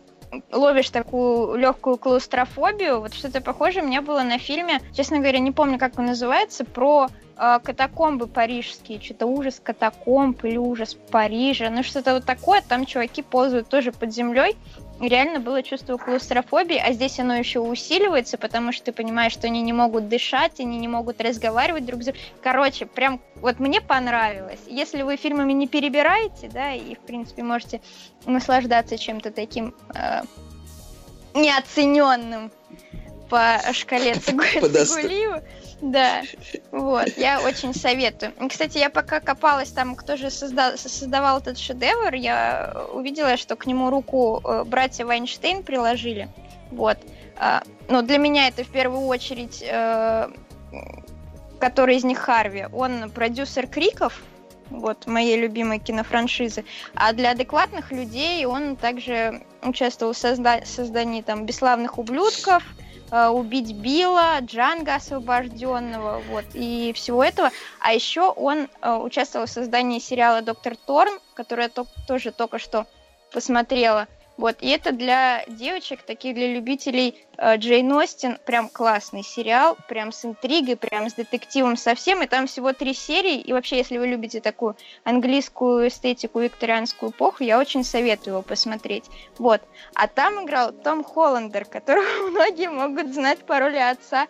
Speaker 5: ловишь такую легкую клаустрофобию. Вот что-то похожее меня было на фильме, честно говоря, не помню, как он называется, про э, катакомбы парижские, что-то ужас катакомб или ужас Парижа, ну что-то вот такое, там чуваки ползают тоже под землей, реально было чувство клаустрофобии, а здесь оно еще усиливается, потому что ты понимаешь, что они не могут дышать, они не могут разговаривать друг с другом. Короче, прям вот мне понравилось. Если вы фильмами не перебираете, да, и в принципе можете наслаждаться чем-то таким э, неоцененным по шкале Цигулиева, да, вот, я очень советую. Кстати, я пока копалась там, кто же созда- создавал этот шедевр, я увидела, что к нему руку э, братья Вайнштейн приложили. Вот. А, Но для меня это в первую очередь, э, который из них Харви. Он продюсер Криков, вот, моей любимой кинофраншизы. А для адекватных людей он также участвовал в созда- создании там «Бесславных ублюдков», убить Билла, Джанга освобожденного, вот, и всего этого. А еще он э, участвовал в создании сериала Доктор Торн, который я тоже только что посмотрела. Вот, и это для девочек, таких для любителей э, Джейн Остин, прям классный сериал, прям с интригой, прям с детективом совсем, и там всего три серии, и вообще, если вы любите такую английскую эстетику, викторианскую эпоху, я очень советую его посмотреть. Вот. А там играл Том Холландер, которого многие могут знать по роли отца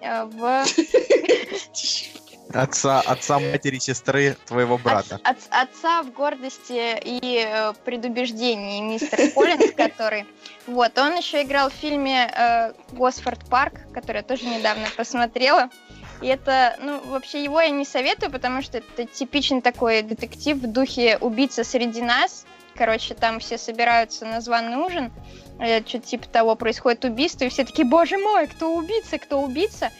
Speaker 5: э, в
Speaker 2: Отца, отца матери, сестры твоего брата.
Speaker 5: От- от- отца в гордости и э, предубеждении мистер Коллинз, который... Вот, он еще играл в фильме э, Госфорд Парк, который я тоже недавно посмотрела. И это, ну, вообще его я не советую, потому что это типичный такой детектив в духе «Убийца среди нас». Короче, там все собираются на званый ужин, э, что-то типа того, происходит убийство, и все такие, боже мой, кто убийца, кто убийца?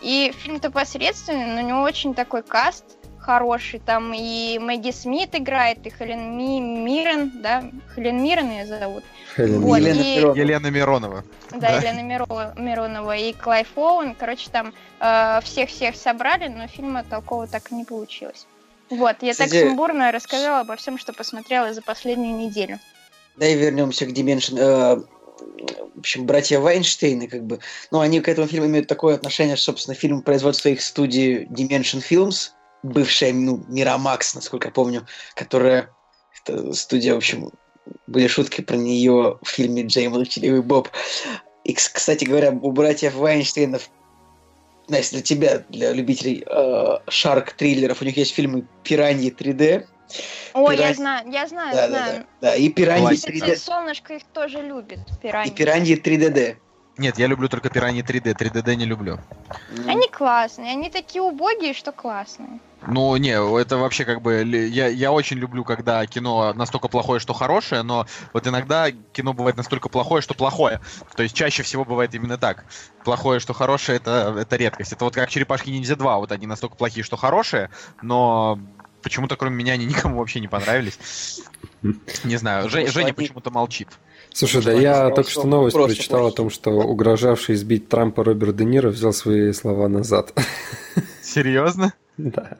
Speaker 5: И фильм-то посредственный, но у него очень такой каст хороший. Там и Мэгги Смит играет, и Хелен Ми Миррен, да? Хелен Миррен ее зовут.
Speaker 3: Хелен
Speaker 5: Вот.
Speaker 4: Елена
Speaker 5: и-
Speaker 4: Миронова.
Speaker 2: Елена Миронова.
Speaker 5: Да,
Speaker 2: Да.
Speaker 5: Елена Миро- Миронова и Клайв Оуэн. Короче, там э, всех-всех собрали, но фильма толкового так и не получилось. Вот, я так
Speaker 4: Кстати-
Speaker 5: сумбурно рассказала обо всем, что посмотрела за последнюю неделю.
Speaker 4: Давай вернемся к Dimension. э, в общем, братья Вайнштейны, как бы, ну, они к этому фильму имеют такое отношение, что, собственно, фильм производства их студии Dimension Films, бывшая, ну, Miramax, насколько я помню, которая, студия, в общем, были шутки про нее в фильме «Джей Молчаливый Боб». И, кс- кстати говоря, у братьев Вайнштейнов, Настя, для тебя, для любителей э, шарк-триллеров, у них есть фильмы «Пираньи 3D»,
Speaker 5: Ой, я
Speaker 4: Пирань-
Speaker 5: знаю, я знаю,
Speaker 4: да, да,
Speaker 5: знаю.
Speaker 4: да, да, и «Пираньи
Speaker 2: Классика.
Speaker 4: 3D»,
Speaker 5: Кстати, Солнышко их тоже любит,
Speaker 4: и
Speaker 5: пираньи.
Speaker 4: «Пираньи 3DD».
Speaker 2: Нет, я люблю только пираньи 3D, 3DD не люблю.
Speaker 5: Они классные, они такие убогие, что классные.
Speaker 2: Ну, не, это вообще как бы... Я, я очень люблю, когда кино настолько плохое, что хорошее, но вот иногда кино бывает настолько плохое, что плохое. То есть чаще всего бывает именно так. Плохое, что хорошее, это, это редкость. Это вот как «Черепашки ниндзя 2», вот они настолько плохие, что хорошие, но почему-то кроме меня они никому вообще не понравились. Не знаю, Жень- Женя почему-то молчит.
Speaker 3: Слушай, да я только
Speaker 4: что
Speaker 3: новость прочитал о том, что угрожавший избить Трампа Роберт Де Ниро взял свои слова назад.
Speaker 2: Серьезно?
Speaker 3: Да.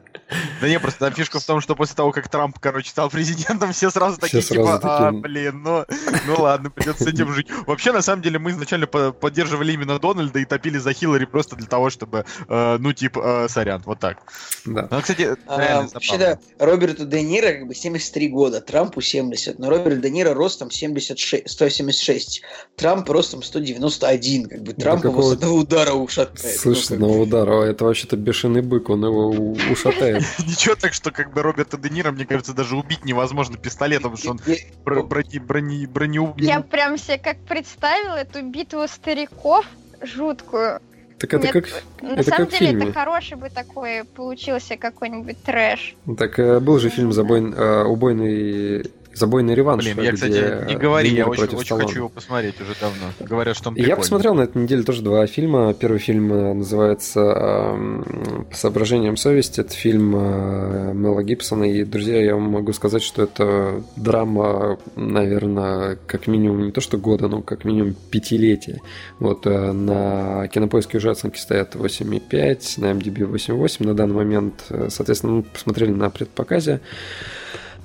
Speaker 2: Да не, просто там фишка в том, что после того, как Трамп, короче, стал президентом, все сразу
Speaker 3: Все
Speaker 2: такие,
Speaker 3: сразу
Speaker 2: типа, а,
Speaker 3: такие-
Speaker 2: блин, ну, ну ладно, придется с этим жить. Вообще, на самом деле, мы изначально по- поддерживали именно Дональда и топили за Хиллари просто для того, чтобы, э, ну, типа, э, сорян, вот так.
Speaker 3: Да.
Speaker 2: Ну, кстати,
Speaker 4: А,
Speaker 2: реально
Speaker 4: вообще,
Speaker 2: забавно.
Speaker 4: да, Роберту Де Ниро как бы 73 года, Трампу 70, но Роберт Де Ниро ростом 76, 176, Трамп ростом 191, как бы Трамп его
Speaker 3: какого-
Speaker 4: с одного удара ушатает.
Speaker 3: Слышь, с
Speaker 4: Ну,
Speaker 3: одного удара, это вообще-то бешеный бык, он его ушатает.
Speaker 2: Ничего так, что как бы Роберта Де Ниро, мне кажется, даже убить невозможно пистолетом, потому что он брони, брони, броню...
Speaker 5: Я прям себе как представила эту битву стариков жуткую.
Speaker 3: Так это
Speaker 5: Нет,
Speaker 3: как...
Speaker 5: На
Speaker 3: Это
Speaker 5: самом
Speaker 3: как
Speaker 5: деле,
Speaker 3: фильме.
Speaker 5: это хороший бы такой получился какой-нибудь трэш.
Speaker 3: Так э, был же фильм «Забой- э, «Убойный... «Забойный реванш»,
Speaker 2: Блин, я, кстати, не говори,
Speaker 3: Де
Speaker 2: я очень, очень
Speaker 3: Сталлоне.
Speaker 2: хочу его посмотреть уже давно. Говорят, что он
Speaker 3: И Я
Speaker 2: прикольный.
Speaker 3: посмотрел на этой неделе тоже два фильма. Первый фильм э, называется эм, «По соображениям совести». Это фильм э, Мела Гибсона. И, друзья, я вам могу сказать, что это драма, наверное, как минимум не то что года, но как минимум пятилетия. Вот э, на кинопоиске уже оценки стоят 8,5, на MDB 8,8 на данный момент. Соответственно, мы посмотрели на предпоказе.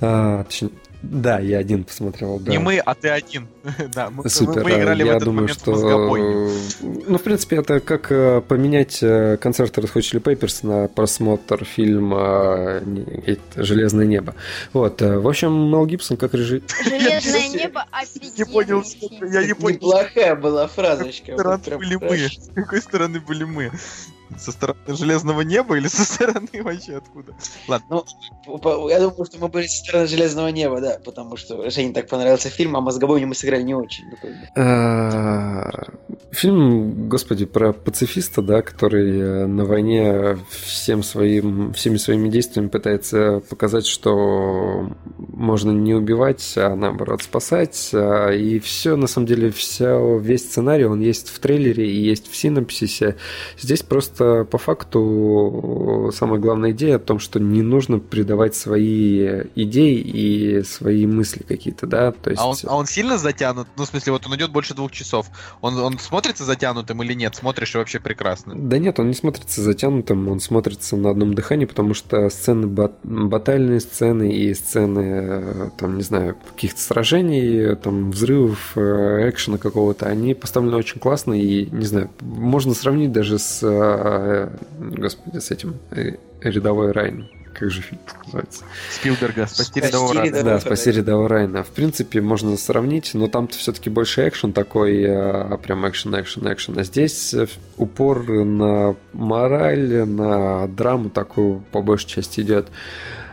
Speaker 3: А, точнее, Да, я один посмотрел, да.
Speaker 2: Не мы, а ты один. да, мы,
Speaker 3: Супер.
Speaker 2: мы играли
Speaker 3: я
Speaker 2: в этот
Speaker 3: думаю,
Speaker 2: момент
Speaker 3: что...
Speaker 2: мозгобой.
Speaker 3: Ну, в принципе, это как э, поменять э, концерт Red Hot Chili Peppers на просмотр фильма э, «Железное небо». Вот. В общем, Мел Гибсон как режиссер...
Speaker 5: Железное небо
Speaker 2: Не понял,
Speaker 5: офигенный
Speaker 2: что-
Speaker 5: фильм.
Speaker 2: я не понял,
Speaker 4: Неплохая была фразочка.
Speaker 2: с какой стороны были мы. С какой стороны были мы? Со стороны железного неба или со стороны вообще откуда? Ладно,
Speaker 4: По- Я думаю, что мы были со стороны Железного неба, да, потому что Жене так понравился фильм, а мозгобойню мы сыграли не очень. Ну.
Speaker 3: Э, Фильм, господи, про пацифиста, да, который э, на войне всем своим, всеми своими действиями пытается показать, что можно не убивать, а наоборот спасать. А, И все, на самом деле, вся, весь сценарий, он есть в трейлере и есть в синопсисе. Здесь просто по факту самая главная идея о том, что не нужно придавать свои идеи и свои мысли какие-то, да, то есть...
Speaker 2: а он, а он сильно затянут? Ну, в смысле, вот он идет больше двух часов. Он, он смотрится затянутым или нет? Смотришь и вообще прекрасно.
Speaker 3: Да нет, он не смотрится затянутым, он смотрится на одном дыхании, потому что сцены, бат- батальные сцены и сцены, э, там, не знаю, каких-то сражений, там, взрывов, э, экшена какого-то, они поставлены очень классно, и, не знаю, можно сравнить даже с, э, господи, с этим, э, рядовой Райн. Как же фильм называется?
Speaker 2: Спилберга, спасти
Speaker 4: Спасти
Speaker 2: рядового Райана.
Speaker 3: Да, спаси рядового Райана. В принципе, можно сравнить, но там-то все-таки больше экшен такой, э, прям экшен, экшен, экшен. А здесь э, упор на мораль, на драму такую по большей части идет.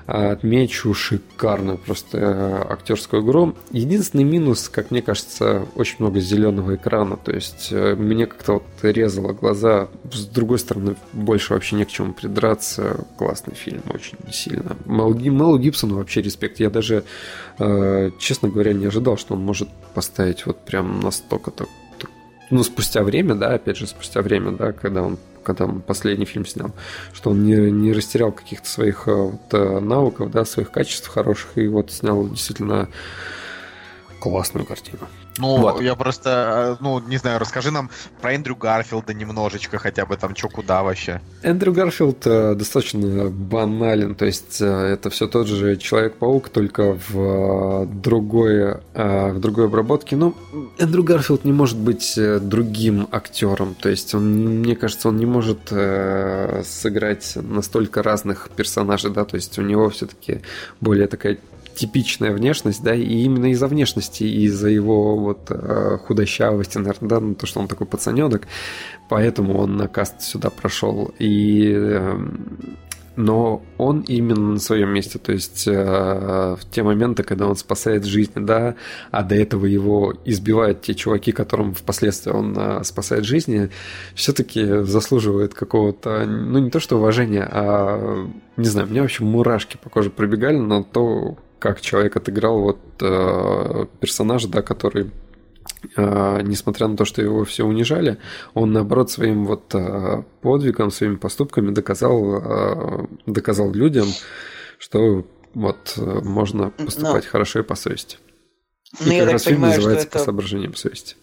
Speaker 3: А, Отмечу шикарную просто э, актерскую игру. Единственный минус, как мне кажется, очень много зеленого экрана. То есть э, мне как-то вот резало глаза. С другой стороны, больше вообще не к чему придраться. Классный фильм, очень сильно. Мелу Гибсону вообще респект. Я даже, э, честно говоря, не ожидал, что он может поставить вот прям настолько так ну, спустя время, да, опять же, спустя время, да, когда он когда он последний фильм снял, что он не, не растерял каких-то своих э, вот, э, навыков, да, своих качеств хороших, и вот снял действительно классную картину.
Speaker 2: Ну,
Speaker 3: Вот.
Speaker 2: я просто, э, ну, не знаю, расскажи нам про Эндрю Гарфилда немножечко, хотя бы там, чё куда вообще.
Speaker 3: Эндрю Гарфилд э, достаточно банален, то есть э, это все тот же Человек-паук, только в другой, в другой обработке. Но Эндрю Гарфилд не может быть другим актером, то есть он, мне кажется, он не может сыграть настолько разных персонажей, да, то есть у него все-таки более такая типичная внешность, да, и именно из-за внешности, из-за его вот э, худощавости, наверное, да, ну, то, что он такой пацаненок, поэтому он на каст сюда прошел. И эм, но он именно на своем месте, то есть э, в те моменты, когда он спасает жизнь, да, а до этого его избивают те чуваки, которым впоследствии он э, спасает жизни, все-таки заслуживает какого-то, ну не то что уважения, а не знаю, мне вообще мурашки по коже пробегали на то, как человек отыграл вот э, персонажа, да, который э, несмотря на то, что его все унижали, он наоборот своим вот э, подвигом, своими поступками доказал, э, доказал людям, что вот э, можно поступать хорошо и по совести. И
Speaker 4: Ну, я
Speaker 3: как
Speaker 4: так
Speaker 3: раз фильм
Speaker 4: понимаю,
Speaker 3: называется по
Speaker 4: это,
Speaker 3: соображениям совести.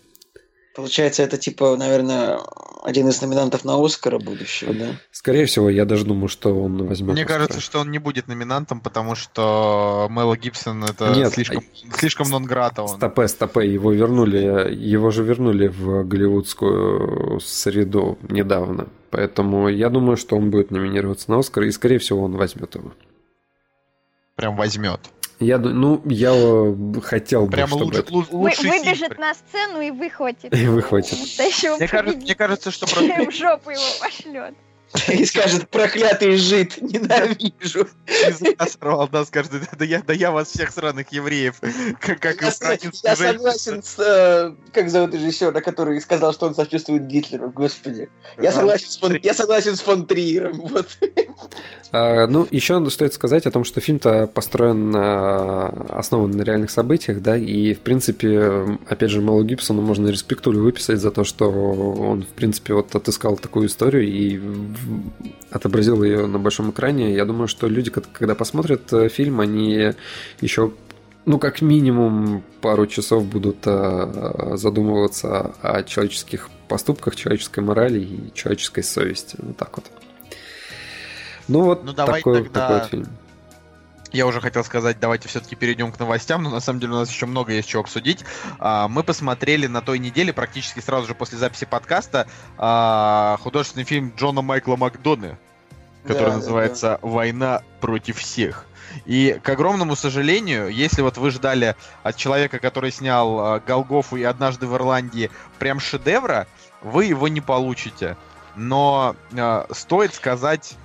Speaker 4: Получается, это типа, наверное, один из номинантов на Оскара будущего, да?
Speaker 3: Скорее всего, я даже думаю, что он возьмет.
Speaker 2: Мне
Speaker 3: Оскара.
Speaker 2: кажется, что он не будет номинантом, потому что Мэла Гибсон это
Speaker 3: Нет,
Speaker 2: слишком, слишком нон-грата он.
Speaker 3: Стопе, стопе, его вернули, его же вернули в голливудскую среду недавно. Поэтому я думаю, что он будет номинироваться на Оскар, и, скорее всего, он возьмет его.
Speaker 2: Прям возьмет.
Speaker 3: Я, ну, я э, хотел бы,
Speaker 2: Прям
Speaker 3: чтобы
Speaker 2: лучше,
Speaker 3: это-
Speaker 2: лу-
Speaker 5: Вы-
Speaker 2: фильм.
Speaker 5: выбежит на сцену и выхватит.
Speaker 3: И выхватит.
Speaker 5: Настоящего
Speaker 2: Мне кажется, мне кажется, что просто
Speaker 5: в жопу его пошлет.
Speaker 4: И скажет, проклятый жид, ненавижу.
Speaker 2: языка сорвал, да, скажет, да, да я, да я вас всех сраных евреев, как, как
Speaker 4: Я, я согласен с... э, как зовут режиссера, который сказал, что он сочувствует Гитлеру, господи. Я согласен с фон, я согласен с фон Триером, вот.
Speaker 3: А, ну, еще стоит сказать о том, что фильм-то построен на основан на реальных событиях, да, и, в принципе, опять же, Мэлу Гибсону можно респектулю выписать за то, что он, в принципе, вот отыскал такую историю и отобразил ее на большом экране. Я думаю, что люди, когда посмотрят э, фильм, они еще ну, как минимум пару часов будут э, задумываться о человеческих поступках, человеческой морали и человеческой совести. Вот так вот. Ну вот
Speaker 2: Ну, давай
Speaker 3: такой,
Speaker 2: тогда-
Speaker 3: такой вот фильм.
Speaker 2: я уже хотел сказать, давайте все-таки перейдем к новостям, но на самом деле у нас еще много есть чего обсудить. А, мы посмотрели на той неделе, практически сразу же после записи подкаста, а, художественный фильм Джона Майкла Макдоны, который
Speaker 4: Да, да,
Speaker 2: называется «Война против всех». И, к огромному сожалению, если вот вы ждали от человека, который снял а, Голгофу и «Однажды в Ирландии» прям шедевра, вы его не получите. Но стоит сказать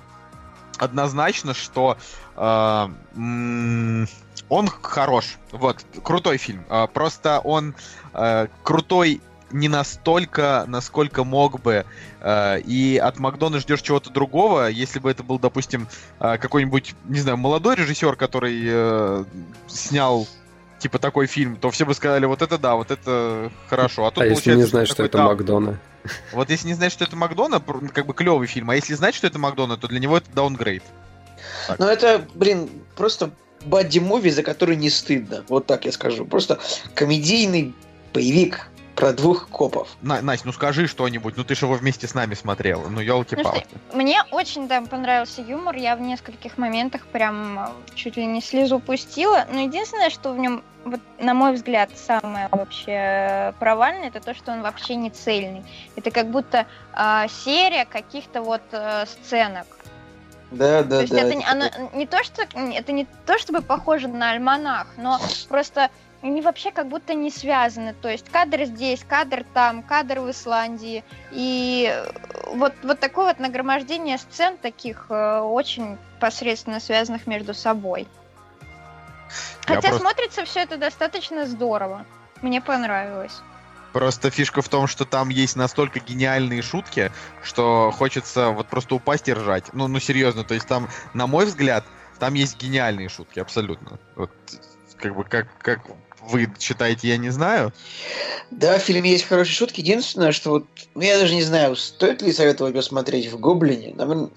Speaker 2: однозначно, что м, он хорош. Вот, крутой фильм. А, просто он а, крутой не настолько, насколько мог бы. А, И от Макдона ждешь чего-то другого. Если бы это был, допустим, а, какой-нибудь, не знаю, молодой режиссер, который э, снял типа такой фильм, то все бы сказали, вот это да, вот это хорошо. А тут
Speaker 3: А если не знать, что это. Макдона?
Speaker 2: Вот если не знать, что это Макдона, пр- как бы клевый фильм, а если знать, что это Макдона, то для него это даунгрейд.
Speaker 4: Ну это, блин, просто бадди-муви, за который не стыдно. Вот так я скажу. Просто комедийный боевик про двух копов.
Speaker 2: На, Настя, ну скажи что-нибудь, ну ты же его вместе с нами смотрела, ну елки-палки.
Speaker 5: Мне очень там понравился юмор, я в нескольких моментах прям э, чуть ли не слезу пустила. Но единственное, что в нем, вот, на мой взгляд, самое вообще э, провальное, это то, что он вообще не цельный. Это как будто а, серия каких-то вот э, сценок.
Speaker 4: Да, да,
Speaker 5: то есть
Speaker 4: да.
Speaker 5: это, не, оно не то, что это не то, чтобы похоже на альманах, но просто они вообще как будто не связаны. То есть кадр здесь, кадр там, кадр в Исландии. И э, вот, вот такое вот нагромождение сцен таких э, очень посредственно связанных между собой. Хотя
Speaker 2: просто-
Speaker 5: смотрится все это достаточно здорово. Мне понравилось.
Speaker 2: Просто фишка в том, что там есть настолько гениальные шутки, что хочется вот просто упасть и ржать. Ну, ну серьезно, то есть там, на мой взгляд, там есть гениальные шутки, абсолютно. Вот, как бы, как, как вы считаете, я не знаю.
Speaker 4: Да, в фильме есть хорошие шутки. Единственное, что вот, ну я даже не знаю, стоит ли советовать его смотреть в Гоблине. Наверное,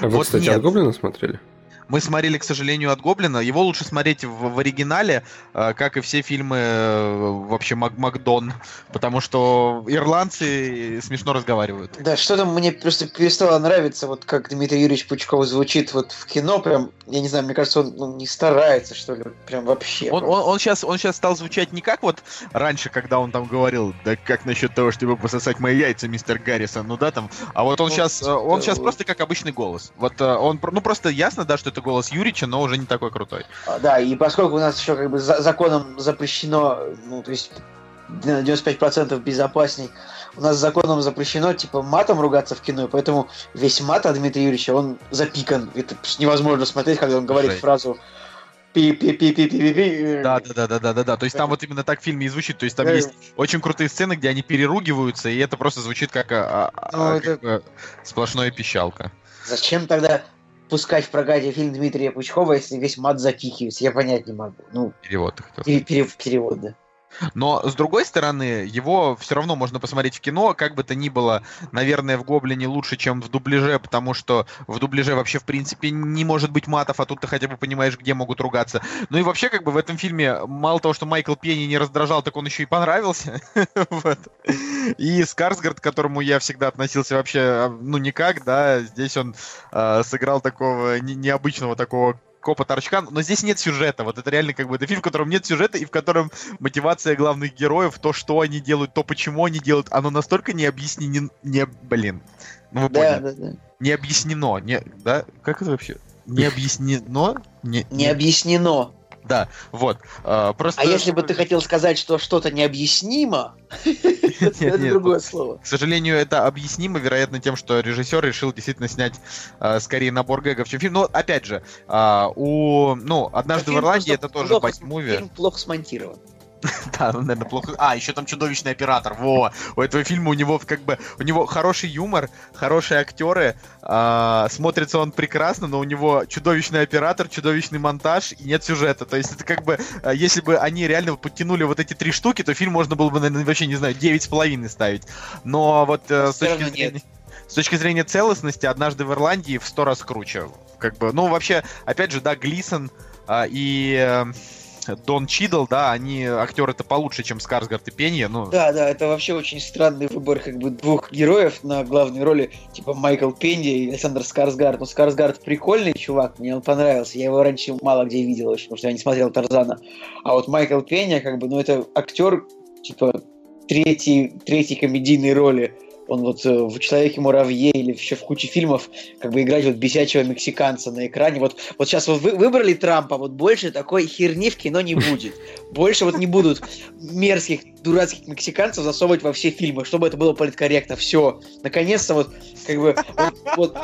Speaker 3: А вы,
Speaker 2: Вот
Speaker 3: кстати,
Speaker 2: нет.
Speaker 3: от Гоблина смотрели?
Speaker 2: Мы смотрели, к сожалению, от Гоблина. Его лучше смотреть в, в оригинале, э, как и все фильмы э, вообще Мак- Макдон, потому что ирландцы смешно разговаривают.
Speaker 4: да, что-то мне просто перестало нравиться, вот как Дмитрий Юрьевич Пучков звучит вот в кино, прям, я не знаю, мне кажется, он ну, не старается, что ли, прям вообще.
Speaker 2: Он, он, он, сейчас, он сейчас стал звучать не как вот раньше, когда он там говорил, да как насчет того, чтобы пососать мои яйца, мистер Гаррисон, ну да, там. А вот он
Speaker 4: Ну,
Speaker 2: сейчас, он
Speaker 4: да,
Speaker 2: сейчас
Speaker 4: вот.
Speaker 2: просто как обычный голос. Вот э, он, ну просто ясно, да, что это голос Юрича, но уже не такой крутой.
Speaker 4: А, Да, и поскольку у нас еще как бы за- законом запрещено, ну, то есть на 95% безопасней, у нас законом запрещено, типа, матом ругаться в кино, поэтому весь мат от Дмитрия Юрьевича, он запикан. Это просто невозможно смотреть, когда он говорит
Speaker 2: Жесть.
Speaker 4: фразу
Speaker 2: Да, да, да, да, да, да, да. То есть там вот именно так в фильме и звучит. То есть там есть очень крутые сцены, где они переругиваются, и это просто звучит как, а, а,
Speaker 4: Ну,
Speaker 2: а,
Speaker 4: это-
Speaker 2: как бы сплошное пищалка.
Speaker 4: Зачем тогда пускать в прокате фильм Дмитрия Пучкова, если весь мат запикивается? Я понять не могу. Ну,
Speaker 2: Перевод. ты хотел
Speaker 4: пере- пере- перевод, да.
Speaker 2: Но, с другой стороны, его все равно можно посмотреть в кино, как бы то ни было, наверное, в «Гоблине» лучше, чем в дубляже, потому что в дубляже вообще, в принципе, не может быть матов, а тут ты хотя бы понимаешь, где могут ругаться. Ну и вообще, как бы в этом фильме, мало того, что Майкл Пенни не раздражал, так он еще и понравился. И Скарсгард, к которому я всегда относился вообще, а, ну, никак, да, здесь он а, сыграл такого не- необычного такого копа торчка, но здесь нет сюжета. Вот это реально как бы это фильм, в котором нет сюжета и в котором мотивация главных героев, то, что они делают, то, почему они делают, оно настолько не объяснено, не, блин, ну вы
Speaker 4: Да,
Speaker 2: поняли,
Speaker 4: да, да.
Speaker 2: не объяснено, не, да, как это вообще? Не объяснено? Не,
Speaker 4: Не объяснено.
Speaker 2: Да, вот. а, просто...
Speaker 4: А если бы ты хотел сказать, что что-то необъяснимо, это другое слово.
Speaker 2: К сожалению, это объяснимо, вероятно, тем, что режиссер решил действительно снять а, скорее набор гэгов, чем фильм. Но, опять же, а, у... Ну, «Однажды в Ирландии» это тоже бать-муви.
Speaker 4: Фильм плохо смонтирован.
Speaker 2: Да, ну, наверное, плохо. А, еще там чудовищный оператор. Во! У этого фильма у него как бы у него хороший юмор, хорошие актеры, а, смотрится он прекрасно, но у него чудовищный оператор, чудовищный монтаж и нет сюжета. То есть это как бы, а, если бы они реально подтянули вот эти три штуки, то фильм можно было бы, наверное, вообще, не знаю, девять с половиной ставить. Но вот э, с точки
Speaker 4: нет.
Speaker 2: зрения... С точки зрения целостности, однажды в Ирландии в сто раз круче. Как бы, ну, вообще, опять же, да, Глисон а, и... э, Дон Чидл, да, они актеры-то получше, чем Скарсгард и Пенья, ну...
Speaker 4: Да, да, это вообще очень странный выбор как бы двух героев на главной роли, типа Майкл Пенди и Александр Скарсгард. Ну, Скарсгард прикольный чувак, мне он понравился. Я его раньше мало где видел потому что я не смотрел Тарзана. А вот Майкл Пенья, как бы, ну, это актер, типа, третьей, третьей комедийной роли он вот э, в «Человеке-муравье» или еще в куче фильмов как бы играть вот бесячего мексиканца на экране. Вот, вот сейчас вот вы выбрали Трампа, вот больше такой херни в кино не будет. Больше вот не будут мерзких, дурацких мексиканцев засовывать во все фильмы, чтобы это было политкорректно. Все. Наконец-то вот, как бы, вот, вот,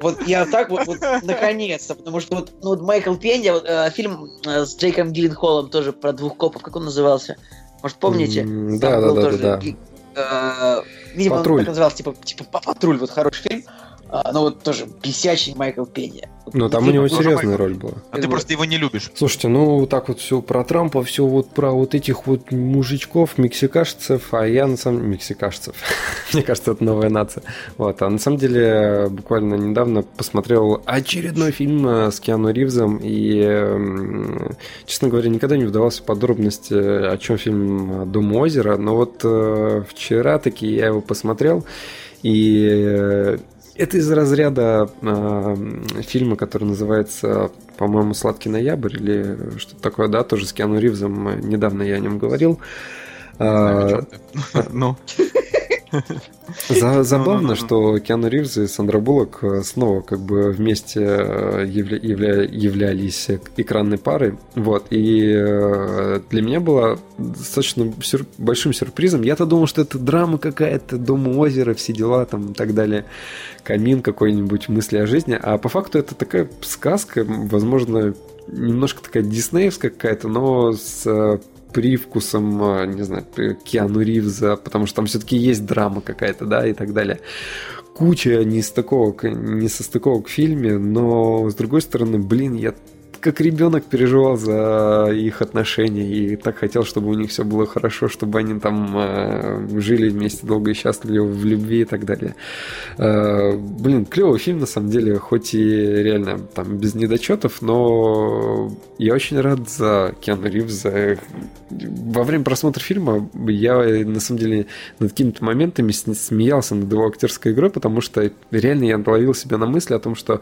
Speaker 4: вот я так вот, вот наконец-то, потому что вот, ну, вот Майкл Пенди, вот, э, фильм э, с Джейком Гилленхолом тоже про двух копов, как он назывался? Может, помните?
Speaker 3: М, Да, да, да, да, да.
Speaker 4: э, видимо,
Speaker 3: Патруль.
Speaker 4: он так назывался, типа, типа «Па- патруль, вот хороший фильм. А, ну вот тоже бесячий Майкл Пенни. Вот,
Speaker 3: Ну, там у него серьезная роль была.
Speaker 2: А ты просто его не любишь.
Speaker 3: Слушайте, ну так вот все про Трампа, все вот про вот этих вот мужичков, мексикашцев, а я на самом мексикашцев. Мне кажется, это новая нация. Вот, а на самом деле буквально недавно посмотрел очередной фильм э, с Киану Ривзом и, м, честно говоря, никогда не вдавался в подробности, о чем фильм «Дом у озера», но вот э, вчера таки я его посмотрел, и э, это из разряда э, фильма, который называется, по-моему, «Сладкий ноябрь» или что-то такое, да, тоже с Киану Ривзом. э, Недавно я о нем говорил. А,
Speaker 2: ты. Ну,
Speaker 3: Забавно,
Speaker 2: Ну-ну-ну.
Speaker 3: что Киану Ривз и Сандра Буллок э, снова как бы вместе э, явля- явля- являлись экранной парой. Вот. И э, для меня было достаточно большим сюрпризом. Я-то думал, что это драма какая-то, дом у озера, все дела там и так далее. Камин какой-нибудь, мысли о жизни. А по факту это такая сказка, возможно, немножко такая диснеевская какая-то, но с привкусом, э, не знаю, Киану Ривза, потому что там все-таки есть драма какая-то, да, и так далее. Куча нестыковок, несостыковок в фильме, но с другой стороны, блин, я как ребенок переживал за их отношения и так хотел, чтобы у них все было хорошо, чтобы они там э, жили вместе долго и счастливо в любви и так далее. Э, блин, клевый фильм на самом деле, хоть и реально там без недочетов, но я очень рад за Киану Ривза. Во время просмотра фильма я на самом деле над какими-то моментами смеялся над его актерской игрой, потому что реально я ловил себя на мысли о том, что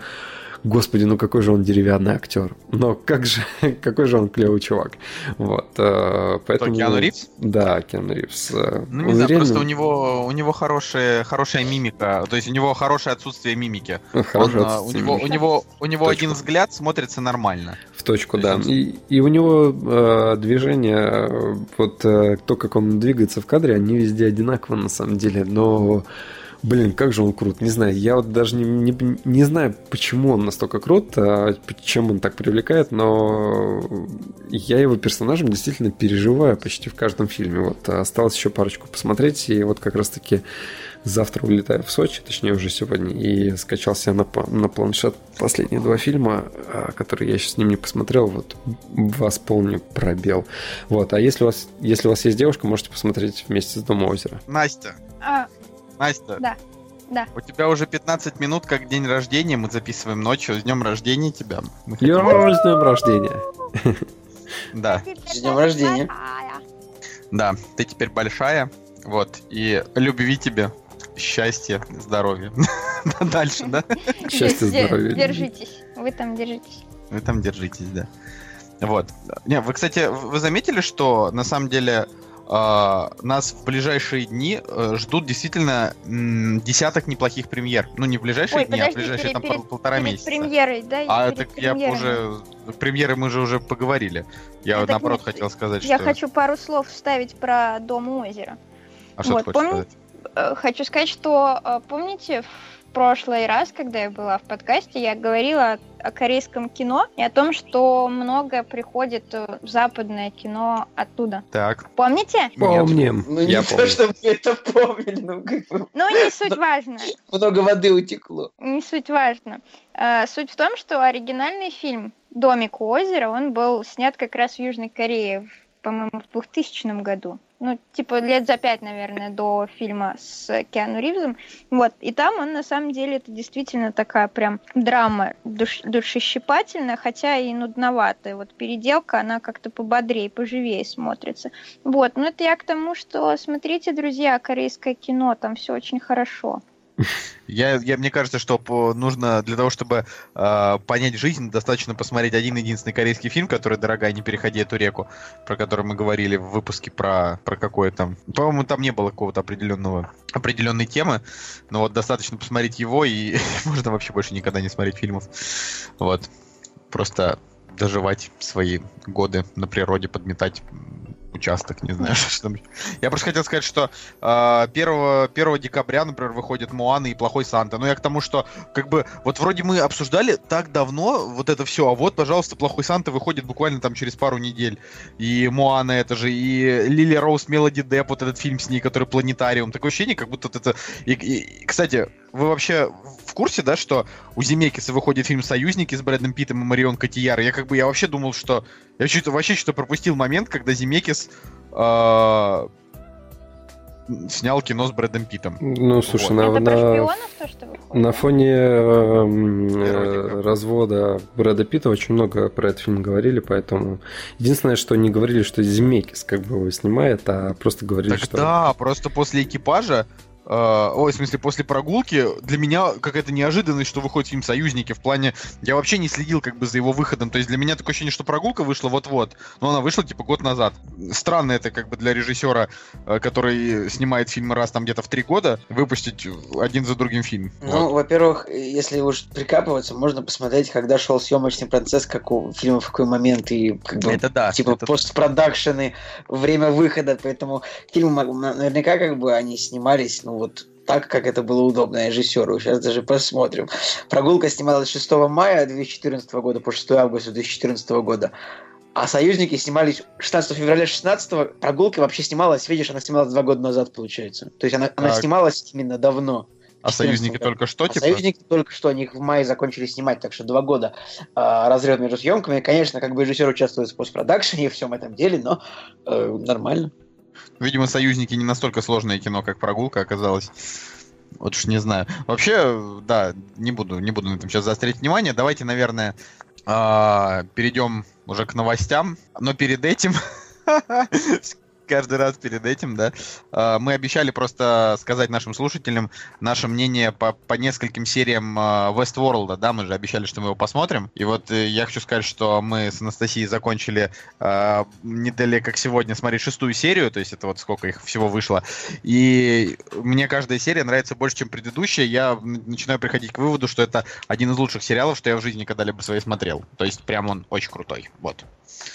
Speaker 3: Господи, ну какой же он деревянный актер. Но как же, какой же он клевый чувак. Вот. э, Поэтому...
Speaker 2: Киану Ривз?
Speaker 3: Да, Киану Ривз. э,
Speaker 2: ну не
Speaker 3: он
Speaker 2: знаю,
Speaker 3: реально
Speaker 2: просто у него, у него хорошая, хорошая мимика, то есть у него хорошее отсутствие мимики.
Speaker 3: хороший
Speaker 2: Он, у
Speaker 3: отсутствие
Speaker 2: него, у
Speaker 3: мимики.
Speaker 2: него, у него один взгляд смотрится нормально.
Speaker 3: В точку,
Speaker 2: То
Speaker 3: да.
Speaker 2: есть
Speaker 3: И, и у него э, движение, э, вот э, то, как он двигается в кадре, они везде одинаково на самом деле, но Блин, как же он крут. Не знаю, я вот даже не, не, не знаю, почему он настолько крут, а чем он так привлекает, но я его персонажем действительно переживаю почти в каждом фильме. Вот осталось еще парочку посмотреть, и вот как раз-таки завтра улетаю в Сочи, точнее уже сегодня, и скачал себе на, на планшет последние два фильма, а, которые я еще с ним не посмотрел, вот восполню пробел. Вот, а если у вас, если у вас есть девушка, можете посмотреть вместе с Дома озера.
Speaker 2: Настя,
Speaker 5: А,
Speaker 2: Настя.
Speaker 5: Да, да.
Speaker 2: У тебя уже 15 минут как день рождения, мы записываем ночью. С днем рождения тебя. Мы хотим-
Speaker 3: с днем рождения!
Speaker 2: Да,
Speaker 4: С днем рождения.
Speaker 2: да, ты теперь большая. Вот, и любви тебе, счастья, здоровья. Дальше, да?
Speaker 3: Счастья, здоровья.
Speaker 5: Держитесь. Вы там держитесь.
Speaker 2: Вы там держитесь, да. Вот. Не, вы, кстати, вы заметили, что на самом деле нас в ближайшие дни э, ждут действительно десяток неплохих премьер. Ну, не в ближайшие
Speaker 5: Ой,
Speaker 2: дни, а в
Speaker 5: подожди,
Speaker 2: ближайшие
Speaker 5: перед,
Speaker 2: там
Speaker 5: перед-
Speaker 2: полтора
Speaker 5: перед
Speaker 2: месяца.
Speaker 5: премьерой, да?
Speaker 2: А так я
Speaker 5: премьерами.
Speaker 2: уже... Премьеры мы же уже поговорили. Я,
Speaker 5: Ну, так
Speaker 2: наоборот
Speaker 5: нет,
Speaker 2: хотел сказать,
Speaker 5: Я
Speaker 2: что...
Speaker 5: хочу пару слов вставить про Дом у озера.
Speaker 2: А что
Speaker 5: вот,
Speaker 2: ты хочешь
Speaker 5: помни-
Speaker 2: сказать?
Speaker 5: Э, Хочу сказать, что э, помните прошлый раз, когда я была в подкасте, я говорила о, о корейском кино и о том, что много приходит э, в западное кино оттуда.
Speaker 2: Так.
Speaker 5: Помните?
Speaker 3: Помним.
Speaker 4: Ну, не
Speaker 3: Я
Speaker 4: то,
Speaker 3: помню.
Speaker 4: чтобы мы это помнили, ну, как бы
Speaker 5: Ну, не суть важно.
Speaker 4: много воды утекло.
Speaker 5: Не суть важно. Э, Суть в том, что оригинальный фильм «Домик у озера», он был снят как раз в Южной Корее, по-моему, в 2000 году. Ну, типа лет за пять, наверное, до фильма с Киану Ривзом. Вот, и там он, на самом деле, это действительно такая прям драма душ, душещипательная, хотя и нудноватая. Вот переделка, она как-то пободрее, поживее смотрится. Вот, ну это я к тому, что смотрите, друзья, корейское кино, там все очень хорошо.
Speaker 2: Я, я, мне кажется, что нужно для того, чтобы э, понять жизнь, достаточно посмотреть один единственный корейский фильм, который «Дорогая, не переходи эту реку», про который мы говорили в выпуске про, про какое там... По-моему, там не было какого-то определенного определенной темы, но вот достаточно посмотреть его, и можно вообще больше никогда не смотреть фильмов. Вот. Просто доживать свои годы на природе, подметать участок, не знаю, что там. Я просто хотел сказать, что э, 1, 1 декабря, например, выходит Моана и Плохой Санта. Но я к тому, что, как бы, вот вроде мы обсуждали так давно вот это все, а вот, пожалуйста, Плохой Санта выходит буквально там через пару недель. И Моана это же, и Лили Роуз Мелоди Деп, вот этот фильм с ней, который Планетариум. Такое ощущение, как будто это... И, кстати, вы вообще в курсе, да, что у Земекиса выходит фильм «Союзники» с Брэдом Питтом и Марион Котияр? Я как бы, я вообще думал, что... Я что-то вообще что-то пропустил момент, когда Земекис э, снял кино с Брэдом Питтом.
Speaker 3: Ну, слушай,
Speaker 5: вот.
Speaker 3: на,
Speaker 5: Это
Speaker 3: на,
Speaker 5: шпионов, то, что выходит?
Speaker 3: на фоне э, развода Брэда Питта очень много про этот фильм говорили, поэтому единственное, что не говорили, что Земекис как бы его снимает, а просто говорили,
Speaker 2: так
Speaker 3: что...
Speaker 2: Да, просто после экипажа Uh, ой, в смысле, после прогулки для меня какая-то неожиданность, что выходит фильм «Союзники». В плане, я вообще не следил как бы за его выходом. То есть для меня такое ощущение, что прогулка вышла вот-вот, но она вышла типа год назад. Странно это как бы для режиссера, э, который снимает фильмы раз там где-то в три года, выпустить один за другим фильм.
Speaker 4: Ну,
Speaker 2: Вот.
Speaker 4: во-первых, если уж прикапываться, можно посмотреть, когда шел съемочный процесс, как у фильма в какой момент, и как бы
Speaker 2: Это да.
Speaker 4: типа
Speaker 2: это-
Speaker 4: постпродакшены, время выхода, поэтому фильмы наверняка как бы они снимались, ну вот так, как это было удобно режиссеру. Сейчас даже посмотрим. Прогулка снималась 6 мая 2014 года по 6 августа 2014 года. А «Союзники» снимались 16 февраля 16 Прогулка вообще снималась, видишь, она снималась два года назад, получается. То есть она, она снималась именно давно.
Speaker 2: А
Speaker 4: 14
Speaker 2: «Союзники» только что,
Speaker 4: А
Speaker 2: типа?
Speaker 4: «Союзники» только что, они в мае закончили снимать, так что два года а, разрыв между съемками. Конечно, как бы режиссер участвует в постпродакшене и всем этом деле, но э, нормально.
Speaker 2: Видимо, «Союзники» не настолько сложное кино, как «Прогулка» оказалось. Вот уж не знаю. Вообще, да, не буду, не буду на этом сейчас заострять внимание. Давайте, наверное, а, перейдем уже к новостям. Но перед этим... Каждый раз перед этим, да. а, Мы обещали просто сказать нашим слушателям наше мнение по, по нескольким сериям а, Westworld, да, мы же обещали, что мы его посмотрим. И вот э, я хочу сказать, что мы с Анастасией закончили э, не далее, как сегодня, смотреть шестую серию, то есть это вот сколько их всего вышло. И мне каждая серия нравится больше, чем предыдущая. Я начинаю приходить к выводу, что это один из лучших сериалов, что я в жизни когда-либо своей смотрел. То есть прям он очень крутой. Вот.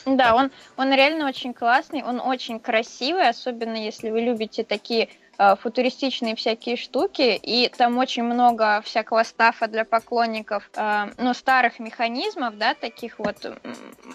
Speaker 5: Да, он, он реально очень классный, он очень красивый, особенно если вы любите такие э, футуристичные всякие штуки, и там очень много всякого стафа для поклонников, э, ну, старых механизмов, да, таких вот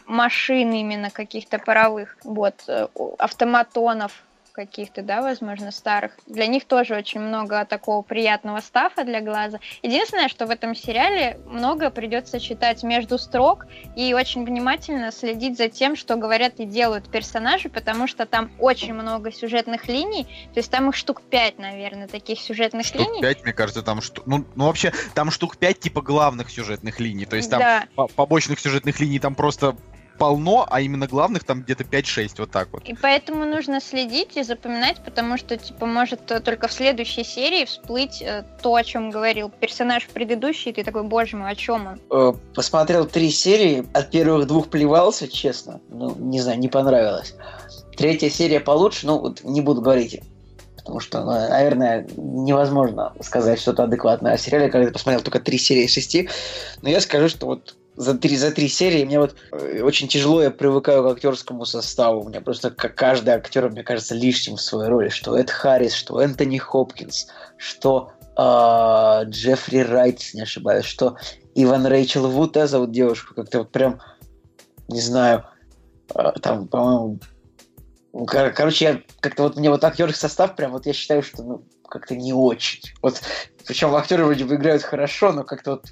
Speaker 5: машин именно каких-то паровых, вот, э, автоматонов каких-то, да, возможно, старых. Для них тоже очень много такого приятного стафа для глаза. Единственное, что в этом сериале много придется читать между строк, и очень внимательно следить за тем, что говорят и делают персонажи, потому что там очень много сюжетных линий, то есть там их штук пять, наверное, таких сюжетных
Speaker 2: Штук
Speaker 5: линий.
Speaker 2: пять, мне кажется, там штук... Ну, ну, вообще, там штук пять типа главных сюжетных линий. То есть там
Speaker 5: Да,
Speaker 2: по- побочных сюжетных линий там просто полно, а именно главных там где-то 5-6, вот так вот.
Speaker 5: и поэтому нужно следить и запоминать, потому что, типа, может э, только в следующей серии всплыть э, то, о чем говорил персонаж в предыдущей, и ты такой, боже мой, о чем он?
Speaker 4: Э, Посмотрел три серии, от первых двух плевался, честно. Ну, не знаю, не понравилось. Третья серия получше, ну, вот не буду говорить. Потому что, ну, наверное, невозможно сказать что-то адекватное о сериале, когда ты посмотрел только три серии из шести. Но я скажу, что вот за три, за три серии мне вот э, очень тяжело, я привыкаю к актерскому составу. У меня просто как каждый актер, мне кажется, лишним в своей роли. Что Эд Харрис, что Энтони Хопкинс, что а, Джеффри Райт, не ошибаюсь, что Иван Рэйчел Вуд, да, зовут девушку, как-то вот прям, не знаю, а, там, по-моему, кор- короче, я как-то вот мне вот актерский состав прям вот я считаю, что ну как-то не очень. Вот причем актеры вроде бы играют хорошо, но как-то вот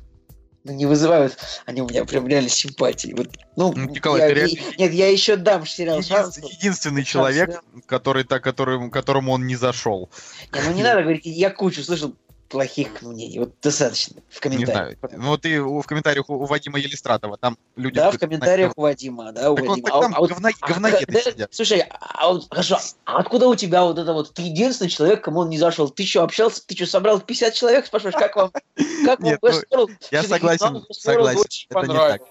Speaker 4: ну, не вызывают они у меня прям реально симпатии. Вот, ну,
Speaker 2: Ну, Николай,
Speaker 4: я-
Speaker 2: ты реально-
Speaker 4: нет, я еще дам сериал шанс.
Speaker 2: Единственный, единственный
Speaker 4: Шанс,
Speaker 2: человек,
Speaker 4: да.
Speaker 2: который, так, который, которому он не зашел.
Speaker 4: Не, ну не надо говорить, я кучу слышал плохих мнений. Вот достаточно в
Speaker 2: Не
Speaker 4: комментариях.
Speaker 2: знаю. Ну, ты в комментариях у, Вадима Елистратова, там люди...
Speaker 4: Да, в комментариях у Вадима, да, у
Speaker 2: Так
Speaker 4: Вадима. А-
Speaker 2: там
Speaker 4: а
Speaker 2: говна-
Speaker 4: а
Speaker 2: говноеды
Speaker 4: да,
Speaker 2: сидят.
Speaker 4: Слушай, а вот, хорошо, а откуда у тебя вот это вот? Ты единственный человек, кому он не зашел. Ты что, общался? Ты что, собрал 50 человек? Спрашиваешь, как вам? Как вам
Speaker 2: Нет, ну, я согласен,
Speaker 4: «Нам Westworld
Speaker 2: согласен, это не так.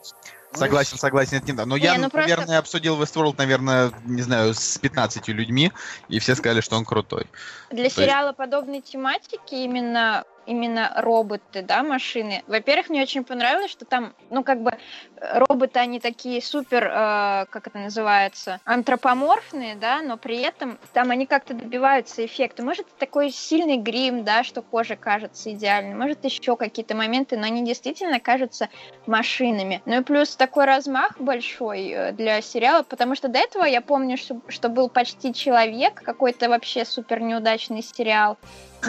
Speaker 4: Понравился». Ну,
Speaker 2: Согласен, согласен, это не да. Но
Speaker 5: Не,
Speaker 2: я,
Speaker 5: ну просто-
Speaker 2: наверное, обсудил Westworld, наверное, не знаю, с 15 людьми, и все сказали, что он крутой.
Speaker 5: Для
Speaker 2: есть-
Speaker 5: сериала подобной тематики именно именно роботы, да, машины. Во-первых, мне очень понравилось, что там, ну, как бы, э, роботы, они такие супер, э, как это называется, антропоморфные, да, но при этом там они как-то добиваются эффекта. Может, такой сильный грим, да, что кожа кажется идеальной, может, еще какие-то моменты, но они действительно кажутся машинами. Ну и плюс такой размах большой э, для сериала, потому что до этого я помню, что, что был почти человек, какой-то вообще супер неудачный сериал.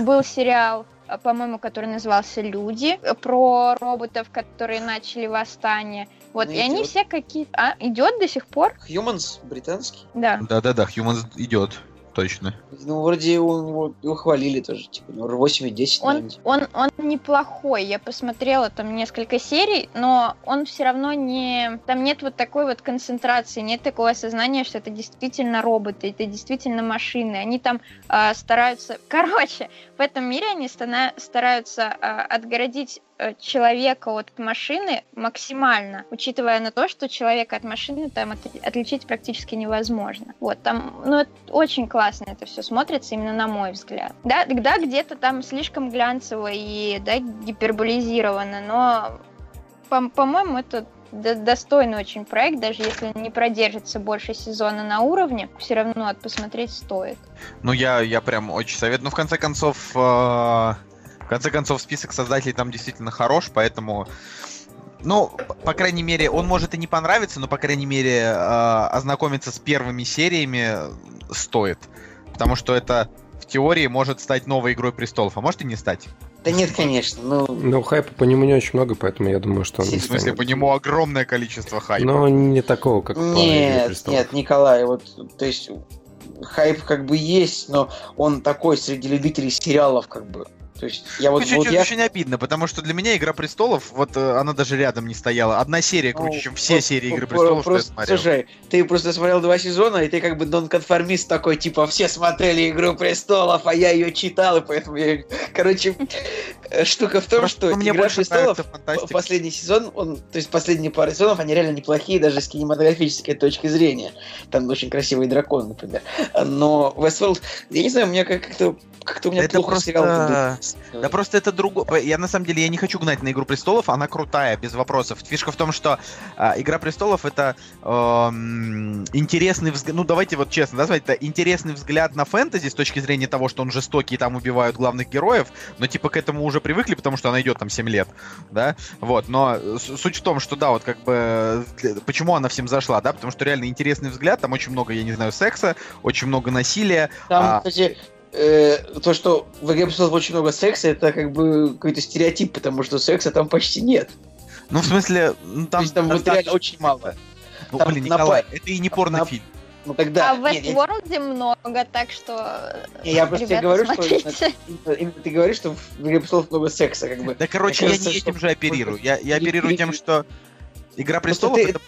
Speaker 5: Был сериал, по-моему, который назывался Люди, э, про роботов, которые начали восстание. Вот,
Speaker 4: Ну,
Speaker 5: и они
Speaker 4: идёт.
Speaker 5: все какие-то. А, идет до сих пор?
Speaker 4: Humans британский.
Speaker 5: Да.
Speaker 2: Да-да-да, Humans идет, точно.
Speaker 4: Ну, вроде он, его, его хвалили тоже, типа, ну, 8 и 10,
Speaker 5: Он,
Speaker 4: наверное.
Speaker 5: он, он неплохой. Я посмотрела там несколько серий, но он все равно не... Там нет вот такой вот концентрации, нет такого осознания, что это действительно роботы, это действительно машины. Они там а, стараются... Короче, в этом мире они стараются а, отгородить э, человека от машины максимально, учитывая на то, что человека от машины там от- отличить практически невозможно. Вот, там, ну, это очень классно это все смотрится, именно на мой взгляд. Да, да, где-то там слишком глянцево и, да, гиперболизировано, но, по- по-моему, это достойный очень проект, даже если не продержится больше сезона на уровне, все равно от посмотреть стоит.
Speaker 2: Ну, я, я прям очень советую. Ну, в конце концов, э, в конце концов, список создателей там действительно хорош, поэтому... Ну, по крайней мере, он может и не понравиться, но, по крайней мере, э, ознакомиться с первыми сериями стоит. Потому что это в теории может стать новой игрой престолов, а может и не стать.
Speaker 4: Да нет, конечно, ну...
Speaker 3: Но хайпа по нему не очень много, поэтому я думаю, что он не
Speaker 2: В смысле,
Speaker 3: станет.
Speaker 2: по нему огромное количество хайпа.
Speaker 3: Но не такого, как по «Игре
Speaker 4: Нет,
Speaker 3: престолов».
Speaker 4: нет, Николай, вот, то есть, хайп как бы есть, но он такой среди любителей сериалов, как бы. То есть, я вот,
Speaker 2: Очень,
Speaker 4: вот я...
Speaker 2: очень обидно, потому что для меня Игра престолов, вот э, она даже рядом не стояла. Одна серия круче,
Speaker 4: Ну,
Speaker 2: чем все
Speaker 4: про-
Speaker 2: серии Игры престолов, что я
Speaker 4: просто,
Speaker 2: смотрел.
Speaker 4: Слушай, ты просто смотрел два сезона, и ты как бы нонконформист такой, типа, все смотрели Игру престолов, а я ее читал, и поэтому я... Короче, э, штука в том,
Speaker 2: Просто,
Speaker 4: что
Speaker 2: ну, мне
Speaker 4: Игра престолов, последний сезон, он, то есть последние пару сезонов, они реально неплохие, даже с кинематографической точки зрения. Там очень красивый дракон, например. Но Westworld, я не знаю, у меня как- как-то как-то у меня
Speaker 2: Это
Speaker 4: плохо
Speaker 2: просто-
Speaker 4: сериал
Speaker 2: Да просто это другое. Я на самом деле я не хочу гнать на Игру престолов, она крутая, без вопросов. Фишка в том, что а, Игра престолов это эм, интересный взгляд. Ну давайте вот честно, да, это интересный взгляд на фэнтези с точки зрения того, что он жестокий, там убивают главных героев, но типа к этому уже привыкли, потому что она идет там 7 лет, да, вот. Но с- суть в том, что да, вот как бы э, почему она всем зашла, да, потому что реально интересный взгляд, там очень много, я не знаю, секса, очень много насилия,
Speaker 4: Там,
Speaker 2: А.
Speaker 4: кстати, э, то, что в «Игре престолов» очень много секса, это как бы какой-то стереотип, потому что секса там почти нет.
Speaker 2: ну в смысле, ну,
Speaker 4: То
Speaker 2: там,
Speaker 4: есть там вот
Speaker 2: достаточно-
Speaker 4: реально очень мало.
Speaker 2: Ну,
Speaker 4: Там
Speaker 2: блин,
Speaker 4: на
Speaker 2: Николай,
Speaker 4: па-
Speaker 2: это и не
Speaker 4: на-
Speaker 2: порнофильм.
Speaker 4: Ну тогда...
Speaker 5: а в Westworld много, так что...
Speaker 4: не, я просто тебе говорю, что
Speaker 5: смотрите.
Speaker 4: именно- именно ты говоришь, что в «Игре престолов» много секса, как бы.
Speaker 2: Да, короче, я
Speaker 4: кажется,
Speaker 2: не
Speaker 4: что-
Speaker 2: этим же оперирую. Я, я оперирую тем, что Игра престолов
Speaker 4: ты-
Speaker 2: это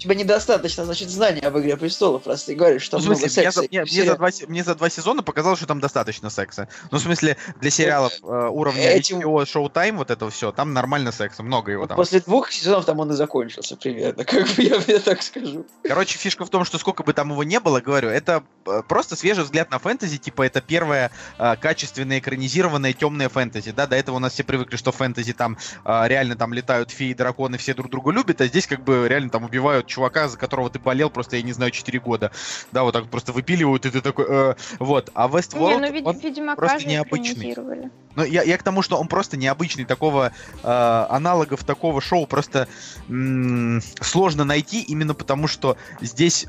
Speaker 4: тебя недостаточно, значит, знания об «Игре престолов», раз ты говоришь, что
Speaker 2: Ну,
Speaker 4: много
Speaker 2: смысле,
Speaker 4: секса.
Speaker 2: мне- мне за два, мне за два сезона показалось, что там достаточно секса. Ну, в смысле, для сериалов э, уровня
Speaker 4: этим-
Speaker 2: HBO, Showtime, вот это все, там нормально секса, много его там.
Speaker 4: После двух сезонов там он и закончился примерно, как бы я, я так скажу.
Speaker 2: Короче, фишка в том, что сколько бы там его не было, говорю, это э, просто свежий взгляд на фэнтези, типа это первое э, качественное экранизированное темное фэнтези, да, до этого у нас все привыкли, что фэнтези там э, реально там летают феи, драконы, все друг друга любят, а здесь как бы реально там убивают чувака, за которого ты болел просто, я не знаю, 4 года, да, вот так просто выпиливают, и ты такой, э, вот, а
Speaker 5: Не,
Speaker 2: Westworld,
Speaker 5: ну Ведь-
Speaker 2: он
Speaker 5: Ведьмака
Speaker 2: просто необычный.
Speaker 5: экранизировали.
Speaker 2: Ну, я, я к тому, что он просто необычный, такого э, аналогов такого шоу просто м, сложно найти, именно потому что здесь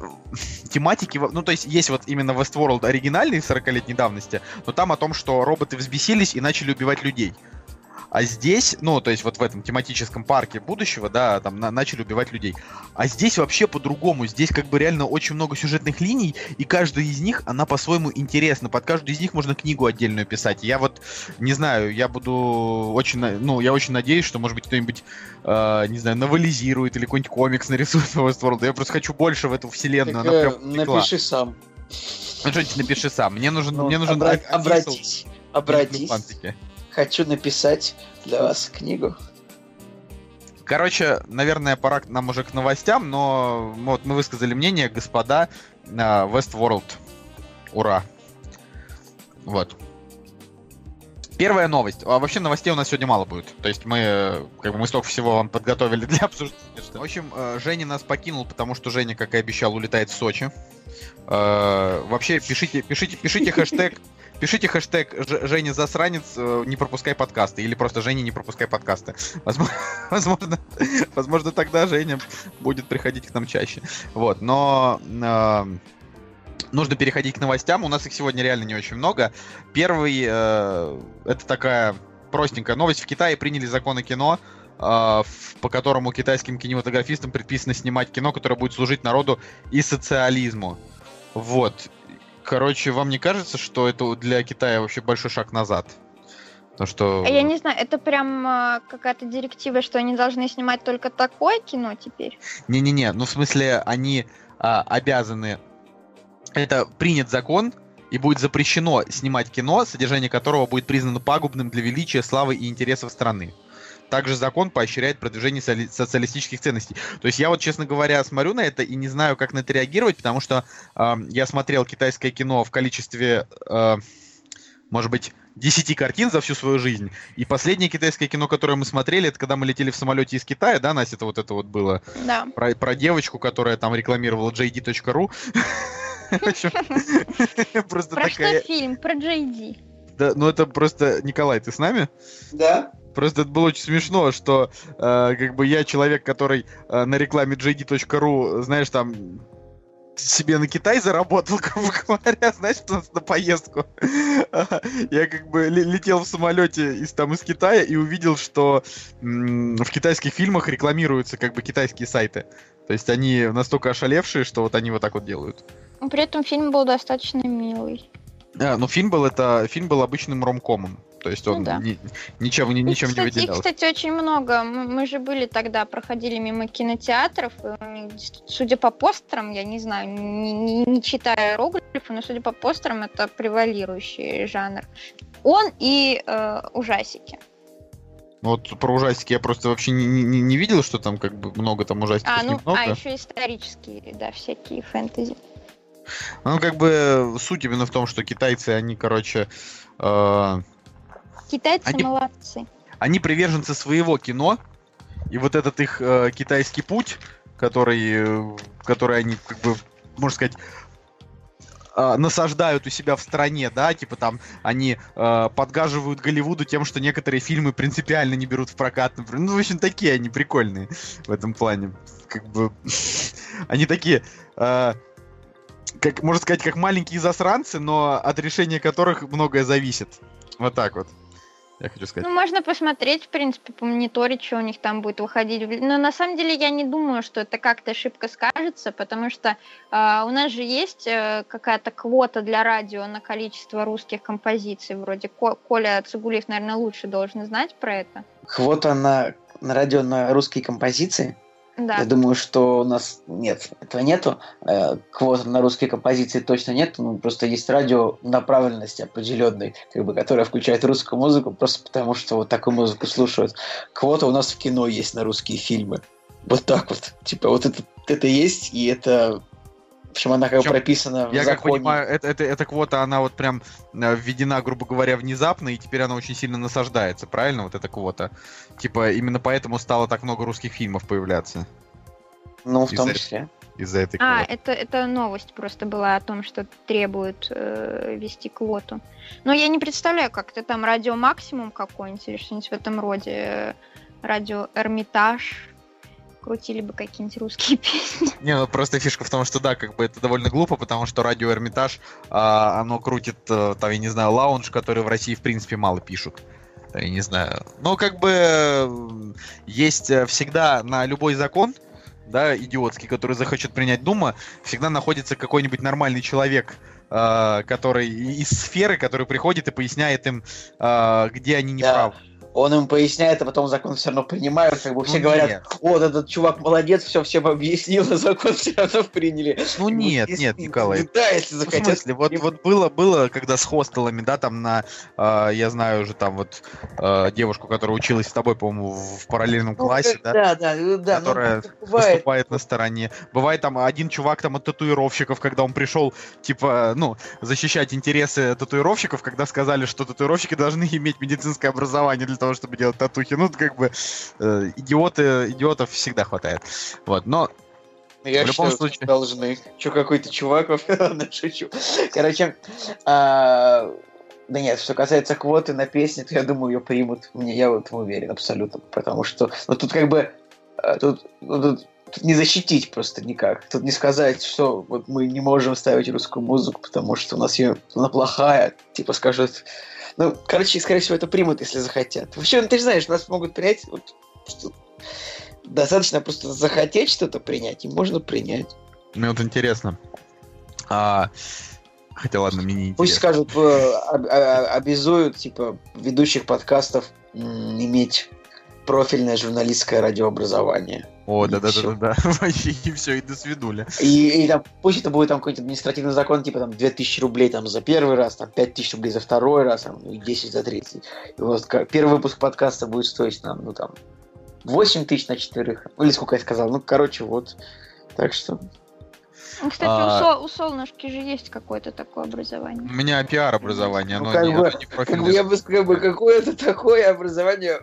Speaker 2: тематики, ну, то есть есть вот именно Westworld оригинальный 40-летней давности, но там о том, что роботы взбесились и начали убивать людей. А здесь, ну, то есть вот в этом тематическом парке будущего, да, там на- начали убивать людей. А здесь вообще по-другому. Здесь как бы реально очень много сюжетных линий, и каждая из них, она по-своему интересна. Под каждую из них можно книгу отдельную писать. Я вот, не знаю, я буду очень, ну, я очень надеюсь, что, может быть, кто-нибудь, э, не знаю, новелизирует или какой-нибудь комикс нарисует по Westworld. Я просто хочу больше в эту вселенную.
Speaker 4: Так,
Speaker 2: она
Speaker 4: э,
Speaker 2: прям утекла.
Speaker 4: напиши сам.
Speaker 2: Ну, что-нибудь напиши сам. Мне нужен,
Speaker 4: Ну,
Speaker 2: мне нужен
Speaker 4: обра- обратись. Обратись. Хочу написать для вас книгу.
Speaker 2: Короче, наверное, пора нам уже к новостям, но вот мы высказали мнение, господа, на Westworld. Ура. Вот. Первая новость. А вообще новостей у нас сегодня мало будет. То есть мы, как бы мы столько всего вам подготовили для обсуждения. что- В общем, э, Женя нас покинул, потому что Женя, как и обещал, улетает в Сочи. Э, Вообще, пишите, пишите, пишите хэштег Пишите хэштег Женя засранец, э, не пропускай подкасты. Или просто Женя не пропускай подкасты. Возможно, возможно, возможно, тогда Женя будет приходить к нам чаще. Вот, но э, нужно переходить к новостям. У нас их сегодня реально не очень много. Первый э, это такая простенькая новость. В Китае приняли закон о кино, э, по которому китайским кинематографистам предписано снимать кино, которое будет служить народу и социализму. Вот. Короче, вам не кажется, что это для Китая вообще большой шаг назад? То, что...
Speaker 5: А я не знаю, это прям а, какая-то директива, что они должны снимать только такое кино теперь?
Speaker 2: Не-не-не, ну в смысле, они а, обязаны... Это принят закон, и будет запрещено снимать кино, содержание которого будет признано пагубным для величия, славы и интересов страны. Также закон поощряет продвижение социалистических ценностей. То есть я вот, честно говоря, смотрю на это и не знаю, как на это реагировать, потому что ам, я смотрел китайское кино в количестве, э, может быть, 10 картин за всю свою жизнь. И последнее китайское кино, которое мы смотрели, это когда мы летели в самолете из Китая, да, Настя, это вот это вот было
Speaker 5: Да.
Speaker 2: про, про девочку, которая там рекламировала jd.ru. Просто
Speaker 5: Про что
Speaker 2: такая...
Speaker 5: фильм? Про Ди.
Speaker 2: Да, ну это просто... Николай, ты с нами?
Speaker 4: Да?
Speaker 2: Просто это было очень смешно, что э, как бы я человек, который э, на рекламе jd.ru, знаешь, там себе на Китай заработал, грубо говоря, знаешь, на, на поездку. Я как бы ле- летел в самолете из, там, из Китая и увидел, что в китайских фильмах рекламируются как бы китайские сайты. То есть они настолько ошалевшие, что вот они вот так вот делают.
Speaker 5: Но При этом фильм был достаточно милый.
Speaker 2: А, ну фильм был это фильм был обычным ромкомом. То есть
Speaker 5: Ну
Speaker 2: он
Speaker 5: да.
Speaker 2: ни- ничем, ни-
Speaker 5: Их,
Speaker 2: ничем не
Speaker 5: кстати, их,
Speaker 2: выделялся.
Speaker 5: кстати, очень много. Мы, мы же были тогда, проходили мимо кинотеатров, и судя по постерам, я не знаю, не, не- не читая иероглифы, но судя по постерам, это превалирующий жанр. Он и э, ужасики.
Speaker 2: Вот про ужастики я просто вообще не, не- не видел, что там как бы много там ужастиков
Speaker 5: А, ну,
Speaker 2: немного.
Speaker 5: а еще исторические, да, всякие фэнтези.
Speaker 2: Ну, как бы суть именно в том, что китайцы, они, короче, э,
Speaker 5: Китайцы
Speaker 2: Они-
Speaker 5: молодцы.
Speaker 2: они приверженцы своего кино, и вот этот их э, китайский путь, который, который они, как бы, можно сказать, э, насаждают у себя в стране, да, типа там они э, подгаживают Голливуду тем, что некоторые фильмы принципиально не берут в прокат, например. Ну, в общем, такие они прикольные в этом плане. Как бы они такие, э, как можно сказать, как маленькие засранцы, но от решения которых многое зависит. Вот так вот. Я хочу сказать.
Speaker 5: Ну, можно посмотреть, в принципе, помониторить, что у них там будет выходить. Но на самом деле я не думаю, что это как-то ошибка скажется, потому что а, у нас же есть э, какая-то квота для радио на количество русских композиций. Вроде Ко- Коля Цигулиев, наверное, лучше должен знать про это.
Speaker 4: Квота на, на радио на русские композиции.
Speaker 5: Да.
Speaker 4: Я думаю, что у нас нет, этого нету. Э, Квоты на русские композиции точно нет. Ну, просто есть радио направленности определенной, как бы, которая включает русскую музыку, просто потому что вот такую музыку слушают. Квота у нас в кино есть на русские фильмы. Вот так вот. Типа, вот это, это есть, и это... В общем, она как
Speaker 2: Причем
Speaker 4: прописана в
Speaker 2: Я как
Speaker 4: законе.
Speaker 2: понимаю, это, это- эта квота, она вот прям э, введена, грубо говоря, внезапно, и теперь она очень сильно насаждается, правильно, вот эта квота? Типа, именно поэтому стало так много русских фильмов появляться
Speaker 4: Ну, в том числе.
Speaker 2: из-за этой
Speaker 5: А,
Speaker 2: квоты.
Speaker 5: это, это новость просто была о том, что требуют э, вести квоту. Но я не представляю, как это там радио максимум какой-нибудь или что-нибудь в этом роде. э, Радио Эрмитаж. Крутили бы какие-нибудь русские песни.
Speaker 2: Не, ну просто фишка в том, что да, как бы это довольно глупо, потому что радио Эрмитаж, а, оно крутит, э, там, я не знаю, лаунж, который в России в принципе мало пишут. Я не знаю. Ну, как бы есть э, всегда на любой закон, да, идиотский, который захочет принять Дума, всегда находится какой-нибудь нормальный человек, э, который из сферы, который приходит и поясняет им, э, где они не
Speaker 4: Да. Он им поясняет, а потом закон все равно принимают. Как бы все
Speaker 2: Ну,
Speaker 4: говорят,
Speaker 2: нет.
Speaker 4: вот этот чувак молодец, все всем объяснил, а закон все равно приняли.
Speaker 2: Ну
Speaker 4: бы,
Speaker 2: нет,
Speaker 4: если-
Speaker 2: нет, Николай.
Speaker 4: Да, если
Speaker 2: Ну, в
Speaker 4: захотят.
Speaker 2: смысле, вот, вот было, было, когда с хостелами, да, там на, э, я знаю уже там вот э, девушку, которая училась с тобой, по-моему, в параллельном
Speaker 4: Ну,
Speaker 2: классе,
Speaker 4: как-
Speaker 2: да,
Speaker 4: Да, да, ну, да. ну,
Speaker 2: которая
Speaker 4: бывает.
Speaker 2: выступает на стороне. Бывает там один чувак там от татуировщиков, когда он пришел, типа, ну, защищать интересы татуировщиков, когда сказали, что татуировщики должны иметь медицинское образование для того, чтобы делать татухи. Ну, как бы э, идиоты, идиотов всегда хватает. Вот, но
Speaker 4: Я
Speaker 2: В любом
Speaker 4: считаю,
Speaker 2: случае.
Speaker 4: должны. Че, какой-то чувак, шучу. Короче, а, да нет, что касается квоты на песни, то я думаю, ее примут. Мне, я вот уверен абсолютно. Потому что, ну тут как бы, а, тут, ну, тут, тут не защитить просто никак. Тут не сказать, что вот мы не можем ставить русскую музыку, потому что у нас ее, она плохая. Типа скажут, ну, короче, скорее всего, это примут, если захотят. Вообще, ну, ты же знаешь, нас могут принять, вот, что- достаточно просто захотеть что-то принять, и можно принять.
Speaker 2: мне вот интересно. А, хотя ладно, мне не
Speaker 4: Пусть
Speaker 2: интересно.
Speaker 4: скажут, э, об- обязуют, типа, ведущих подкастов иметь профильное журналистское радиообразование.
Speaker 2: О,
Speaker 4: и
Speaker 2: да-да-да-да, вообще, и все, и до свидули.
Speaker 4: И, и там, пусть это будет там какой-то административный закон, типа там 2000 рублей там за первый раз, там 5000 рублей за второй раз, там, ну, и 10 за третий. И вот ка- первый выпуск подкаста будет стоить нам, ну там, 8 тысяч на четверых. Ну, или сколько я сказал. Ну, короче, вот. Так что...
Speaker 5: Ну, Кстати,
Speaker 2: А.
Speaker 5: у, Со- у Солнышки же есть какое-то такое образование.
Speaker 2: У меня пиар-образование,
Speaker 4: Ну,
Speaker 2: оно
Speaker 4: как
Speaker 2: не,
Speaker 4: бы-
Speaker 2: не
Speaker 4: Как бы я бы сказал, бы, какое-то такое образование...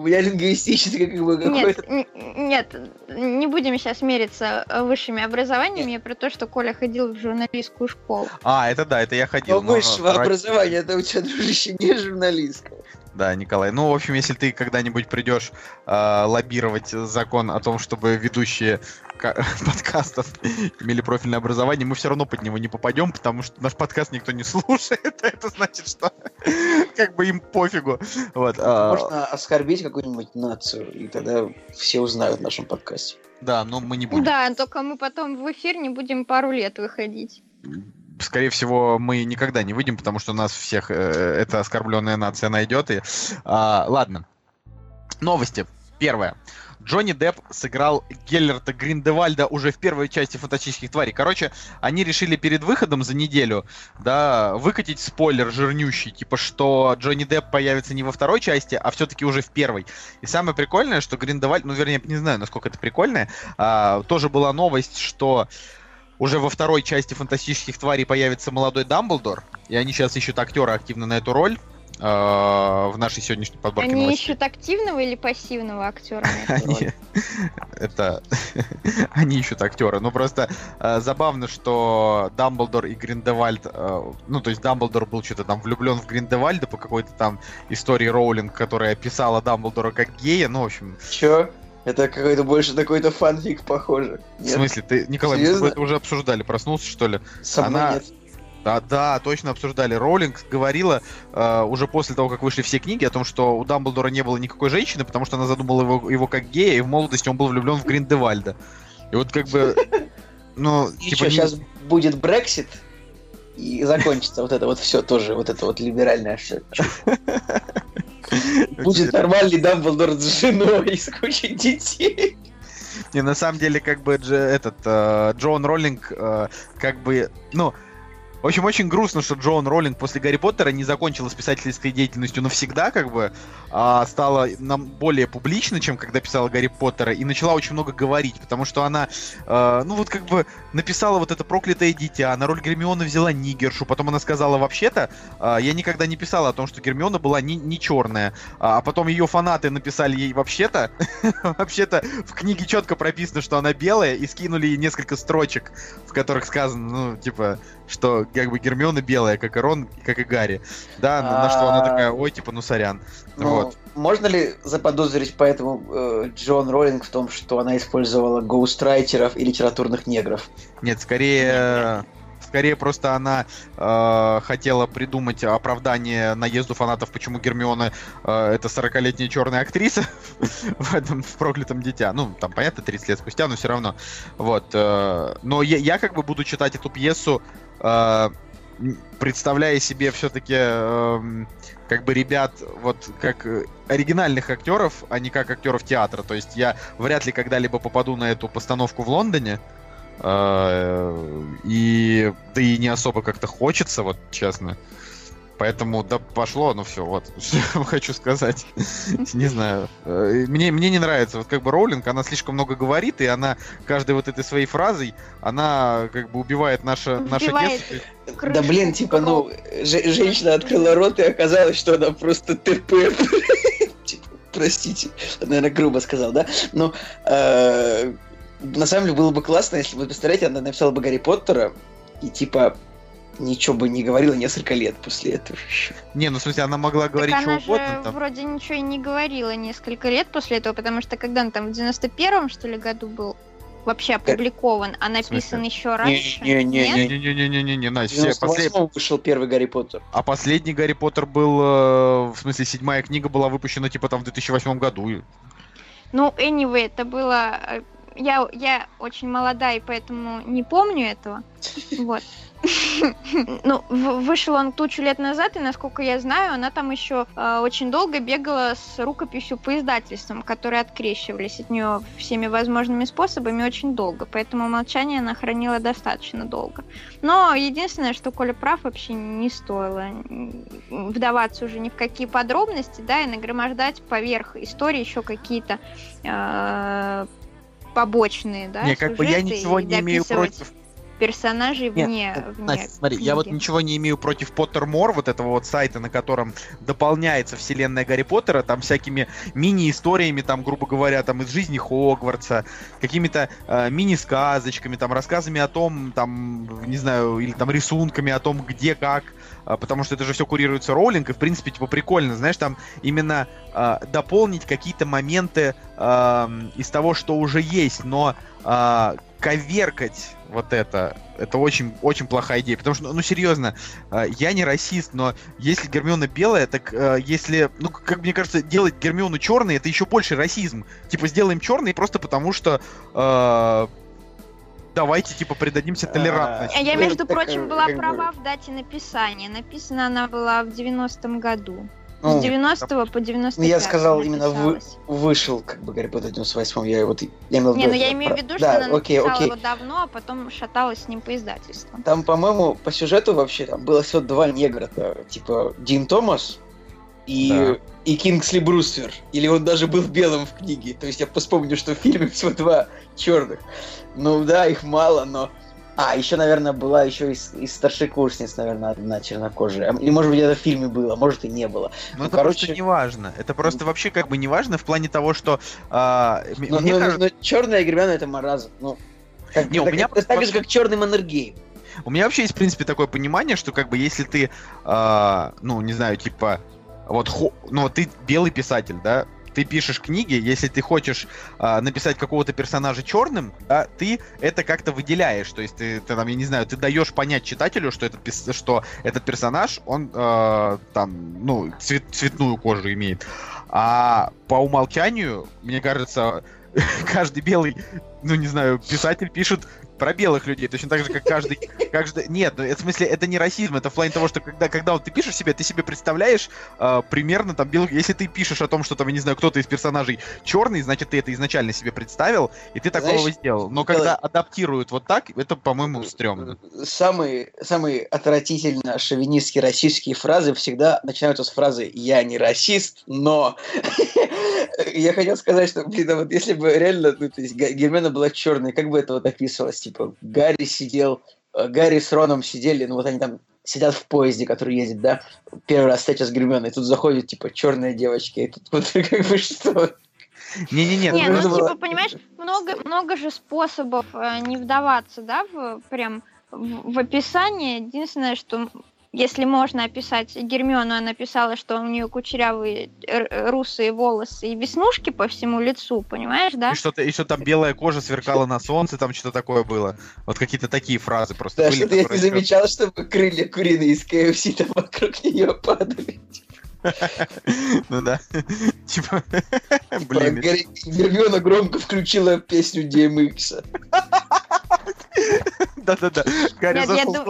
Speaker 4: У меня лингвистическое, как бы, какое-то...
Speaker 5: Нет, нет, не будем сейчас мериться э, высшими образованиями, я про то, что Коля ходил в журналистскую школу.
Speaker 2: А, это да, это я ходил.
Speaker 4: Но
Speaker 2: но
Speaker 4: высшего
Speaker 2: ради-
Speaker 4: образования, это у тебя, дружище, не журналистское.
Speaker 2: Да, Николай. Ну, в общем, если ты когда-нибудь придешь э, лоббировать закон о том, чтобы ведущие ка- подкастов имели профильное образование, мы все равно под него не попадем, потому что наш подкаст никто не слушает. Это значит, что как бы им пофигу. Вот. а,
Speaker 4: Можно оскорбить какую-нибудь нацию, и тогда все узнают в нашем подкасте.
Speaker 2: Да, но мы не будем.
Speaker 5: Да, только мы потом в эфир не будем пару лет выходить.
Speaker 2: Скорее всего, мы никогда не выйдем, потому что нас всех э, эта оскорбленная нация найдет. И, а, ладно. Новости. Первое. Джонни Депп сыграл Геллерта Гриндевальда уже в первой части «Фантастических тварей». Короче, они решили перед выходом за неделю, да, выкатить спойлер жирнющий, типа, что Джонни Депп появится не во второй части, а все-таки уже в первой. И самое прикольное, что Гриндевальд, ну, вернее, не знаю, насколько это прикольное, а, тоже была новость, что уже во второй части «Фантастических тварей» появится молодой Дамблдор, и они сейчас ищут актера активно на эту роль э, в нашей сегодняшней подборке
Speaker 5: Они
Speaker 2: новостей.
Speaker 5: ищут активного или пассивного актера?
Speaker 2: Они, это, они ищут актера. Ну просто э, забавно, что Дамблдор и Гриндевальд, э, ну то есть Дамблдор был что-то там влюблен в Гриндевальда по какой-то там истории Роулинг, которая описала Дамблдора как гея. Ну в общем,
Speaker 4: Чё? Это какой-то больше на какой-то фанфик похоже.
Speaker 2: в смысле, ты, Николай, мы с
Speaker 4: Серьезно?
Speaker 2: тобой это уже обсуждали, проснулся что ли?
Speaker 4: Со мной
Speaker 2: она-
Speaker 4: нет.
Speaker 2: Да, да, точно обсуждали. Роулинг говорила э, уже после того, как вышли все книги, о том, что у Дамблдора не было никакой женщины, потому что она задумала его, его как гея, и в молодости он был влюблен в Гриндевальда. И вот как бы, ну,
Speaker 4: И
Speaker 2: типа...
Speaker 4: что,
Speaker 2: не-
Speaker 4: сейчас будет Брексит, и закончится вот это вот все тоже, вот это вот либеральное все. Будет нормальный Дамблдор с женой и с кучей детей.
Speaker 2: Не, на самом деле, как бы этот э, Джоан Роллинг, э, как бы, ну, в общем, очень грустно, что Джоан Роллинг после Гарри Поттера не закончила с писательской деятельностью навсегда, как бы, а стала нам более публична, чем когда писала Гарри Поттера, и начала очень много говорить, потому что она, э, ну вот как бы написала вот это проклятое дитя, на роль Гермионы взяла Нигершу, потом она сказала, вообще-то, э, я никогда не писала о том, что Гермиона была не, не черная, а потом ее фанаты написали ей, вообще-то, вообще-то в книге четко прописано, что она белая, и скинули ей несколько строчек, в которых сказано, ну, типа, что как бы Гермиона белая, как и Рон, как и Гарри. Да, на, на что она такая, ой, типа, ну сорян.
Speaker 4: Ну,
Speaker 2: Вот.
Speaker 4: Можно ли заподозрить поэтому э, Джон Роллинг в том, что она использовала гоустрайтеров и литературных негров?
Speaker 2: Нет, скорее... скорее просто она э, хотела придумать оправдание наезду фанатов, почему Гермиона э, это 40-летняя черная актриса в этом в проклятом дитя. Ну, там, понятно, 30 лет спустя, но все равно. Вот. Э, но я, я как бы буду читать эту пьесу, представляя себе все-таки э, как бы ребят вот как э, оригинальных актеров, а не как актеров театра. То есть я вряд ли когда-либо попаду на эту постановку в Лондоне. Э, и да и не особо как-то хочется, вот честно. Поэтому да пошло, ну все, вот, что хочу сказать. Не знаю. Э, мне, мне не нравится, вот как бы Роулинг, она слишком много говорит, и она каждой вот этой своей фразой, она как бы убивает наше, наше детство.
Speaker 4: Да блин, типа, ну, же- женщина открыла рот и оказалось, что она просто ТП. Типа, Простите, наверное, грубо сказал, да? Но э, на самом деле было бы классно, если вы представляете, она написала бы Гарри Поттера и типа ничего бы не говорила несколько лет после этого еще.
Speaker 2: Не, ну в смысле, она могла говорить
Speaker 5: так
Speaker 2: что
Speaker 5: она
Speaker 2: угодно
Speaker 5: же
Speaker 2: там.
Speaker 5: вроде ничего и не говорила несколько лет после этого, потому что когда он там в 91-м, что ли, году был вообще опубликован, а написан еще раньше. Нет?
Speaker 4: Не-не-не-не.
Speaker 2: Не-не-не-не-не,
Speaker 4: В
Speaker 2: Настя, все, послед-
Speaker 4: 98 вышел первый Гарри Поттер.
Speaker 2: А последний Гарри Поттер был, э, в смысле, седьмая книга была выпущена типа там в 2008 году.
Speaker 5: Ну, anyway, это было... э, Я, я очень молода, и поэтому не помню этого. Вот. Ну, вышел он тучу лет назад, и, насколько я знаю, она там еще э, очень долго бегала с рукописью по издательствам, которые открещивались от нее всеми возможными способами очень долго. Поэтому молчание она хранила достаточно долго. Но единственное, что Коля прав, вообще не стоило вдаваться уже ни в какие подробности, да, и нагромождать поверх истории еще какие-то э, побочные, да,
Speaker 2: не, как бы я ничего не имею против.
Speaker 5: Персонажей
Speaker 2: Нет,
Speaker 5: вне,
Speaker 2: э,
Speaker 5: вне
Speaker 2: Настя, смотри, я вот
Speaker 5: книги.
Speaker 2: ничего не имею против Поттермор, вот этого вот сайта, на котором дополняется вселенная Гарри Поттера, там всякими мини-историями, там, грубо говоря, там из жизни Хогвартса, какими-то э, мини-сказочками, там, рассказами о том, там, не знаю, или там рисунками о том, где, как, потому что это же все курируется Роулинг, и, в принципе, типа, прикольно, знаешь, там именно а, дополнить какие-то моменты ам, из того, что уже есть, но а, коверкать вот это, это очень, очень плохая идея. Потому что, ну, серьезно, а, я не расист, но если Гермиона белая, так а, если, ну, как мне кажется, делать Гермиону черной, это еще больше расизм. Типа, сделаем черный просто потому, что а, давайте, типа, придадимся толерантности.
Speaker 5: А я, между прочим,
Speaker 4: э,
Speaker 5: была права в дате написания. Написана она была в 90-м году.
Speaker 4: Ну,
Speaker 5: С 90 по 95
Speaker 4: ну, я сказал именно вы- вышел, как бы, Гарри Поттер в 98 я вот... Я имел в
Speaker 5: Не, ну я
Speaker 4: что-
Speaker 5: имею в виду, что
Speaker 4: да,
Speaker 5: она
Speaker 4: окей,
Speaker 5: написала
Speaker 4: окей.
Speaker 5: его давно, а потом шаталась с ним по издательствам.
Speaker 4: Там, по-моему, по сюжету вообще там было всего два негра. то, Типа Дин Томас и,
Speaker 2: Да.
Speaker 4: и Кингсли Брустер. Или он даже был белым в книге. То есть я вспомню, что в фильме всего два черных. Ну да, их мало, но... А, еще, наверное, была еще из, из старшекурсниц, наверное, одна чернокожая. Или, может быть, это в фильме было, может, и не было.
Speaker 2: Ну,
Speaker 4: Ну,
Speaker 2: это
Speaker 4: короче-
Speaker 2: просто не важно. Это просто вообще как бы не важно в плане того, что а,
Speaker 4: Но,
Speaker 2: мне кажется,
Speaker 4: черная Гермиона это маразм. Ну, как,
Speaker 2: Не, у
Speaker 4: так-
Speaker 2: меня
Speaker 4: это так же, как черный Маннергейм.
Speaker 2: У меня вообще есть, в принципе, такое понимание, что как бы если ты, а, ну, не знаю, типа, вот, ну, ты белый писатель, да, ты пишешь книги, если ты хочешь а, написать какого-то персонажа черным, да, ты это как-то выделяешь, то есть ты, ты там, я не знаю, ты даешь понять читателю, что этот, что этот персонаж, он а, там, ну, цвет- цветную кожу имеет. А по умолчанию, мне кажется, каждый белый, ну, не знаю, писатель пишет про белых людей, точно так же, как каждый... каждый... Нет, ну, это, в смысле, это не расизм, это в плане того, что когда, когда вот ты пишешь себе, ты себе представляешь э, примерно там белых... Если ты пишешь о том, что там, я не знаю, кто-то из персонажей черный, значит, ты это изначально себе представил, и ты такого
Speaker 4: Знаешь,
Speaker 2: сделал. Но когда адаптируют вот так, это, по-моему, стрёмно.
Speaker 4: Самые, самые отвратительно шовинистские российские фразы всегда начинаются с фразы «я не расист, но...» Я хотел сказать, что, блин, а вот если бы реально, ну, то есть Гермиона была черной, как бы это вот описывалось? Типа, Гарри сидел, э, Гарри с Роном сидели, ну вот они там сидят в поезде, который едет, да, первый раз встреча с Гермионой, и тут заходит, типа, черная девочка, и тут вот как бы что?
Speaker 2: Не-не-не,
Speaker 5: Не,
Speaker 2: ну,
Speaker 5: ну типа, понимаешь, много, много же способов э, не вдаваться, да, в прям в, в описание. Единственное, что если можно описать Гермиону, она написала, что у нее кучерявые русые волосы и веснушки по всему лицу, понимаешь, да?
Speaker 2: И что-то, и что там белая кожа сверкала на солнце, там что-то такое было. Вот какие-то такие фразы просто
Speaker 4: Да,
Speaker 2: были.
Speaker 4: что-то я не замечал, чтобы крылья куриные из KFC там вокруг нее падали.
Speaker 2: Ну да. Типа,
Speaker 4: Типа,
Speaker 2: блин.
Speaker 4: Гермиона громко включила песню DMX.
Speaker 2: Да-да-да. Гарри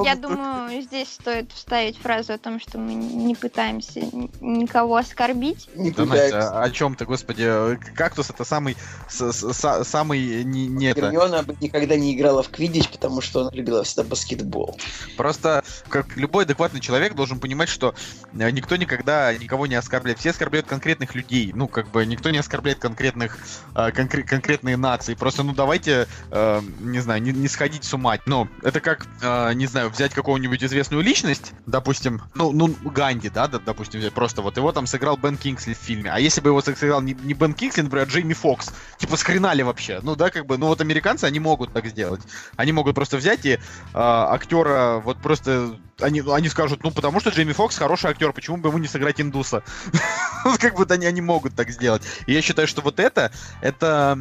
Speaker 5: Я, думаю, здесь стоит вставить фразу о том, что мы не пытаемся никого оскорбить.
Speaker 4: Не.
Speaker 2: Настя, о чем ты, господи? Кактус это самый, с- с- са- самый не, не это.
Speaker 4: Гермиона бы никогда не играла в квиддич, потому что она любила всегда баскетбол.
Speaker 2: Просто как любой адекватный человек должен понимать, что э, никто никогда никого не оскорбляет. Все оскорбляют конкретных людей. Ну, как бы никто не оскорбляет конкретных э, конкре- конкретные нации. Просто, ну, давайте, э, не знаю, не, не сходить с ума. Ну, это как, э, не знаю, взять какую-нибудь известную личность, допустим, ну, ну, Ганди, да, допустим, взять просто вот его там сыграл Бен Кингсли в фильме. А если бы его сыграл не, не Бен Кингсли, например, а Джейми Фокс, типа, схренали вообще. Ну, да, как бы, ну, вот американцы, они могут так сделать. Они могут просто взять и а, актера вот просто они, они скажут, ну потому что Джейми Фокс хороший актер, почему бы ему не сыграть индуса? Как бы они, они могут так сделать. И я считаю, что вот это, это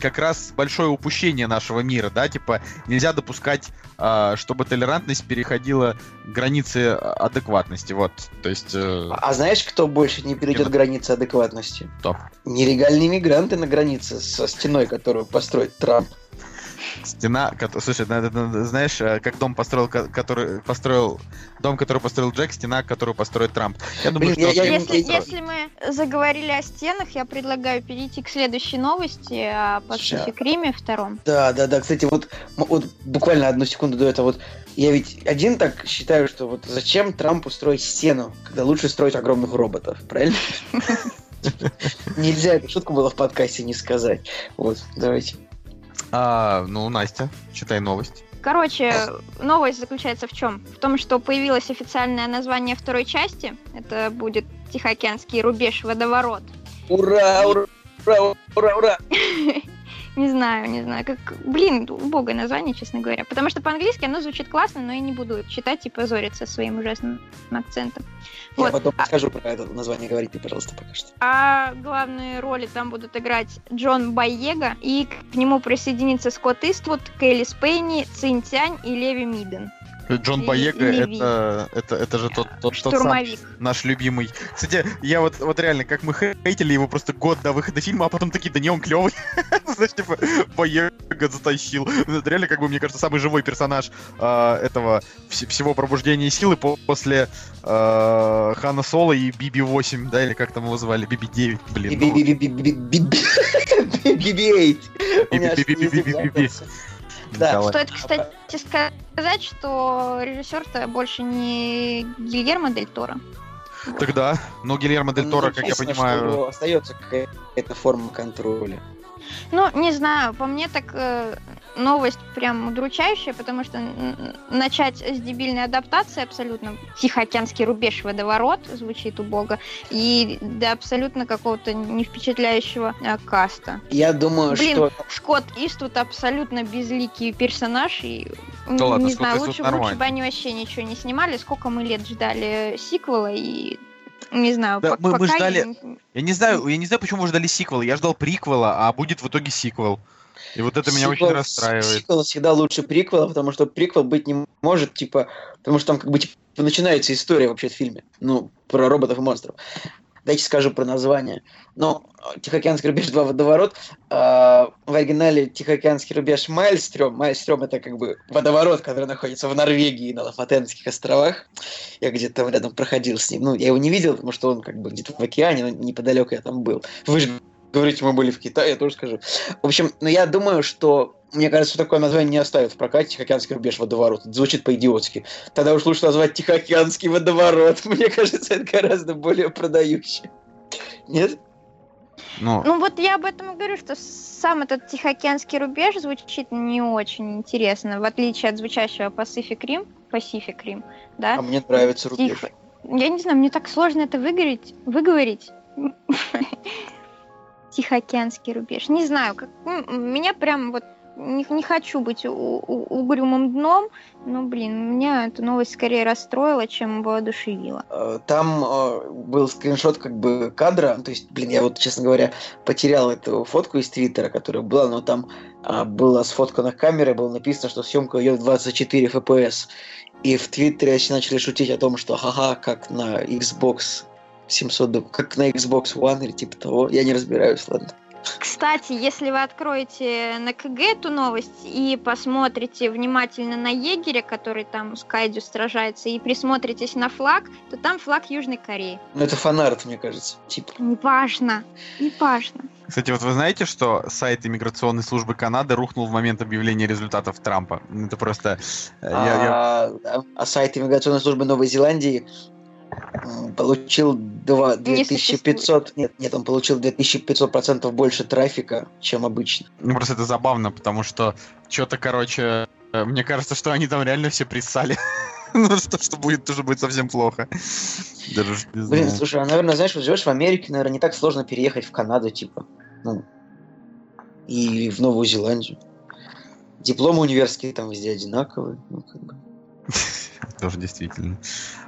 Speaker 2: как раз большое упущение нашего мира, да, типа нельзя допускать, а, чтобы толерантность переходила границы адекватности, вот, то есть... э,
Speaker 4: А знаешь, кто больше не перейдет
Speaker 2: Кто?
Speaker 4: границы адекватности?
Speaker 2: Кто?
Speaker 4: Нелегальные мигранты на границе со стеной, которую построит Трамп.
Speaker 2: Стена, слушай, знаешь, э, как дом построил, ко- который построил, дом, который построил Джек, стена, которую построит Трамп. Я думаю,
Speaker 4: Блин,
Speaker 2: что...
Speaker 4: я- я-
Speaker 5: Если,
Speaker 4: я-
Speaker 5: если мы заговорили о стенах, я предлагаю перейти к следующей новости о Пацифик Риме втором.
Speaker 4: Да, да, да. Кстати, вот, вот буквально одну секунду до этого, вот я ведь один так считаю, что вот зачем Трампу строить стену, когда лучше строить огромных роботов, правильно? Нельзя эту шутку было в подкасте не сказать. Вот, давайте.
Speaker 2: А, ну, Настя, читай новость.
Speaker 5: Короче, новость заключается в чем? В том, что появилось официальное название второй части. Это будет Тихоокеанский рубеж водоворот.
Speaker 4: Ура, ура, ура, ура, ура.
Speaker 5: Не знаю, не знаю, как... Блин, убогое название, честно говоря. Потому что по-английски оно звучит классно, но я не буду читать и позориться своим ужасным акцентом.
Speaker 4: Я
Speaker 5: Вот.
Speaker 4: потом
Speaker 5: А-
Speaker 4: скажу про это название, говори ты, пожалуйста, пока что.
Speaker 5: А главные роли там будут играть Джон Байега, и к нему присоединится Скотт Иствуд, Кейли Спейни, Цинь Тянь и Леви Миден.
Speaker 2: Джон
Speaker 5: Ли-
Speaker 2: Боега, это, это, это же тот, тот, тот сам наш любимый. Кстати, я вот, вот реально, как мы хейтили его просто год до выхода фильма, а потом такие, да не, он клевый. Знаешь, типа, Боега затащил. Это реально, как бы, мне кажется, самый живой персонаж а, этого вс- всего пробуждения силы по- после а, Хана Соло и Биби-8, да, или как там его звали, Биби-9, блин. ну,
Speaker 4: BB-8. Да.
Speaker 2: Николай.
Speaker 5: Стоит, кстати, сказать, что режиссер-то больше не Гильермо Дель Торо.
Speaker 2: Тогда, но Гильермо Дель
Speaker 4: Ну,
Speaker 2: Торо, как я понимаю...
Speaker 4: что Остается какая-то форма контроля.
Speaker 5: Ну, не знаю, по мне так э, новость прям удручающая, потому что начать с дебильной адаптации абсолютно Тихоокеанский рубеж водоворот звучит убого, и до абсолютно какого-то не впечатляющего э, каста.
Speaker 4: Я думаю,
Speaker 5: Блин,
Speaker 4: что
Speaker 5: Скотт Иствуд абсолютно безликий персонаж, и
Speaker 2: Да ладно,
Speaker 5: не
Speaker 2: Скотт
Speaker 5: знаю, лучше, лучше бы они вообще ничего не снимали. Сколько мы лет ждали сиквела, и не знаю,
Speaker 2: Да, мы- мы ждали-
Speaker 5: я не-
Speaker 2: Я не знаю, я не знаю, почему вы ждали сиквела. Я ждал приквела, а будет в итоге сиквел. И вот это меня очень
Speaker 4: сиквел-
Speaker 2: расстраивает.
Speaker 4: Сиквел всегда лучше приквела, потому что приквел быть не может, типа, потому что там как бы типа, начинается история вообще в фильме. Ну, про роботов и монстров. Дайте скажу про название. Ну, Тихоокеанский рубеж 2 водоворот. а, в оригинале Тихоокеанский рубеж Майлстрём. Майлстрём это как бы водоворот, который находится в Норвегии на Лафатенских островах. Я где-то там рядом проходил с ним. Ну, я его не видел, потому что он как бы где-то в океане, но неподалеку я там был. Вы же говорите, мы были в Китае, я тоже скажу. В общем, ну я думаю, что мне кажется, что такое название не оставят в прокате Тихоокеанский рубеж водоворот. Это звучит по-идиотски. Тогда уж лучше назвать Тихоокеанский водоворот. Мне кажется, это гораздо более продающее. Нет?
Speaker 2: Ну,
Speaker 5: Ну вот я об этом и говорю, что сам этот Тихоокеанский рубеж звучит не очень интересно, в отличие от звучащего Pacific Rim, Pacific Rim, да?
Speaker 4: А мне нравится рубеж.
Speaker 5: Тихо. Я не знаю, мне так сложно это выговорить. Выговорить. Тихоокеанский рубеж. Не знаю, как м, меня прям вот не, не хочу быть у- у- угрюмым дном, но, блин, меня эта новость скорее расстроила, чем воодушевила.
Speaker 4: Э, Там э, был скриншот как бы кадра, то есть, блин, я вот, честно говоря, потерял эту фотку из Твиттера, которая была, но там а, была сфоткана камера, было написано, что съемка идет в 24 FPS. И в Твиттере начали шутить о том, что ага, как на Xbox 700, как на Xbox One или типа того. Я не разбираюсь, ладно.
Speaker 5: Кстати, если вы откроете на КГ эту новость и посмотрите внимательно на егеря, который там с Кайдю сражается, и присмотритесь на флаг, то там флаг Южной Кореи.
Speaker 4: Ну это фанарт, мне кажется. Типа.
Speaker 5: Неважно, неважно.
Speaker 2: Кстати, вот вы знаете, что сайт иммиграционной службы Канады рухнул в момент объявления результатов Трампа? Это просто... э, я- я-
Speaker 4: А. А сайт иммиграционной службы Новой Зеландии получил два-
Speaker 5: Не
Speaker 4: 2500... Нет, нет, он получил 2500 процентов больше трафика, чем обычно.
Speaker 2: Ну, просто это забавно, потому что что-то, короче, э, мне кажется, что они там реально все присали. Ну, что, что будет, тоже будет совсем плохо. Даже не
Speaker 4: Блин,
Speaker 2: знаю.
Speaker 4: слушай, а, наверное, знаешь, вот живешь в Америке, наверное, не так сложно переехать в Канаду, типа. Ну, и в Новую Зеландию. Дипломы университетские там везде одинаковые. Ну, как бы.
Speaker 2: Тоже действительно.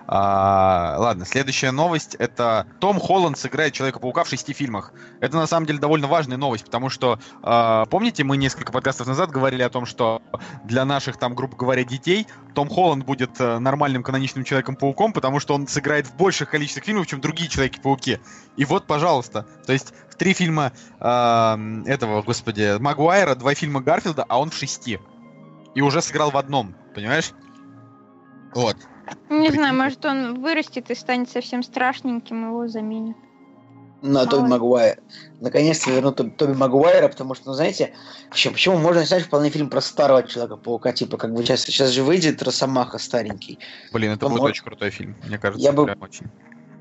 Speaker 2: А, ладно, следующая новость. Это Том Холланд сыграет Человека-паука в шести фильмах. Это на самом деле довольно важная новость, потому что, а, помните, мы несколько подкастов назад говорили о том, что для наших, там, грубо говоря, детей Том Холланд будет э, нормальным каноничным Человеком-пауком, потому что он сыграет в больших количествах фильмов, чем другие Человеки-пауки. И вот, пожалуйста. То есть три фильма а, этого, господи, Магуайра, два фильма Гарфилда, а он в шести. И уже сыграл в одном, понимаешь? Вот.
Speaker 5: Не
Speaker 2: Прикинь.
Speaker 5: знаю, может он вырастет и станет совсем страшненьким, его заменят.
Speaker 4: На Тоби
Speaker 5: Ой.
Speaker 4: Магуайр. Наконец-то вернут Тоби, Тоби Магуайра, потому что, ну, знаете, вообще, почему можно снять вполне фильм про старого Человека-паука, типа, как бы сейчас, сейчас же выйдет Росомаха старенький.
Speaker 2: Блин, это
Speaker 4: Ну,
Speaker 2: будет очень крутой фильм. Мне кажется,
Speaker 4: Я бы-
Speaker 2: очень.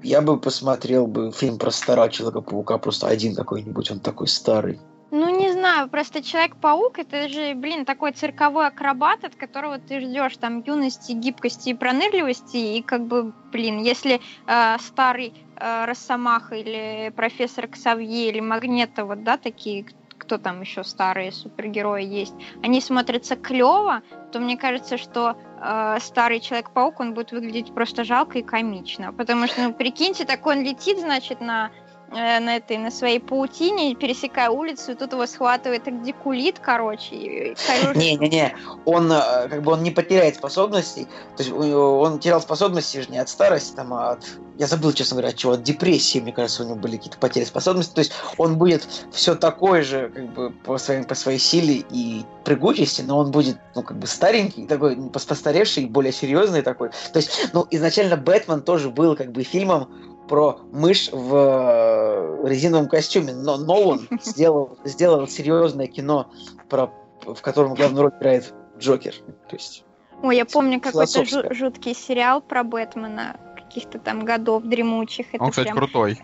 Speaker 4: Я бы посмотрел бы фильм про старого Человека-паука, просто один какой-нибудь, он такой старый.
Speaker 5: Ну, не знаю, просто Человек-паук это же, блин, такой цирковой акробат, от которого ты ждешь там юности, гибкости и пронырливости. И как бы, блин, если э, старый э, Росомаха или профессор Ксавье или Магнето, вот, да, такие, кто там еще старые супергерои есть, они смотрятся клево, то мне кажется, что э, старый Человек-паук, он будет выглядеть просто жалко и комично. Потому что, ну, прикиньте, так он летит, значит, на на этой, на своей паутине, пересекая улицу, и тут его схватывает агдикулит, короче.
Speaker 4: Не-не-не, он э, как бы он не потеряет способностей. То есть он терял способности же не от старости, там, а от... Я забыл, честно говоря, от чего, от депрессии, мне кажется, у него были какие-то потери способностей. То есть он будет все такой же, как бы, по своей, по своей силе и прыгучести, но он будет, ну, как бы старенький, такой, ну, пос- постаревший, более серьезный такой. То есть, ну, изначально Бэтмен тоже был, как бы, фильмом про мышь в э, резиновом костюме, но Нолан сделал, сделал серьезное кино, про, в котором главную роль играет Джокер. То есть,
Speaker 5: Ой, я помню какой-то жуткий сериал про Бэтмена каких-то там годов дремучих. Это
Speaker 2: Он, кстати,
Speaker 5: прям-
Speaker 2: крутой.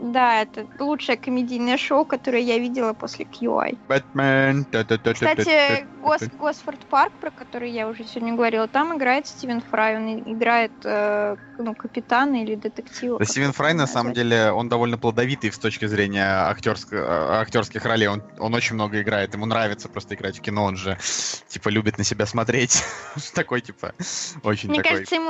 Speaker 5: Да, это лучшее комедийное шоу, которое я видела после QI.
Speaker 2: Бэтмен.
Speaker 5: Кстати, Гос, Госфорд Парк, про который я уже сегодня говорила, там играет Стивен Фрай. Он играет э, ну, капитана или детектива.
Speaker 2: Да, Стивен Фрай, на самом деле, он довольно плодовитый с точки зрения актерск- э, актерских ролей. Он, он очень много играет. Ему нравится просто играть в кино. Он же, типа, любит на себя смотреть. Такой, типа, очень
Speaker 5: Мне
Speaker 2: такой.
Speaker 5: кажется, ему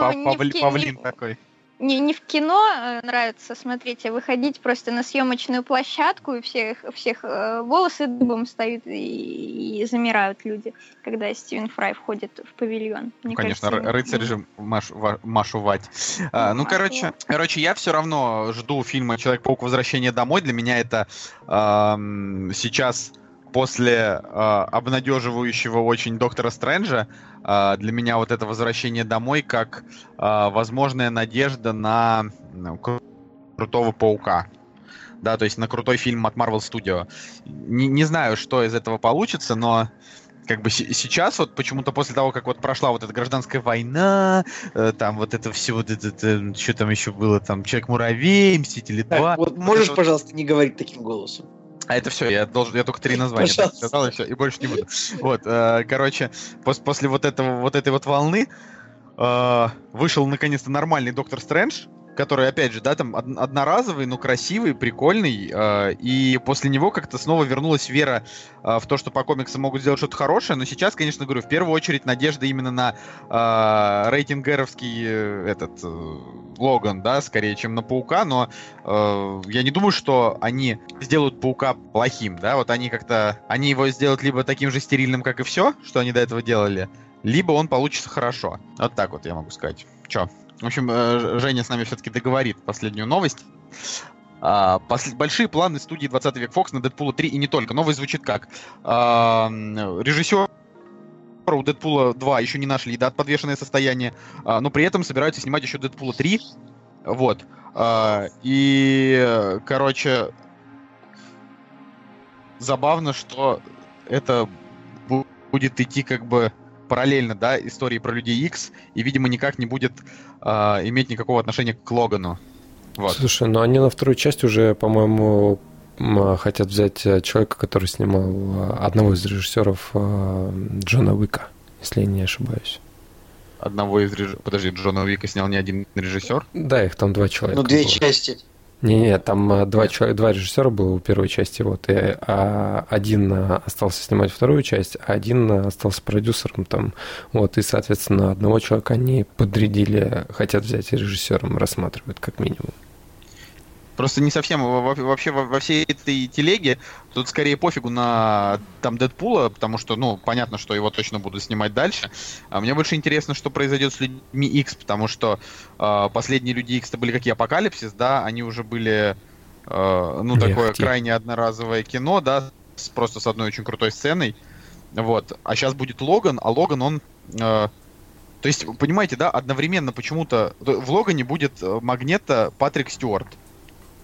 Speaker 2: Павлин такой.
Speaker 5: Не, не в кино э, нравится смотреть, а выходить просто на съемочную площадку, и всех, всех э, волосы дыбом стоят и, и замирают люди, когда Стивен Фрай входит в павильон. Мне
Speaker 2: Ну, конечно,
Speaker 5: кажется,
Speaker 2: рыцарь же Маш, ва- Машу Вать. А, ну,
Speaker 5: Машу
Speaker 2: короче, короче, я все равно жду фильма Человек-паук Возвращение домой. Для меня это ам, сейчас после а, обнадеживающего очень Доктора Стрэнджа, а, для меня вот это возвращение домой как а, возможная надежда на ну, кру- крутого паука. Да, то есть на крутой фильм от Marvel Studio. Не, не знаю, что из этого получится, но как бы се- сейчас вот почему-то после того, как вот прошла вот эта гражданская война, э, там вот это все вот это, что там еще было, там Человек-муравей, Мстители 2.
Speaker 4: Так, вот
Speaker 2: вот
Speaker 4: можешь,
Speaker 2: это вот-
Speaker 4: пожалуйста, не говорить таким голосом?
Speaker 2: А это все, я должен, я только три названия так
Speaker 4: Пожалуйста.
Speaker 2: сказал, и все, и больше не буду. Вот, э, короче, пос- после вот этого, вот этой вот волны э, вышел наконец-то нормальный Доктор Стрэндж, который, опять же, да, там од- одноразовый, но красивый, прикольный, э, и после него как-то снова вернулась вера э, в то, что по комиксам могут сделать что-то хорошее, но сейчас, конечно, говорю, в первую очередь надежда именно на э, рейтинг-эровский э, этот э, Логан, да, скорее, чем на Паука, но э, я не думаю, что они сделают Паука плохим, да, вот они как-то, они его сделают либо таким же стерильным, как и все, что они до этого делали, либо он получится хорошо. Вот так вот я могу сказать. Чё? В общем, э, Женя с нами все-таки договорит последнюю новость. А, большие планы студии 20 век Fox на Дэдпула 3 и не только. Новость звучит как? А, режиссер у Дэдпула 2 еще не нашли, да, подвешенное состояние, а, но при этом собираются снимать еще Дэдпула 3. Вот. А, и, короче, забавно, что это бу- будет идти как бы параллельно, да, истории про Людей X, и, видимо, никак не будет а, иметь никакого отношения к Логану. Вот.
Speaker 3: Слушай, ну они на вторую часть уже, по-моему, хотят взять э, человека, который снимал э, одного из режиссеров э, Джона Уика, если я не ошибаюсь.
Speaker 2: Одного из реж... Подожди, Джона Уика снял не один режиссер.
Speaker 3: Да, их там два человека.
Speaker 4: Ну, две
Speaker 3: было.
Speaker 4: части.
Speaker 3: Не-не, там э, два, два режиссера было у первой части, вот, и а, один э, остался снимать вторую часть, а один э, остался продюсером там, вот, и, соответственно, одного человека они подрядили, хотят взять режиссером, рассматривают как минимум.
Speaker 2: Просто не совсем во- во- вообще во, во всей этой телеге тут скорее пофигу на там Дэдпула, потому что, ну, понятно, что его точно будут снимать дальше. А мне больше интересно, что произойдет с людьми X, потому что э, последние люди X-то были какие Апокалипсис, да, они уже были, э, ну,
Speaker 3: Не
Speaker 2: такое крайне одноразовое кино, да, с- просто с одной очень крутой сценой. Вот. А сейчас будет Логан, а Логан, он... э, то есть, понимаете, да, одновременно почему-то в Логане будет э, Магнета Патрик Стюарт.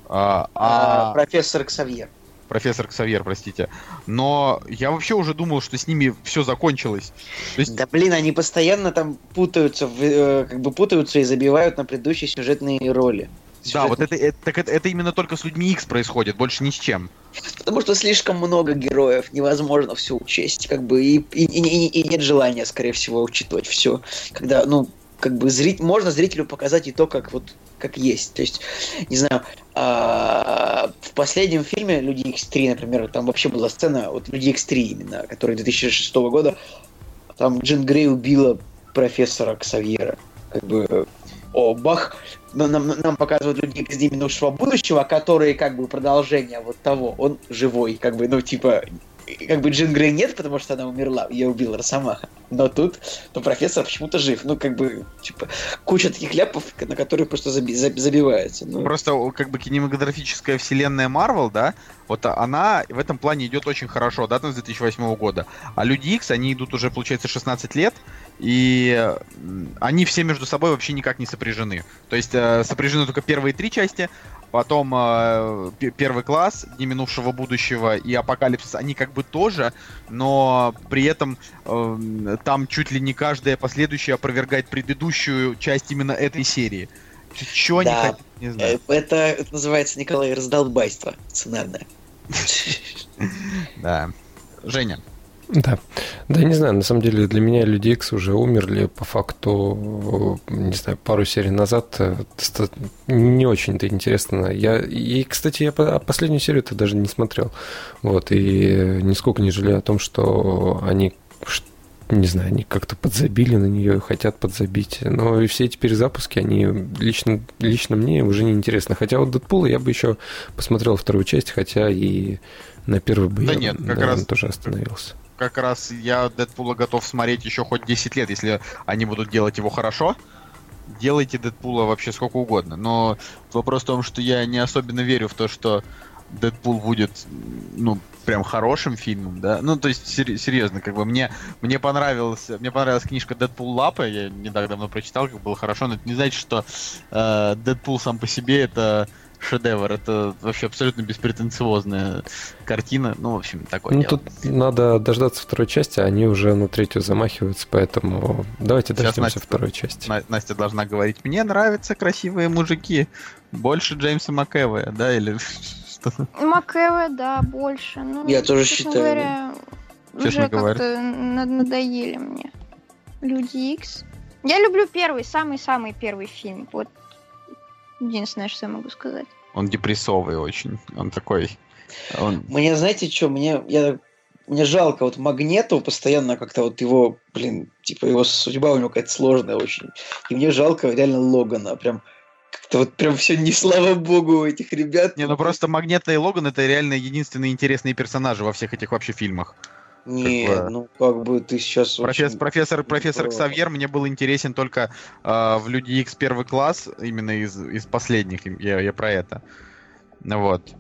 Speaker 2: А,
Speaker 4: А,
Speaker 2: а-
Speaker 4: профессор Ксавьер.
Speaker 2: профессор Ксавьер, простите. Но я вообще уже думал, что с ними все закончилось. То есть,
Speaker 4: Да блин, они постоянно там путаются, э, как бы путаются и забивают на предыдущие сюжетные роли.
Speaker 2: да, вот
Speaker 4: Сюжетные-
Speaker 2: это, это, так это, это именно только с людьми X происходит, больше ни с чем.
Speaker 4: Потому что слишком много героев, невозможно все учесть, как бы, и, и, и- и- и нет желания, скорее всего, учитывать все. Когда, ну, как бы зрить, можно зрителю показать и то, как вот как есть. То есть, не знаю, а, в последнем фильме Люди X3, например, там вообще была сцена, вот Люди X3 именно, который 2006 года, там Джин Грей убила профессора Ксавьера. Как бы, о, бах, нам, нам показывают людей из дней минувшего будущего, которые как бы продолжение вот того. Он живой, как бы, ну, типа, как бы Джин Грей нет, потому что она умерла, ее убила Росомаха. Но тут, то профессор почему-то жив. Ну, как бы, типа, куча таких ляпов, на которые просто заби- заб- забивается. Ну,
Speaker 2: Просто как бы кинематографическая вселенная Марвел, да, вот она в этом плане идет очень хорошо, да, там с 2008 года. А Люди X, они идут уже, получается, 16 лет, и они все между собой вообще никак не сопряжены. То есть э, сопряжены только первые три части, потом э, первый класс, Дни минувшего будущего и Апокалипсис, они как бы тоже, но при этом эм, там чуть ли не каждая последующая опровергает предыдущую часть именно этой серии. Чего они
Speaker 4: Да.
Speaker 2: хотят, не знаю.
Speaker 4: э, это, это называется, Николай, раздолбайство сценарное.
Speaker 2: Да. Женя.
Speaker 3: Да. Да, не знаю, на самом деле для меня Люди Икс уже умерли по факту, не знаю, пару серий назад. э, Не очень-то интересно. Я, и, кстати, я по- последнюю серию-то даже не смотрел. Вот, и нисколько не жалею о том, что они не знаю, они как-то подзабили на нее и хотят подзабить. Но и все эти перезапуски, они лично, лично мне уже не интересны. Хотя вот Дэдпула я бы еще посмотрел вторую часть, хотя и на первой бы
Speaker 2: Да
Speaker 3: я,
Speaker 2: нет, как
Speaker 3: наверное,
Speaker 2: раз-
Speaker 3: тоже остановился.
Speaker 2: Как раз я Дэдпула готов смотреть еще хоть 10 лет, если они будут делать его хорошо. Делайте Дэдпула вообще сколько угодно. Но вопрос в том, что я не особенно верю в то, что Дэдпул будет, ну, прям хорошим фильмом, да. Ну, то есть, сер- серьезно, как бы мне, мне понравилась, мне понравилась книжка Дэдпул Лапы, я не так давно прочитал, как было хорошо, но это не значит, что э, Дэдпул сам по себе это шедевр, это вообще абсолютно беспретенциозная картина. Ну, в общем, такое
Speaker 3: Ну,
Speaker 2: дело.
Speaker 3: тут надо дождаться второй части, а они уже на третью замахиваются, поэтому давайте
Speaker 2: Сейчас
Speaker 3: дождемся
Speaker 2: Настя-
Speaker 3: второй части.
Speaker 2: На- Настя должна говорить, мне нравятся красивые мужики. Больше Джеймса МcЭвоя, да, или что-то.
Speaker 5: Макэве, да, больше. Ну,
Speaker 4: Я тоже
Speaker 5: честно
Speaker 4: считаю.
Speaker 5: Говоря,
Speaker 2: Честно
Speaker 5: уже
Speaker 2: говоря.
Speaker 5: как-то на- надоели мне. Люди Икс. Я люблю первый, самый-самый первый фильм. Вот Единственное, что я могу сказать.
Speaker 2: Он депрессовый очень. Он такой... Он...
Speaker 4: Мне, знаете, что, мне, я, мне жалко вот Магнету постоянно как-то вот его, блин, типа его судьба у него какая-то сложная очень. И мне жалко реально Логана, прям как-то вот прям все не слава богу у этих ребят.
Speaker 2: Не, ну просто Магнета и Логан это реально единственные интересные персонажи во всех этих вообще фильмах.
Speaker 4: Не,
Speaker 2: бы-
Speaker 4: ну как бы ты сейчас
Speaker 2: Профессор,
Speaker 4: очень-
Speaker 2: профессор, профессор. Ксавьер мне был интересен только э, в Люди Икс первый класс, именно из, из последних, я, я про это. Вот.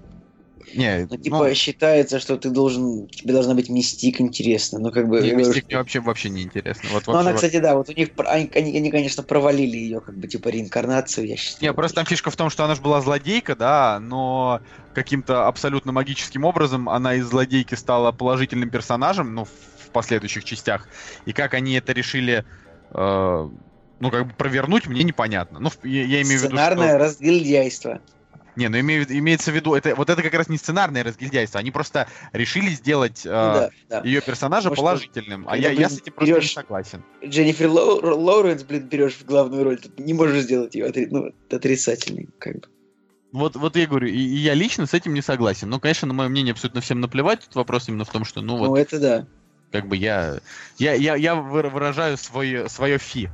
Speaker 2: Не,
Speaker 4: Ну, типа, считается, что ты должен, тебе должна быть мистик интересно, ну, как бы...
Speaker 2: не, Мистик
Speaker 4: что-
Speaker 2: мне вообще, вообще не интересно. Вот
Speaker 4: Ну,
Speaker 2: вообще
Speaker 4: она, кстати, да, вот у них, они, они, конечно, провалили ее, как бы, типа, реинкарнацию, я считаю.
Speaker 2: Не, просто там фишка в том, что она же была злодейка, да, но каким-то абсолютно магическим образом она из злодейки стала положительным персонажем, ну, в последующих частях. И как они это решили, э, ну, как бы провернуть, мне непонятно. Ну, я, я имею в виду,
Speaker 4: Сценарное
Speaker 2: что...
Speaker 4: разгильдяйство.
Speaker 2: Не, ну имею- имеется в виду, это, вот это как раз не сценарное разгильдяйство, они просто решили сделать
Speaker 4: Ну, да, да.
Speaker 2: ее персонажа
Speaker 4: Может,
Speaker 2: положительным, а
Speaker 4: когда,
Speaker 2: я, я
Speaker 4: блин,
Speaker 2: с этим просто не
Speaker 4: берешь-
Speaker 2: согласен.
Speaker 4: Дженнифер Лоу- Лоуренс, блин, берешь в главную роль, ты не можешь сделать ее ну, отрицательной, как бы.
Speaker 2: Вот, вот я говорю, и, и я лично с этим не согласен. Ну, конечно, на мое мнение абсолютно всем наплевать. Тут вопрос именно в том, что, ну, вот,
Speaker 4: Ну, это да.
Speaker 2: Как бы я, я, я, я выра- выражаю свое, свое фи.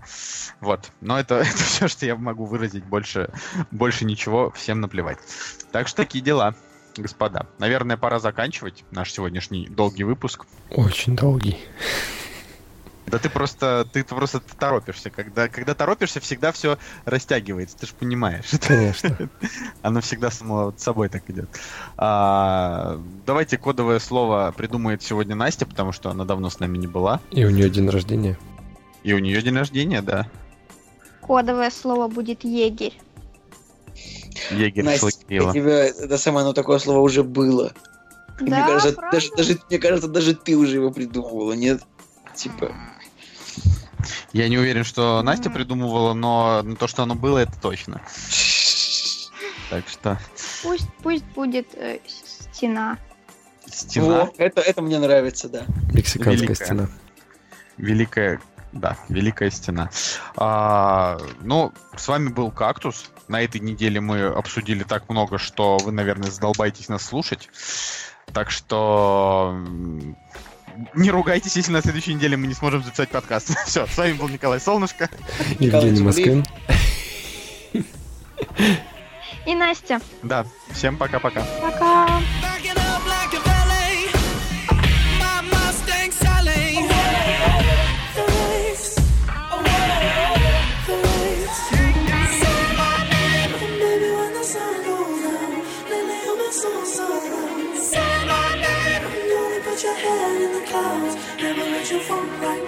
Speaker 2: Вот. Но это, это все, что я могу выразить. Больше, больше ничего, всем наплевать. Так что такие дела, господа. Наверное, пора заканчивать наш сегодняшний долгий выпуск.
Speaker 3: Очень долгий.
Speaker 2: Да ты просто, ты просто торопишься. Когда, когда торопишься, всегда все растягивается. Ты же понимаешь.
Speaker 3: Конечно.
Speaker 2: Оно всегда само собой так идет. А, давайте кодовое слово придумает сегодня Настя, потому что она давно с нами не была.
Speaker 3: И у нее день рождения.
Speaker 2: И у нее день рождения, да.
Speaker 5: Кодовое слово будет егерь.
Speaker 2: Егерь
Speaker 4: Настя, у тебя это самое, оно такое слово уже было.
Speaker 5: Да,
Speaker 4: мне кажется,
Speaker 5: правда?
Speaker 4: даже, даже, мне кажется, даже ты уже его придумывала, нет? Типа,
Speaker 2: Я не уверен, что Настя придумывала, но то, что оно было, это точно. Так что
Speaker 5: Пусть, пусть будет э, стена.
Speaker 2: стена
Speaker 4: Во, это, это мне нравится, да.
Speaker 3: Мексиканская
Speaker 2: Великая.
Speaker 3: стена.
Speaker 2: великая, да, великая стена. А, ну, с вами был Кактус. На этой неделе мы обсудили так много, что вы, наверное, задолбаетесь нас слушать. Так что не ругайтесь, если на следующей неделе мы не сможем записать подкаст. Все, с вами был Николай Солнышко.
Speaker 3: Евгений. Москвин.
Speaker 5: И Настя.
Speaker 2: Да, всем пока-пока.
Speaker 5: Пока.
Speaker 7: Backing up 就疯狂。